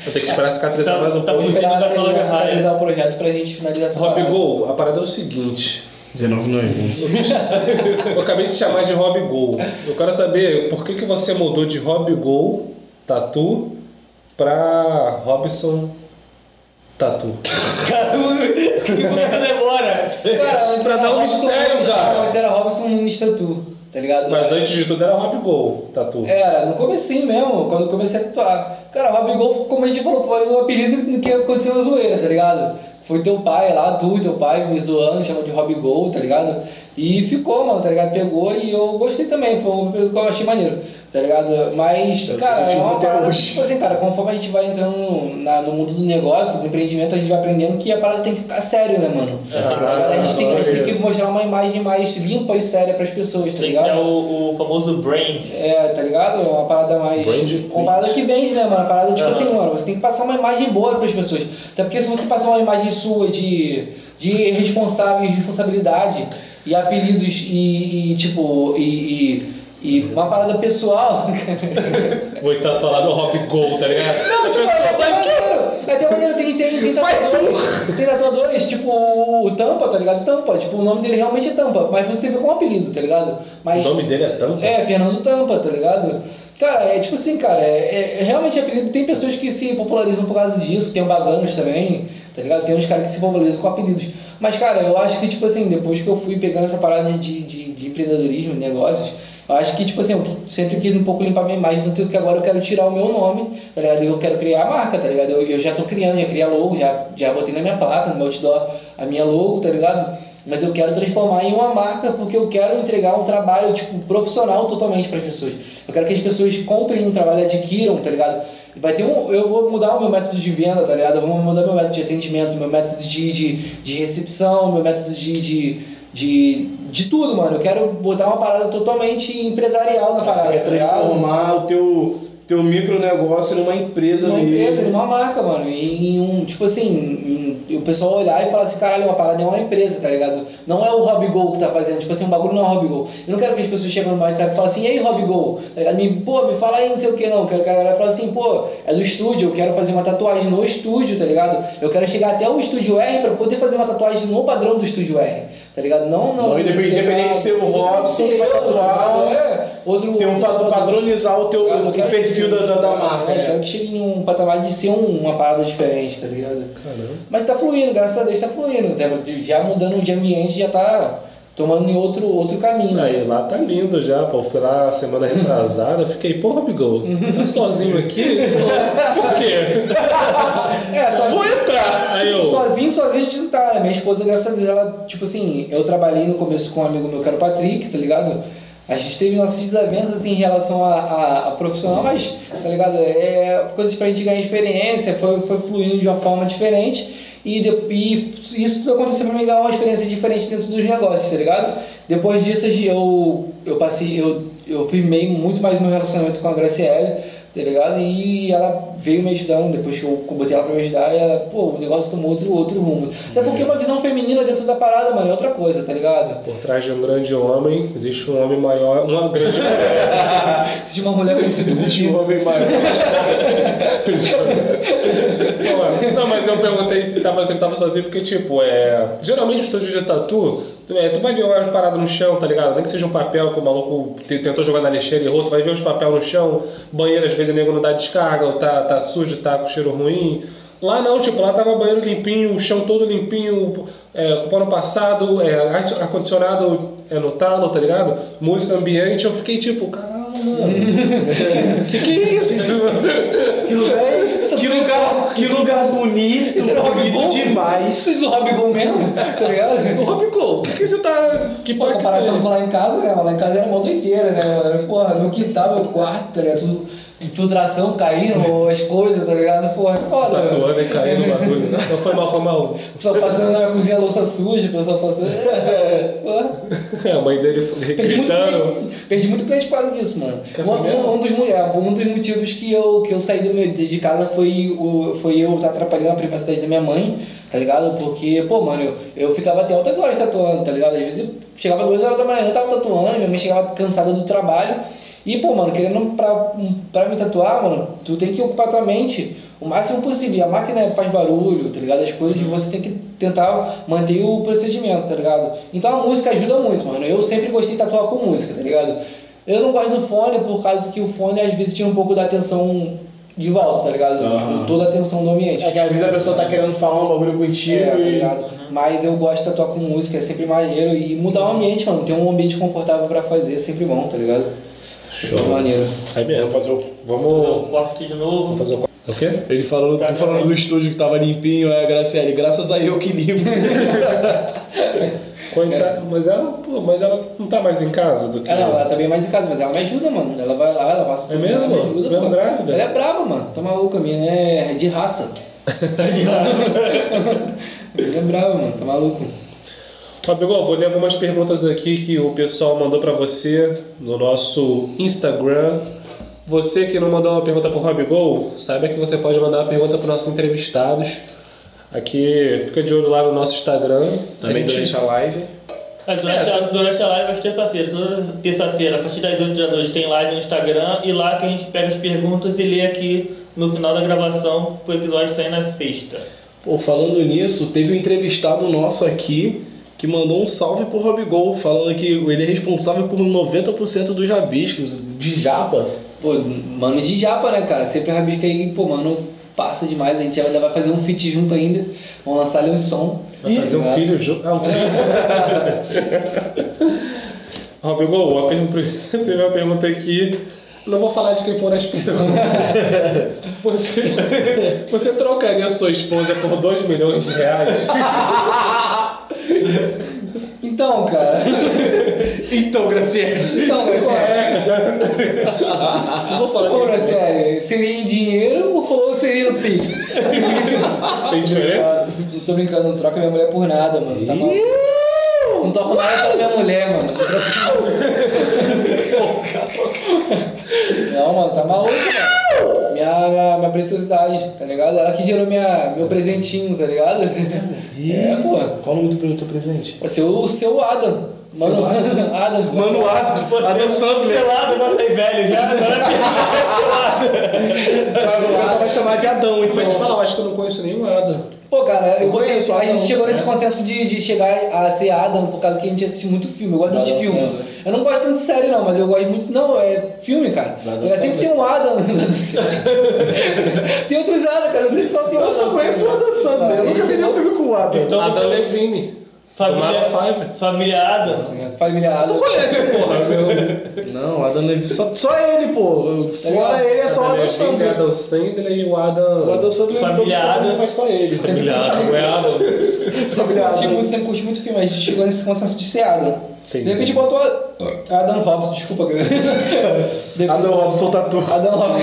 Vou ter que esperar cicatrizar Tá- mais um tá pouco. Esperar já Raia. finalizar o projeto pra gente finalizar essa Rob parada. Gol, a parada é o seguinte. 19 não é 20. Eu acabei de te chamar de Rob Gol. Eu quero saber por que, que você mudou de Rob Gol Tatu pra Robson Tatu. Caramba, que você demora. Cara, antes Pra era dar um Robson mistério, cara. Antes era Robson Nunes Tatu, tá ligado? Mas antes de tudo era Rob Gol Tatu. Era, no comecinho mesmo, quando eu comecei a atuar. Cara, Rob Gol, como a gente falou, foi o apelido que aconteceu na zoeira, tá ligado? Foi teu pai lá, tu e teu pai me zoando, chamou de Rob Gol, tá ligado? E ficou, mano, tá ligado? Pegou e eu gostei também, foi um apelido que eu achei maneiro, tá ligado? Mas, É cara, é uma parada, tipo assim, cara, conforme a gente vai entrando na- no mundo do negócio, do empreendimento, a gente vai aprendendo que a parada tem que ficar sério, né, mano? É, a, gente tem, a gente tem que mostrar uma imagem mais limpa e séria pras pessoas, tá ligado? criar o, o famoso brand. É, tá ligado? Uma parada mais. Brand uma parada que vende, né, mano? Uma parada tipo Aham. assim, mano, você tem que passar uma imagem boa pras pessoas. Até porque se você passar uma imagem sua de, de responsável e responsabilidade e apelidos e, e, tipo, e, e, e uma parada pessoal. Vou tatuar lá no Rob Gol, tá ligado? Não, tipo, pessoa é vai. maneiro. É até maneiro, tem, tem, tem tatuadores. Tem tatuadores, tipo o Tampa, tá ligado? Tampa, tipo, o nome dele realmente é Tampa, mas você vê com apelido, tá ligado? O Mas, nome dele é tanto. É, Fernando Tampa, tá ligado? Cara, é tipo assim, cara, é, é realmente apelido. Tem pessoas que se popularizam por causa disso, tem o também, tá ligado? Tem uns caras que se popularizam com apelidos. Mas, cara, eu acho que, tipo assim, depois que eu fui pegando essa parada de, de, de empreendedorismo, de negócios, acho que, tipo assim, eu sempre quis um pouco limpar minha imagem, tanto que agora eu quero tirar o meu nome, tá ligado? Eu quero criar a marca, tá ligado? Eu, eu já tô criando, já criei a logo, já, já botei na minha placa, no meu outdoor, a minha logo, tá ligado? Mas eu quero transformar em uma marca porque eu quero entregar um trabalho, tipo, profissional totalmente para as pessoas. Eu quero que as pessoas comprem um trabalho, adquiram, tá ligado? Vai ter um, eu vou mudar o meu método de venda, tá ligado? Eu vou mudar meu método de atendimento, meu método de, de, de recepção, meu método de, de, de, de tudo, mano. Eu quero botar uma parada totalmente empresarial na Você parada, vai tá ligado? transformar o teu, teu micronegócio numa empresa Uma mesmo. empresa, numa marca, mano. E em um, tipo assim, em- o pessoal olhar e falar assim, caralho, uma parada é uma empresa, tá ligado? Não é o Hobby Go que tá fazendo, tipo assim, um bagulho não é Hobby Go. Eu não quero que as pessoas cheguem no WhatsApp e falem assim, e aí Hobby Go? Tá ligado? Me, pô, me fala aí não sei o que não. Eu quero que a galera fale assim, pô, é do estúdio, eu quero fazer uma tatuagem no estúdio, tá ligado? Eu quero chegar até o estúdio R pra poder fazer uma tatuagem no padrão do estúdio R, tá ligado? Não, não. Não, independente- tá independente de ser o Robson que vai tatuar, é, outro, Tem um outro padronizar o teu Eu o perfil da, da, da marca. É, eu né? quero que chegue em um patamar de ser um- uma parada diferente, tá ligado? Caramba. Mas tá fluindo, graças a Deus tá fluindo. tá? Já mudando de ambiente, já tá tomando em outro, outro caminho. Aí lá tá lindo já, pô. Fui lá semana retrasada, eu fiquei, porra, Bigol, tá sozinho aqui? Pô, Por quê? É, sozinho, Vou entrar! Aí eu. sozinho, sozinho a gente não tá. né? Minha esposa, graças a Deus, ela, tipo assim, eu trabalhei no começo com um amigo meu que era o Patrick, tá ligado? A gente teve nossas desavenças assim, em relação a, a, a profissional, mas, tá ligado? É coisas pra gente ganhar experiência, foi, foi fluindo de uma forma diferente. E, e isso aconteceu pra mim ganhar uma experiência diferente dentro dos negócios, tá ligado? Depois disso eu, eu passei, eu, eu firmei muito mais meu relacionamento com a Graciele, tá ligado? E ela veio me ajudando, depois que eu botei ela pra me ajudar, e ela, pô, o negócio tomou outro, outro rumo. Até porque uma visão feminina dentro da parada, mano, é outra coisa, tá ligado? Por trás de um grande homem, existe um homem maior, uma grande mulher. Existe uma mulher conhecida Existe um homem maior. Não, mas eu perguntei se tava, se ele tava sozinho, porque, tipo, é. Geralmente o estúdio de tatu, tu, é, tu vai ver umas paradas no chão, tá ligado? Nem que seja um papel que o maluco te- tentou jogar na lixeira e errou, tu vai ver uns papel no chão, banheiro às vezes o nego não dá descarga, ou tá, tá sujo, tá com cheiro ruim. Lá não, tipo, lá tava banheiro limpinho, o chão todo limpinho, é, o ano passado, é, ar- ar-condicionado é, no talo, tá ligado? Música ambiente, eu fiquei tipo, caralho, mano. que que é isso? Que lugar, que lugar, que lugar bonito, Isso é bonito demais. Isso é do Robigol mesmo, tá ligado? Ô, o que, que você tá. Que Pô, comparação tá com lá em casa, né? Lá em casa era uma doideira, né? Porra, no quintal, meu quarto, tá ligado? Tudo, infiltração caindo, as coisas, tá ligado? Porra, é foda. Tatuando e caindo o bagulho. Não foi mal, foi mal. Pessoal passando na cozinha, a louça suja, o pessoal passando. Porra. A mãe dele gritando. perdi muito cliente por causa disso, mano. Que Um, um- um dos, é, um dos motivos que eu, que eu saí do meu, de casa foi, o, foi eu estar atrapalhando a privacidade da minha mãe, tá ligado? Porque, pô, mano, eu, eu ficava até altas horas tatuando, tá ligado? Às vezes chegava duas horas da manhã, eu tava tatuando, minha mãe chegava cansada do trabalho. E, pô, mano, querendo pra, pra me tatuar, mano, tu tem que ocupar tua mente o máximo possível. E a máquina faz barulho, tá ligado? As coisas, e você tem que tentar manter o procedimento, tá ligado? Então a música ajuda muito, mano. Eu sempre gostei de tatuar com música, tá ligado? Eu não gosto do fone por causa que o fone às vezes tira um pouco da atenção de volta, tá ligado? Aham. Toda a atenção do ambiente. É que às vezes a pessoa tá querendo falar um bagulho contigo É, tá ligado? Mas eu gosto de tatuar com música, é sempre maneiro. E mudar o ambiente, mano. Ter um ambiente confortável pra fazer é sempre bom, tá ligado? É sempre maneiro. Aí Vamos mesmo. fazer o. Vamos. O corte de novo. Vamos fazer o. O quê? Ele falando, Tá, tu falando tá. do estúdio que tava limpinho, é, Graciele, graças a eu que limpo. Quando tá- mas, ela, pô, mas ela não tá mais em casa do que. Ela, ela tá bem mais em casa, mas ela me ajuda, mano. Ela vai lá, ela passa É mesmo? ela me ajuda. Mesmo pô. grávida? Ela é brava, mano. Tá maluca, a minha é de raça. Ela é brava, mano. Tá maluco. Fabigol, vou ler algumas perguntas aqui que o pessoal mandou pra você no nosso Instagram. Você que não mandou uma pergunta pro Robigol, saiba que você pode mandar uma pergunta para nossos entrevistados. Aqui, fica de olho lá no nosso Instagram. Também A gente- durante a live. É, durante, É, a, durante a live, às terça-feira, toda terça-feira, a partir das 8 da noite, tem live no Instagram e lá que a gente pega as perguntas e lê aqui no final da gravação, o episódio sair na sexta. Pô, falando nisso, teve um entrevistado nosso aqui que mandou um salve pro Robigol, falando que ele é responsável por 90% dos rabiscos de japa. Pô, mano de japa, né, cara? Sempre rabisca aí, pô, mano, passa demais. A gente ainda vai fazer um feat junto ainda. Vamos lançar ali um som. Vai fazer um Tá filho junto. Ah, um filho. Robigol, a uma pergunta aqui. Não vou falar de quem foram as perguntas. Você, você trocaria a sua esposa por 2 milhões de reais? Então, cara. Então, Graciele. Então, Graciele. Não vou falar Ô, Graciele, seria em dinheiro ou seria no Pix? Tem diferença? Não tô brincando, não troca minha mulher por nada, mano. Tá maluco? Não troco nada pela minha mulher, mano. Não, troco... não mano, tá maluco, mano. Minha, minha, minha preciosidade, tá ligado? Ela que gerou minha, meu presentinho, tá ligado? É, pô. Qual o nome do teu presente? Vai ser o seu Adam. Mano, Adam. Mano Adam, Adam Sandler. Pelado, agora tá velho já, agora O pessoal vai chamar de Adão, Mas te então. falar, eu acho que eu não conheço nenhum Ada. Pô, cara, eu conheço a Adam, gente chegou nesse consenso de, de chegar a ser Adam por causa que a gente assiste muito filme. Eu gosto muito de Adam filme. Eu não gosto tanto de série, não, mas eu gosto muito. Não, é filme, cara. Adam Ela sempre tem um Adam do céu. tem outros Adam, cara. Eu sempre tem um Eu só Adam conheço o Adam Sandler, eu nunca vi nenhum filme com o Adam. Então, Ada você- Levine. família, Five. família Adams. Família Adam. Conhece, porra, meu. Não, Adam Levine. Só, só ele, pô. Fora ele é só o Ada Adam Sandler. Adam Sandler e o Adam. O Adam Sandler Família os filmes Adam. faz só ele. Familiar, não é Adams. Sempre Família curti Adam. muito, sempre curti muito filme. A gente chegou nesse consenso de ser Adam. Entendi. De repente botou a- Adam Robson, desculpa, cara. De repente- Adam Robson Tatu. Adão, Rob-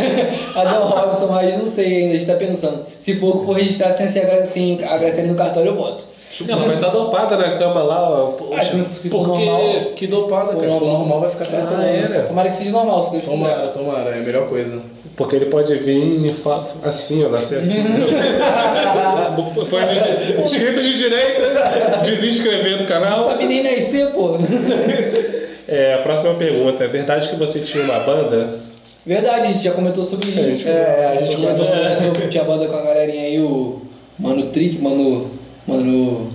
Adão Robson, mas não sei ainda, a gente tá pensando. Se for for registrar sem ser agra- sem a Graciane no cartório, eu boto. Ela vai estar dopada na cama lá, ó. Ah, se não- porque... normal. Que dopada, cara. Se for normal vai ficar Ah, tranquilo. era. Tomara que seja normal, se Deus Tomara, quiser. tomara, é a melhor coisa. Porque ele pode vir e fa- assim, ó, nascer assim. Foi de, inscrito de direita, desinscrever no Não canal. sabe nem nascer, pô. É, a próxima pergunta. É verdade que você tinha uma banda? Verdade, a gente já comentou sobre É, isso. É, a gente já comentou sobre isso. tinha banda com a galerinha aí, o Mano Trick, Mano. Mano.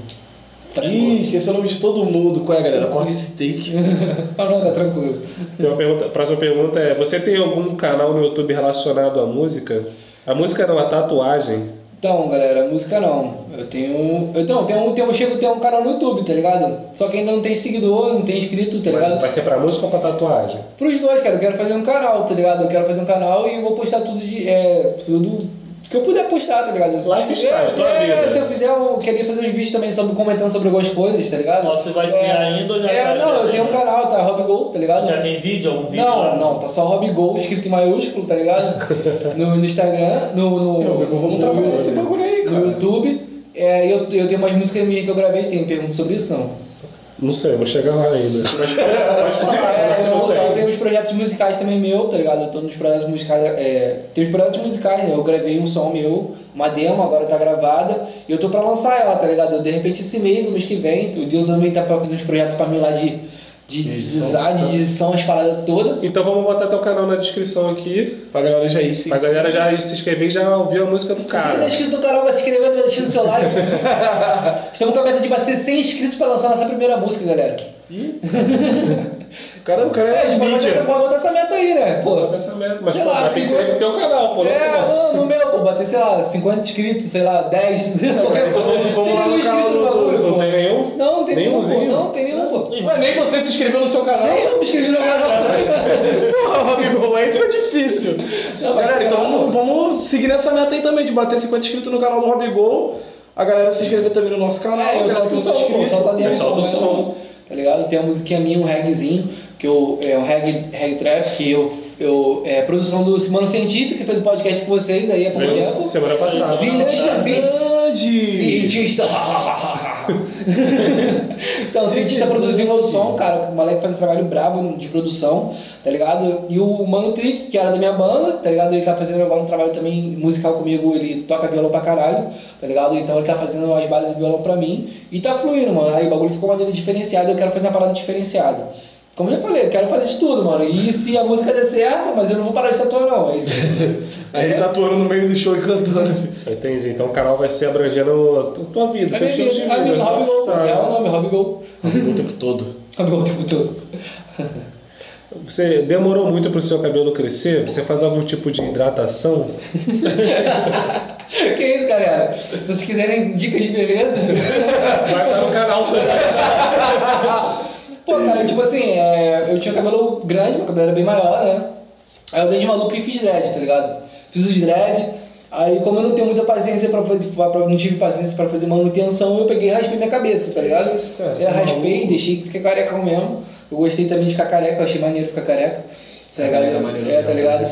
Ih, esqueci o nome de todo mundo. Qual é, galera? Corta esse take. Ah, não, tá tranquilo. Tem uma pergunta, a próxima pergunta é: você tem algum canal no YouTube relacionado à música? A música não, a tatuagem. Então, galera, música não. Eu tenho. Eu, não, tenho, um- tenho, eu chego a ter um canal no YouTube, tá ligado? Só que ainda não tem seguidor, não tem inscrito, tá Mas ligado? vai ser pra música ou pra tatuagem? Pros dois, cara, eu quero fazer um canal, tá ligado? Eu quero fazer um canal e eu vou postar tudo de. É, tudo que eu puder postar, tá ligado? Lifestyle, se, sua é, vida. se eu fizer, eu queria fazer uns vídeos também sobre, comentando sobre algumas coisas, tá ligado? Mas você vai criar ainda ou já é, tá- Não, eu tenho um canal, tá? Hobby Gol, tá ligado? Já tem vídeo, algum vídeo Não, lá? não, tá só Hobby Gol escrito em maiúsculo, tá ligado? No, no Instagram, no. no Não, vamos no- trabalhar no- esse bagulho aí, cara. No YouTube. É, eu, eu tenho umas músicas minhas que eu gravei, tem pergunta sobre isso não? Não sei, vou chegar lá ainda. Mas falar, É, eu, eu tenho uns projetos musicais também meu, tá ligado? Eu tô nos projetos musicais. É, tem os projetos musicais, né? Eu gravei um som meu, uma demo, agora tá gravada, e eu tô pra lançar ela, tá ligado? De repente esse mês, no mês que vem, o Deus também tá pra fazer uns projetos pra mim lá de, de Edição, design, de edição, as paradas todas. Então vamos botar teu canal na descrição aqui. Pra galera já ir sim. Pra galera já se inscrever e já ouvir a música do Você que cara. tá inscrito no canal, vai se inscrevendo, vai deixando seu like. Estamos com a meta de bater 100 inscritos pra lançar nossa primeira música, galera. O cara, o cara É, é gente pode botar, essa, mídia. pode botar essa meta aí, né? Pô, Pensamento. Mas Sei pô, lá, mas tem que ser cinquenta- no teu canal, pô. É, não, no meu, pô, bater, sei lá, 50 inscritos, sei lá, 10. qualquer então vamos- vamos Tem no nenhum inscrito do bagulho, YouTube. Não pô. tem nenhum? Não, não tem nenhum, pô. Não, tem nenhum, pô. Ué, nem você se inscreveu no seu canal. Nem eu me inscrevi no canal. Porra, amigo, aí foi difícil. Não, mas galera, tem então vamos, vamos seguir nessa meta aí também, de bater 50 inscritos no canal do Robigol. A galera se inscrever também no nosso canal. É, eu solto que o não som, tá pô, solto a o som, som. Tá ligado? Tem a musiquinha minha, um reggaezinho, que eu, é um reggae, reggae trap, que eu, eu, é produção do Simano Cientista, que fez o podcast com vocês aí há pouco Veio tempo. semana passada. Cientista Beats. Verdade. Cientista! então, o cientista produziu meu som, cara. O moleque faz um trabalho brabo de produção, tá ligado? E o Mano Trick, que era da minha banda, tá ligado? Ele tá fazendo agora um trabalho também musical comigo, ele toca violão pra caralho, tá ligado? Então ele tá fazendo as bases de violão pra mim e tá fluindo, mano. Aí o bagulho ficou maneiro diferenciado, eu quero fazer uma parada diferenciada. Como eu já falei, eu quero fazer de tudo, mano. E se a música der certo, mas eu não vou parar de tatuar, não. É isso. Aí ele tá atuando no meio do show e cantando assim. Entendi. Então o canal vai ser abrangendo a tu- tua vida, É minha vida. vida. Amigo, Hobby Gol, Tá. é o nome, Hobby Gol. O tempo todo. Hobby Gol o tempo todo. Você demorou muito pro seu cabelo crescer? Você faz algum tipo de hidratação? que isso, galera? Se vocês quiserem dicas de beleza. Vai estar no canal também. Pô, cara, tipo assim, é, eu tinha cabelo grande, meu cabelo era bem maior, né? Aí eu dei de maluco e fiz dread, tá ligado? Fiz os dread. Aí, como eu não tenho muita paciência pra fazer, pra, não tive paciência pra fazer manutenção, eu peguei e raspei minha cabeça, tá ligado? Isso, cara, eu tá raspei, maluco. deixei que fiquei carecão mesmo. Eu gostei também de ficar careca, eu achei maneiro ficar careca. Tá ligado? Careca é maneiro é, tá mesmo, ligado?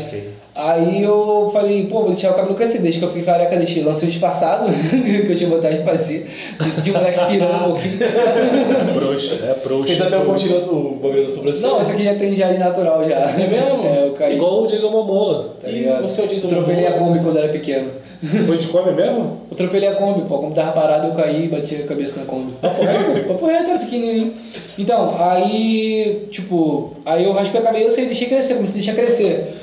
Aí eu falei, pô, vou deixar o cabelo crescer. Desde que eu fiquei careca, deixei, lancei um disfarçado, que eu tinha vontade de fazer. Decidi um moleque pirando um pouquinho. Proxa, é proxa. Fez até o continuação, o bagulho da sobrancelha. Não, esse aqui já tem já de natural já. É mesmo? É, eu caí. Igual o Jason Momoa. Tá E ligado? é o Jason Atropelei a? Kombi quando era pequeno. Foi de come mesmo? Eu atropelei a Kombi, pô. A Kombi tava parada, eu caí e bati a cabeça na Kombi. Papo reto? Papo reto, era pequenininho. Então, aí, tipo, aí eu raspei a cabeça e deixei crescer, comecei a deixar crescer.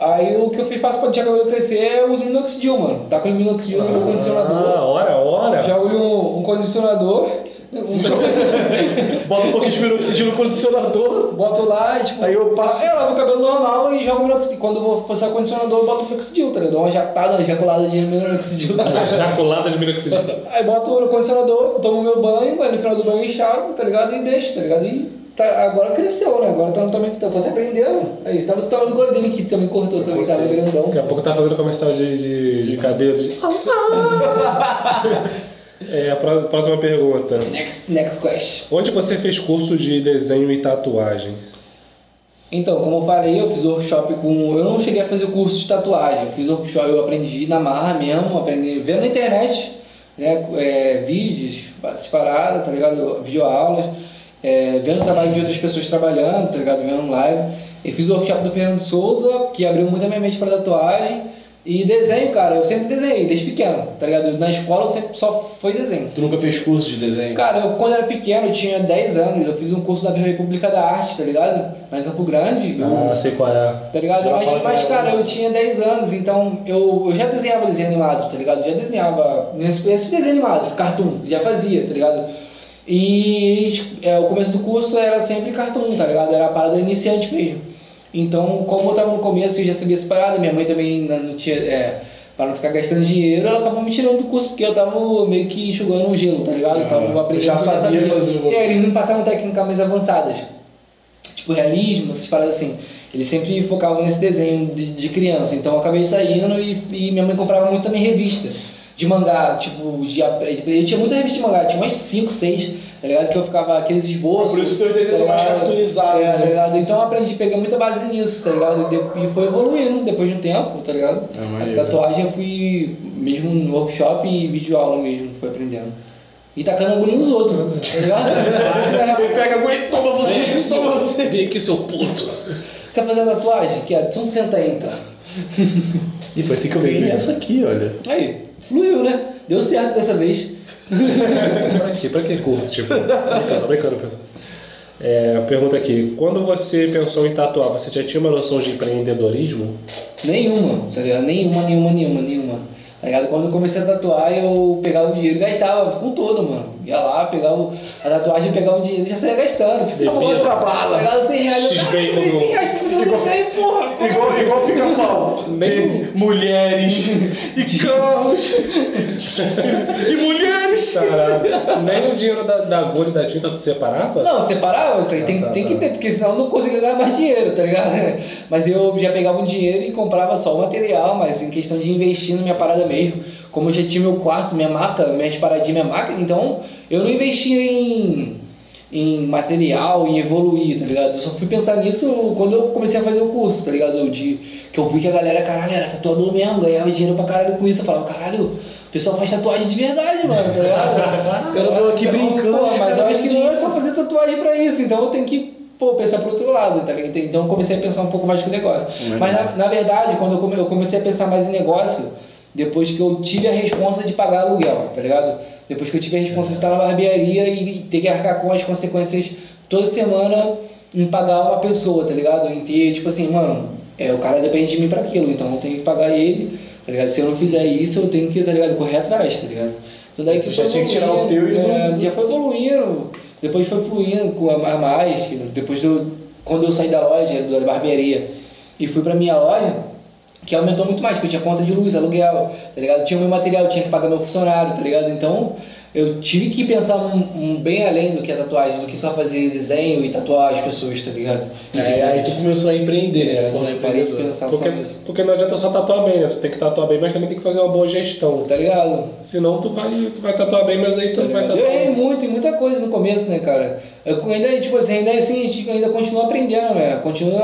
Aí o que eu faço pra deixar o cabelo crescer é eu uso minoxidil, mano. Tá com o minoxidil no meu Ah, condicionador. hora, hora. Jogo um, um condicionador, um- Bota um pouquinho de minoxidil no condicionador. boto lá e tipo. Aí eu passo- Eu lavo o cabelo normal e jogo minoxidil. Quando eu vou passar o condicionador, eu boto minoxidil, tá ligado? Dou uma jatada, uma ejaculada de minoxidil. Jaculada de minoxidil. Aí boto no condicionador, tomo meu banho, aí no final do banho enxago, tá ligado? E deixo, tá ligado? E tá, agora cresceu, né? Agora tá no tamanho que tá, tô até aprendendo. Aí tava do tamanho do gordinho que também cortou, também tava grandão. Daqui a pouco tá fazendo comercial de, de, de cabelo. De... É, a pró- próxima pergunta. Next, next question. Onde você fez curso de desenho e tatuagem? Então, como eu falei, eu fiz workshop com. Eu não cheguei a fazer curso de tatuagem, eu fiz workshop, eu aprendi na marra mesmo, aprendi vendo na internet, né? É, vídeos, essas paradas, tá ligado? Videoaulas, é, vendo o trabalho de outras pessoas trabalhando, tá ligado? Vendo live. Eu fiz o workshop do Fernando Souza, que abriu muito a minha mente pra tatuagem. E desenho, cara, eu sempre desenhei, desde pequeno, tá ligado? Na escola eu sempre só foi desenho. Tu nunca fez curso de desenho? Cara, eu, quando era pequeno, eu tinha 10 anos, eu fiz um curso da República da Arte, tá ligado? Lá em Campo Grande. eu- Ah, sei qual é. Tá ligado? Já Mas, mas que cara, eu tinha 10 anos, então eu, eu já desenhava desenho animado, tá ligado? Já desenhava esse desenho animado, cartoon, já fazia, tá ligado? E é, o começo do curso era sempre cartoon, tá ligado? Era a parada iniciante mesmo. Então, como eu tava no começo, eu já sabia essa parada, minha mãe também ainda não tinha. É, Pra não ficar gastando dinheiro, ela acabou me tirando do curso, porque eu tava meio que enxugando um gelo, tá ligado? Eu tava Ah, aprendendo já sabia fazer E aí eles me passavam técnicas mais avançadas. Tipo, realismo, essas paradas assim. Eles sempre focavam nesse desenho de, de criança. Então eu acabei saindo e, e minha mãe comprava muito também revista. De mangá, tipo, de, eu tinha muita revista de mangá, tinha umas 5, 6, tá ligado? Que eu ficava aqueles esboços. Por isso que teus desenhos são tá mais ligado? cartoonizados, É, tá né? ligado? Então eu aprendi a pegar muita base nisso, tá ligado? E E foi evoluindo depois de um tempo, tá ligado? É a maneiro. tatuagem eu fui mesmo no workshop e vídeo aula mesmo, fui aprendendo. E tacando agulha nos outros, tá ligado? Ele pega a guria, toma você, toma você. Vem aqui, seu puto. Quer fazer tatuagem? Quer? Então senta aí então. E foi assim que eu ganhei essa aqui, olha. Aí, fluiu, né? Deu certo dessa vez. pra? Pra que curso? Tipo, brincando, brincando, pessoal. É, pergunta aqui, quando você pensou em tatuar, você já tinha uma noção de empreendedorismo? Nenhuma, tá ligado? Nenhuma, nenhuma, nenhuma, nenhuma. Tá ligado? Quando eu comecei a tatuar, eu pegava o dinheiro e gastava com tudo, mano. Ia lá, pegava o- a tatuagem, pegava o dinheiro e já saía gastando. Precisava Devia. outra bala. Pegava 100 reais. X-Bacon "Ah, no- 100 reais pra fazer um desenho, porra. Igual, igual pica-pau. Nem- E Mulheres. E carros. e mulheres. Caralho. Nem o dinheiro da, da agulha e da tinta tu separava? Não, separava, isso aí tem, tá, tem que tá. ter, porque senão eu não conseguia ganhar mais dinheiro, tá ligado? Mas eu já pegava um dinheiro e comprava só o material, mas em questão de investir na minha parada mesmo, como eu já tinha meu quarto, minha maca, minhas paradinhas, minha máquina, então eu não investia em, em material, em evoluir, tá ligado? Eu só fui pensar nisso quando eu comecei a fazer o curso, tá ligado? De, que eu vi que a galera, caralho, era tatuador mesmo, ganhava dinheiro pra caralho com isso. Eu falava, caralho, o pessoal faz tatuagem de verdade, mano, tá ligado? Eu tô aqui brincando, Pô, mas eu acho que não é só fazer tatuagem pra isso, então eu tenho que pô, pensar pro outro lado, tá ligado? Então eu comecei a pensar um pouco mais com o negócio. Mas na, na verdade, quando eu come- eu comecei a pensar mais em negócio, depois que eu tive a responsa de pagar aluguel, tá ligado? Depois que eu tive a responsa de estar na barbearia e ter que arcar com as consequências toda semana em pagar uma pessoa, tá ligado? Em ter, tipo assim, mano, é, o cara depende de mim pra aquilo, então eu tenho que pagar ele, tá ligado? Se eu não fizer isso, eu tenho que, tá ligado, correr atrás, tá ligado? Então daí Você que já tinha que tirar o teu e é, já foi evoluindo, depois foi fluindo com a a mais, depois do, quando eu saí da loja, da barbearia, e fui pra minha loja, que aumentou muito mais, porque eu tinha conta de luz, aluguel, tá ligado? Tinha o meu material, tinha que pagar meu funcionário, tá ligado? Então, eu tive que pensar um, um bem além do que a tatuagem, do que só fazer desenho e tatuar as pessoas, tá ligado? É, aí tu começou a empreender, né? É, Se empreendedor. Porque, porque não adianta só tatuar bem, né? Tu tem que tatuar bem, mas também tem que fazer uma boa gestão. Tá ligado? Senão tu vai, tu vai tatuar bem, mas aí tu Tá não vai ligado? Eu errei tatuar. muito em muita coisa no começo, né, cara? Eu ainda, tipo assim, ainda assim, a gente ainda continua aprendendo, né? Continua.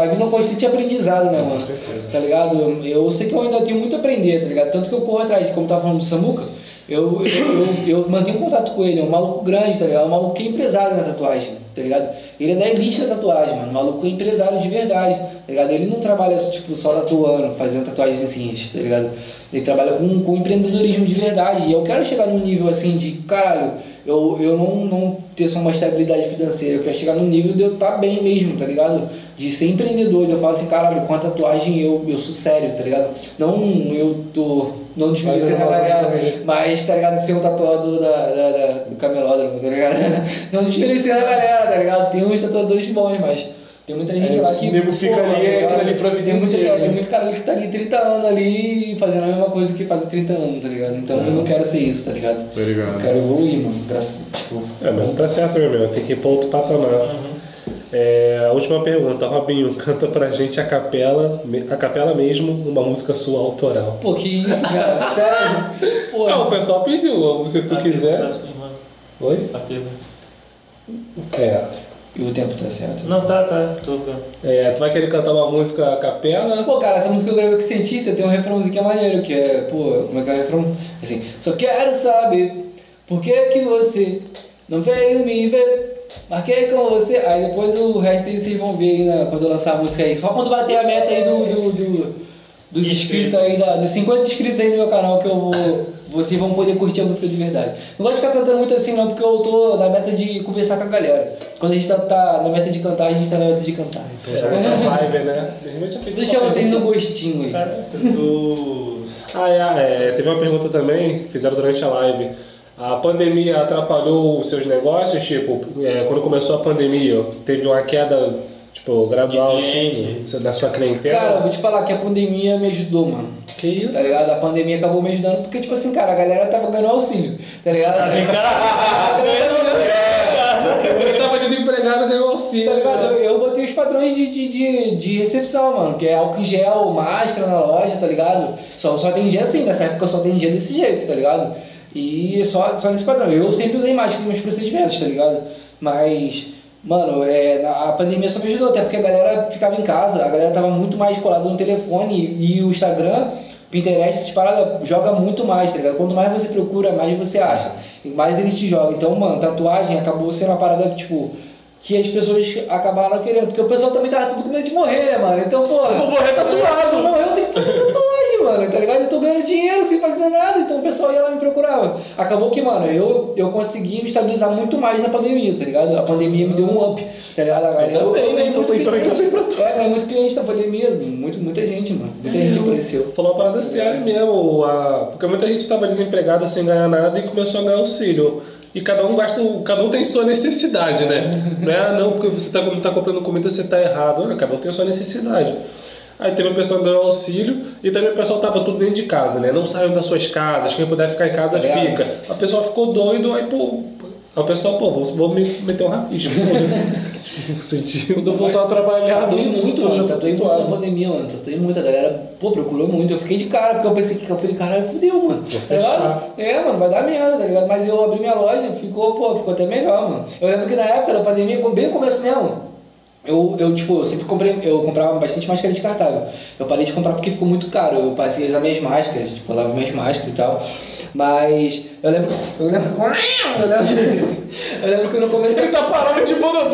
A vida é um constante aprendizado, né, mano? certeza. Tá ligado? Eu, sei que eu ainda tenho muito a aprender, tá ligado? Tanto que eu corro atrás, como tava falando do Samuca, eu, eu, eu, eu mantenho contato com ele, é um maluco grande, tá ligado? Um maluco que é empresário na tatuagem, tá ligado? Ele é da elite da tatuagem, mano. O maluco é empresário de verdade, tá ligado? Ele não trabalha, tipo, só tatuando, fazendo tatuagens assim, tá ligado? Ele trabalha com, com empreendedorismo de verdade. E eu quero chegar num nível assim de, caralho, eu, eu não, não ter só uma estabilidade financeira, eu quero chegar num nível de eu estar bem mesmo, tá ligado? De ser empreendedor, de eu falar assim, caralho, com a tatuagem eu, eu sou sério, tá ligado? Não eu tô. Não desmerecendo a galera, mas, tá ligado? Ser um tatuador da, da, da- do camelódromo, tá ligado? Não desmerecendo a galera, tá ligado? Tem uns tatuadores bons, mas tem muita gente É, lá esse que. nego fica pô, ali, é tá aquilo ali pra vida tem muito, inteira, é, tem né? muito cara ali que tá ali 30 anos ali fazendo a mesma coisa que faz 30 anos, tá ligado? Então eu não quero ser isso, tá ligado? Tá ligado. Eu quero evoluir, mano. Graças, tipo, É, mas tá certo, meu amigo. Tem que ir pra outro patamar. É, a última pergunta, Robinho, canta pra gente a capela, a capela mesmo, uma música sua autoral. pô, que isso, cara? Sério? Pô, Ah, o pessoal pediu, se tu quiser. Oi? É. e o tempo tá certo. Não, tá, tá. Tô... É, tu vai querer cantar uma música a capela? Pô, cara, essa música eu gravei com o cientista tem um refrãozinho que é maneiro, que é, pô, como é que é o refrão? Assim, só quero saber por que que você não veio me ver. Marquei com você. Aí depois o resto aí vocês vão ver aí né, quando eu lançar a música aí. Só quando bater a meta aí do, do, do- dos inscritos aí, da, dos 50 inscritos aí no meu canal que eu vou. Vocês vão poder curtir a música de verdade. Não gosto de ficar cantando muito assim não, porque eu tô na meta de conversar com a galera. Quando a gente tá, tá na meta de cantar, a gente tá na meta de cantar. É, vibe, né? Deixa vocês no gostinho aí. Caraca, tu... Ah, é, é, teve uma pergunta também, que fizeram durante a live. A pandemia atrapalhou os seus negócios? Tipo, é, quando começou a pandemia, teve uma queda, tipo, gradual assim, da sua clientela? Cara, eu vou te falar que a pandemia me ajudou, mano. Que isso? Tá ligado? A pandemia acabou me ajudando porque, tipo assim, cara, a galera tava ganhando auxílio. Tá ligado? Tá vem cá? A galera tava ganhando. Eu tava desempregado, ganhou auxílio. Tá ligado? Eu, eu botei os padrões de, de, de, de recepção, mano. Que é álcool em gel, máscara na loja, tá ligado? Só, só atendia assim, nessa época eu só atendia desse jeito, tá ligado? E só, só nesse padrão. Eu sempre usei máscara nos meus procedimentos, tá ligado? Mas, mano, é, a pandemia só me ajudou, até porque a galera ficava em casa, a galera tava muito mais colada no telefone e, o Instagram. Pinterest, essas paradas, joga muito mais, tá ligado? Quanto mais você procura, mais você acha. E mais eles te jogam. Então, mano, tatuagem acabou sendo uma parada que, tipo, que as pessoas acabaram querendo. Porque o pessoal também tava tudo com medo de morrer, né, mano? Então, pô. Eu vou morrer tatuado. Morreu, eu tenho que fazer tatuagem, mano, tá ligado? Eu tô ganhando dinheiro sem fazer nada, então o pessoal ia lá me procurava. Acabou que, mano, eu, eu consegui me estabilizar muito mais na pandemia, tá ligado? A pandemia me deu um up, tá ligado? A galera- Ainda bem, né? ganhei Então- muito então ainda bem pra tu. É, ganhei muito cliente na pandemia, muito, muita gente, mano. Muita gente apareceu. Falou uma parada séria mesmo, a- porque muita gente estava desempregada sem ganhar nada e começou a ganhar auxílio. E cada um gasta, cada um tem sua necessidade, né? Não é, ah, não, porque você está tá comprando comida, você está errado. Não, cada um tem a sua necessidade. Aí teve a pessoa que ganhou auxílio e também o pessoal tava tudo dentro de casa, né? Não saiam das suas casas, quem puder ficar em casa ligado? fica. A pessoa ficou doido, aí pô, aí o pessoal, pô, vou, vou me meter um rapismo, foda-se. No sentido. Quando eu voltar a trabalhar, Tatuei muito, tô, mano. tô Tatuei muito na pandemia, mano. Tatuei muito. A galera, pô, procurou muito. Eu fiquei de cara, porque eu pensei que eu falei, caralho, fudeu, mano. Vou fechar. É, mano, vai dar merda, tá ligado? Mas eu abri minha loja, ficou, pô, ficou até melhor, mano. Eu lembro que na época da pandemia, bem no começo mesmo, eu, eu, tipo, eu sempre comprei, eu comprava bastante máscara descartável. Eu parei de comprar porque ficou muito caro. Eu passei a usar minhas máscaras, tipo, eu lavo minhas máscaras e tal. Mas eu lembro. Eu lembro. Eu lembro, eu lembro que no começo. Ele tá parando de boa.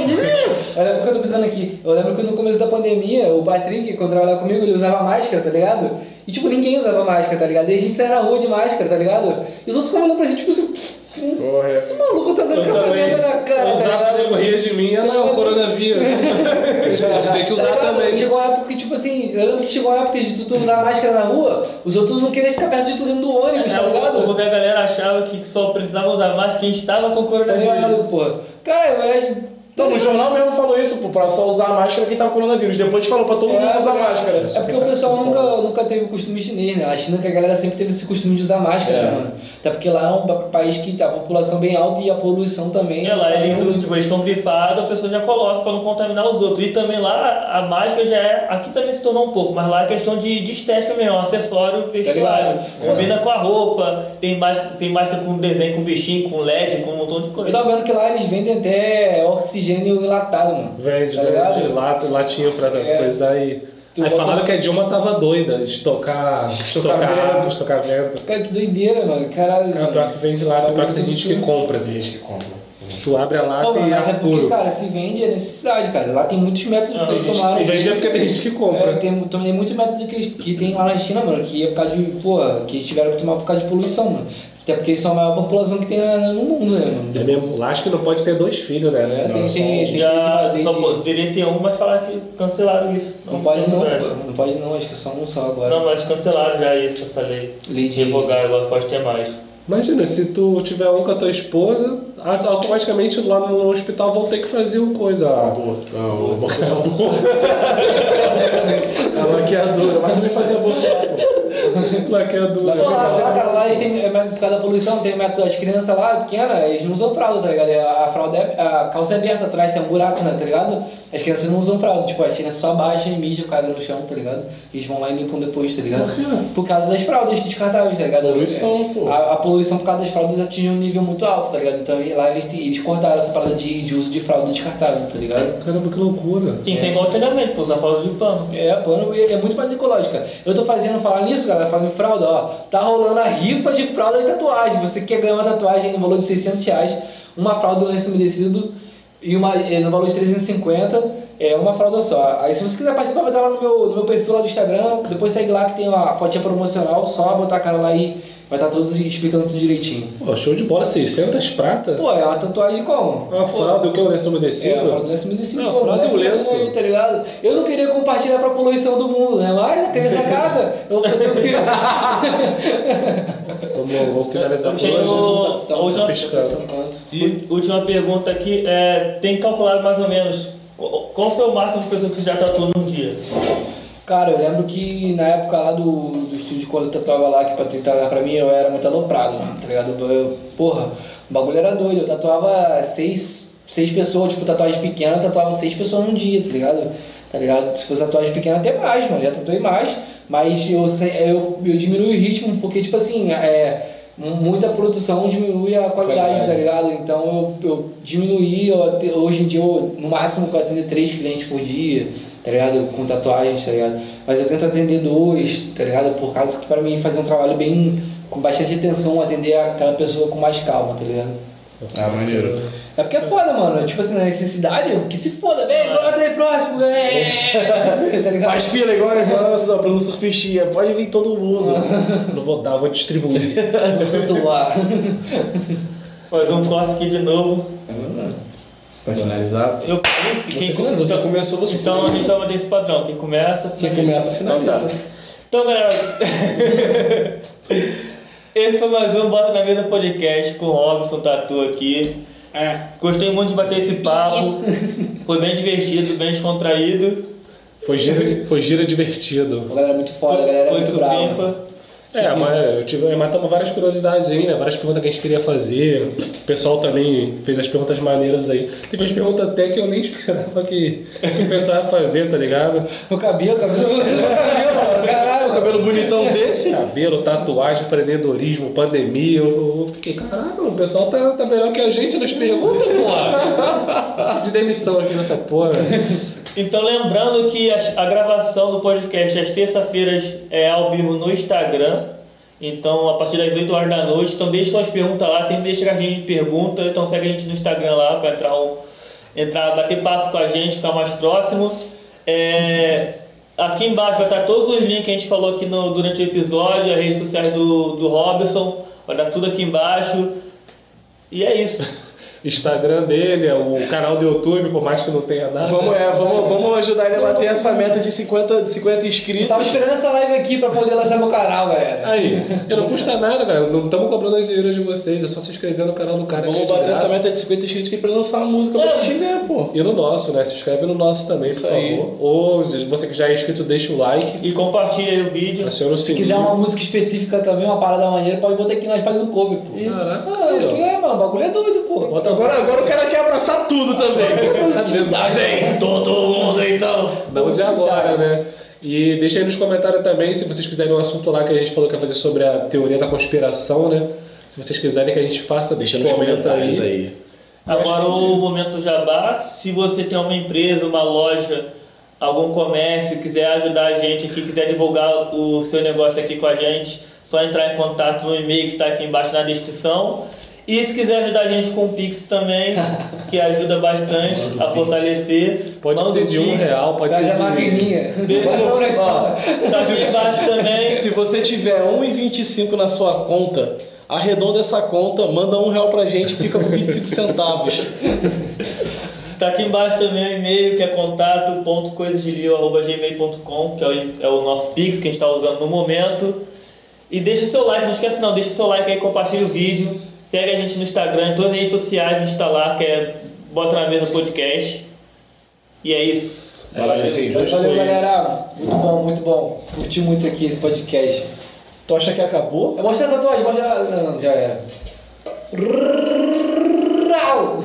Eu lembro que eu tô pensando aqui. Eu lembro que no começo da pandemia, o Patrick, quando trabalhava comigo, ele usava máscara, tá ligado? E tipo, ninguém usava máscara, tá ligado? E a gente saía na rua de máscara, tá ligado? E os outros ficavam olhando pra gente, tipo assim. Porra, Esse maluco tá dando merda na cara, Eu tá nego ria de mim, ela é o coronavírus. Você tem que usar Tá também. Chegou uma época que, tipo assim, eu lembro que chegou uma época de tu, usar máscara na rua, os outros não queriam ficar perto de tu dentro do ônibus, tá É, ligado? porque a galera achava que só precisava usar máscara quem estava com Tá coronavírus. ligado, pô? Cara, mas. Então, no jornal mesmo falou isso, pô, pra só usar a máscara quem tava com coronavírus. Depois falou pra todo mundo usar é, máscara. É porque o pessoal nunca, nunca teve o costume chinês, né? A China que a galera sempre teve esse costume de usar máscara, É. né, mano? Até porque lá é um pa- país que tá a população bem alta e a poluição também. É, lá é eles, muito- tipo, eles estão gripados, a pessoa já coloca para não contaminar os outros. E também lá a máscara já é. Aqui também se tornou um pouco, mas lá é questão de, de estética mesmo, é acessório vestuário. ligado? Combina com a roupa, tem máscara, tem máscara com desenho, com bichinho, com LED, com um montão de Eu coisa. tava vendo que lá eles vendem até oxigênio enlatado, mano. Vende, Tá vende lat, latinha pra É. coisa aí. Tu Aí falaram que a Dilma tava doida, de estocar, Estocar estocar, vento. estocar vento. Cara, que doideira, mano. Caralho. Cara, pior que vende lá, pior que tem gente que compra. Gente que compra. Tu abre a lata Pô, e mas é é porque, puro. cara, se vende é necessidade, cara. Lá tem muitos métodos Ah, que eles tomaram. Se vende é porque tem gente que É, compra. tem, tem muito método que, que tem lá na China, mano, que é por causa de, pô, que tiveram que tomar por causa de poluição, mano. Até porque eles são a maior população que tem no mundo, né, mano? É mesmo, lá acho que não pode ter dois filhos, né? É, tem, Não, tem, tem, Já tem- só poderia ter um, mas falaram que cancelaram isso. Não pode não, é. pô. Não pode não, acho que é só um só agora. Não, mas cancelaram já isso, essa lei. Lei de- Revogar, agora pode ter mais. Imagina, se tu tiver um com a tua esposa, automaticamente lá no hospital vão ter que fazer o coisa. Aborto. Não, aborto não. A maquiadora, mas também fazia aborto lá, pô. Laqueadura. Pô, lá, cara, lá eles têm, é, por causa da poluição, tem método, as crianças lá, pequenas, eles não usam fralda, tá ligado? A, a fralda é, a calça é aberta atrás, tem um buraco, né, tá ligado? As crianças não usam fralda, tipo, as crianças só baixam e mijam, caem no chão, tá ligado? Eles vão lá e limpam depois, tá ligado? Por quê? Por causa das fraldas descartáveis, tá ligado? Poluição, pô. A, a poluição por causa das fraldas atinge um nível muito alto, tá ligado? Então lá eles, eles cortaram essa parada de, de uso de fralda descartável, tá ligado? Caramba, que loucura. Que ser igual antigamente, pô, usar fralda de pano. É, pano é é muito mais ecológica. Eu tô fazendo, falar nisso, galera, falando em fralda, ó. Tá rolando a rifa de fralda de tatuagem. Você quer ganhar uma tatuagem no valor de 600 reais, uma fralda lenço umedecido e uma é, no valor de 350, é uma fralda só. Aí se você quiser participar, vai estar lá no meu, no meu perfil lá do Instagram, depois segue lá que tem uma fotinha promocional, só botar a cara lá e vai estar todos explicando tudo direitinho. Pô, show de bola, 600 prata? Pô, é uma tatuagem como? Uma Pô, fralda, o que? O lenço é, a umedecido? fralda lenço umedecido. Não, pô, fralda e moleque, o lenço. Tá ligado? Eu não queria compartilhar pra poluição do mundo, né? Mas, quer dizer, sacada, eu vou fazer o quê? Vamos, vamos finalizar por Chegou- hoje. a última- piscando. E última pergunta aqui, é, tem calculado mais ou menos qu- qual o seu máximo de pessoas que já tatuou num dia? Cara, eu lembro que na época lá do, do estúdio, quando eu tatuava lá, que pra tatuar pra mim, eu era muito aloprado, mano, tá ligado? Eu, porra, o bagulho era doido. Eu tatuava seis, seis pessoas, tipo, tatuagem pequena, eu tatuava seis pessoas num dia, tá ligado? Tá ligado? Se fosse tatuagem pequena, até mais, mano, já tatuei mais. Mas eu, eu, eu diminui o ritmo, porque, tipo assim, é, muita produção diminui a qualidade, tá ligado? Então eu, eu diminuí, eu, hoje em dia, eu, no máximo, eu atendo três clientes por dia, tá ligado? Com tatuagens, tá ligado? Mas eu tento atender dois, tá ligado? Por causa que pra mim fazer um trabalho bem, com bastante atenção, atender aquela pessoa com mais calma, tá ligado? Ah, maneiro. É porque é foda, mano. Tipo assim, na necessidade, que se foda, vem, bota aí próximo, vem! tá? Faz fila igual, igual a Bruno Surfistinha. Pode vir todo mundo. Não vou dar, vou distribuir. Vou tatuar. Fazer um corte aqui de novo. Pra finalizar. Eu Você, finaliza. você começou, você Então a finaliza. gente vai manter esse padrão. Quem começa, Quem começa, finaliza. Então, tá. então galera. Esse foi mais um Bota na Mesa Podcast com o Robson Tatu aqui. Gostei muito de bater esse papo. Foi bem divertido, bem descontraído. Foi gira, foi gira divertido. A galera é muito foda, a galera é Foi muito brava. É, mas eu tive, matamos várias curiosidades aí, né? Várias perguntas que a gente queria fazer. O pessoal também fez as perguntas maneiras aí. Teve umas perguntas até que eu nem esperava que, que o pessoal ia fazer, tá ligado? O cabelo, o cabelo, o cabelo. Caralho, Um cabelo bonitão desse. Cabelo, tatuagem, empreendedorismo, pandemia. Eu, eu fiquei, caraca, o pessoal tá, tá melhor que a gente nas perguntas, porra. De demissão aqui nessa porra. Então lembrando que a, gravação do podcast às terça-feiras é ao vivo no Instagram. Então a partir das 8 horas da noite. Então deixe suas perguntas lá, sempre deixa a gente pergunta. Então segue a gente no Instagram lá para entrar, um, entrar, bater papo com a gente, ficar mais próximo. É, aqui embaixo vai estar todos os links que a gente falou aqui no, durante o episódio, as redes sociais do, do Robson. Vai dar tudo aqui embaixo. E é isso. Instagram dele, é o canal do YouTube, por mais que não tenha nada. Vamos, é, vamos, vamos ajudar ele a bater essa meta de 50, de 50 Eu inscritos. tava esperando essa live aqui pra poder lançar meu canal, galera. Aí, e não custa nada, galera. Não estamos cobrando as dinheiro de vocês, é só se inscrever no canal do cara. que é Vamos de bater graça. essa meta de 50 inscritos aqui pra lançar uma música pra gente ver, pô. E no nosso, né? Se inscreve no nosso também, Isso por aí. favor. Ou se você que já é inscrito, deixa o like, E compartilha aí o vídeo. aciona o Se sininho. quiser uma música específica também, uma parada maneira, pode botar aqui, nós faz um cover, pô. Caraca, Ah, o que é, mano? O bagulho é doido, pô. Bota Agora, agora o cara quer abraçar tudo também. Positividade. Vem todo mundo então. Não de agora, né? E deixa aí nos comentários também se vocês quiserem um assunto lá que a gente falou que ia fazer sobre a teoria da conspiração, né? Se vocês quiserem que a gente faça, Deixa nos comentários aí. Agora o momento jabá, se você tem uma empresa, uma loja, algum comércio, quiser ajudar a gente aqui, quiser divulgar o seu negócio aqui com a gente, só entrar em contato no e-mail que está aqui embaixo na descrição. E se quiser ajudar a gente com o Pix também, que ajuda bastante a fortalecer. Pode manda ser de um real, pode ser a de... maquininha. Vê- Bota na Ó. Tá aqui embaixo também. Se você tiver 1,25 na sua conta, arredonda essa conta, manda um real pra gente e fica por 25 centavos. Tá aqui embaixo também o e-mail que é contato.coisasdelio.gmail.com, que é o, é o nosso Pix que a gente está usando no momento. E deixa seu like, não esquece não, deixa seu like aí, compartilha o vídeo, segue a gente no Instagram, em todas as redes sociais a gente está lá, que é Bota na Mesa Podcast. E é isso. Valeu, gente. Hoje Valeu, foi isso. galera. Muito bom, muito bom. Curti muito aqui esse podcast. Tu acha que acabou? Mostra a tatuagem, mostra. Não, não, já era. Rau!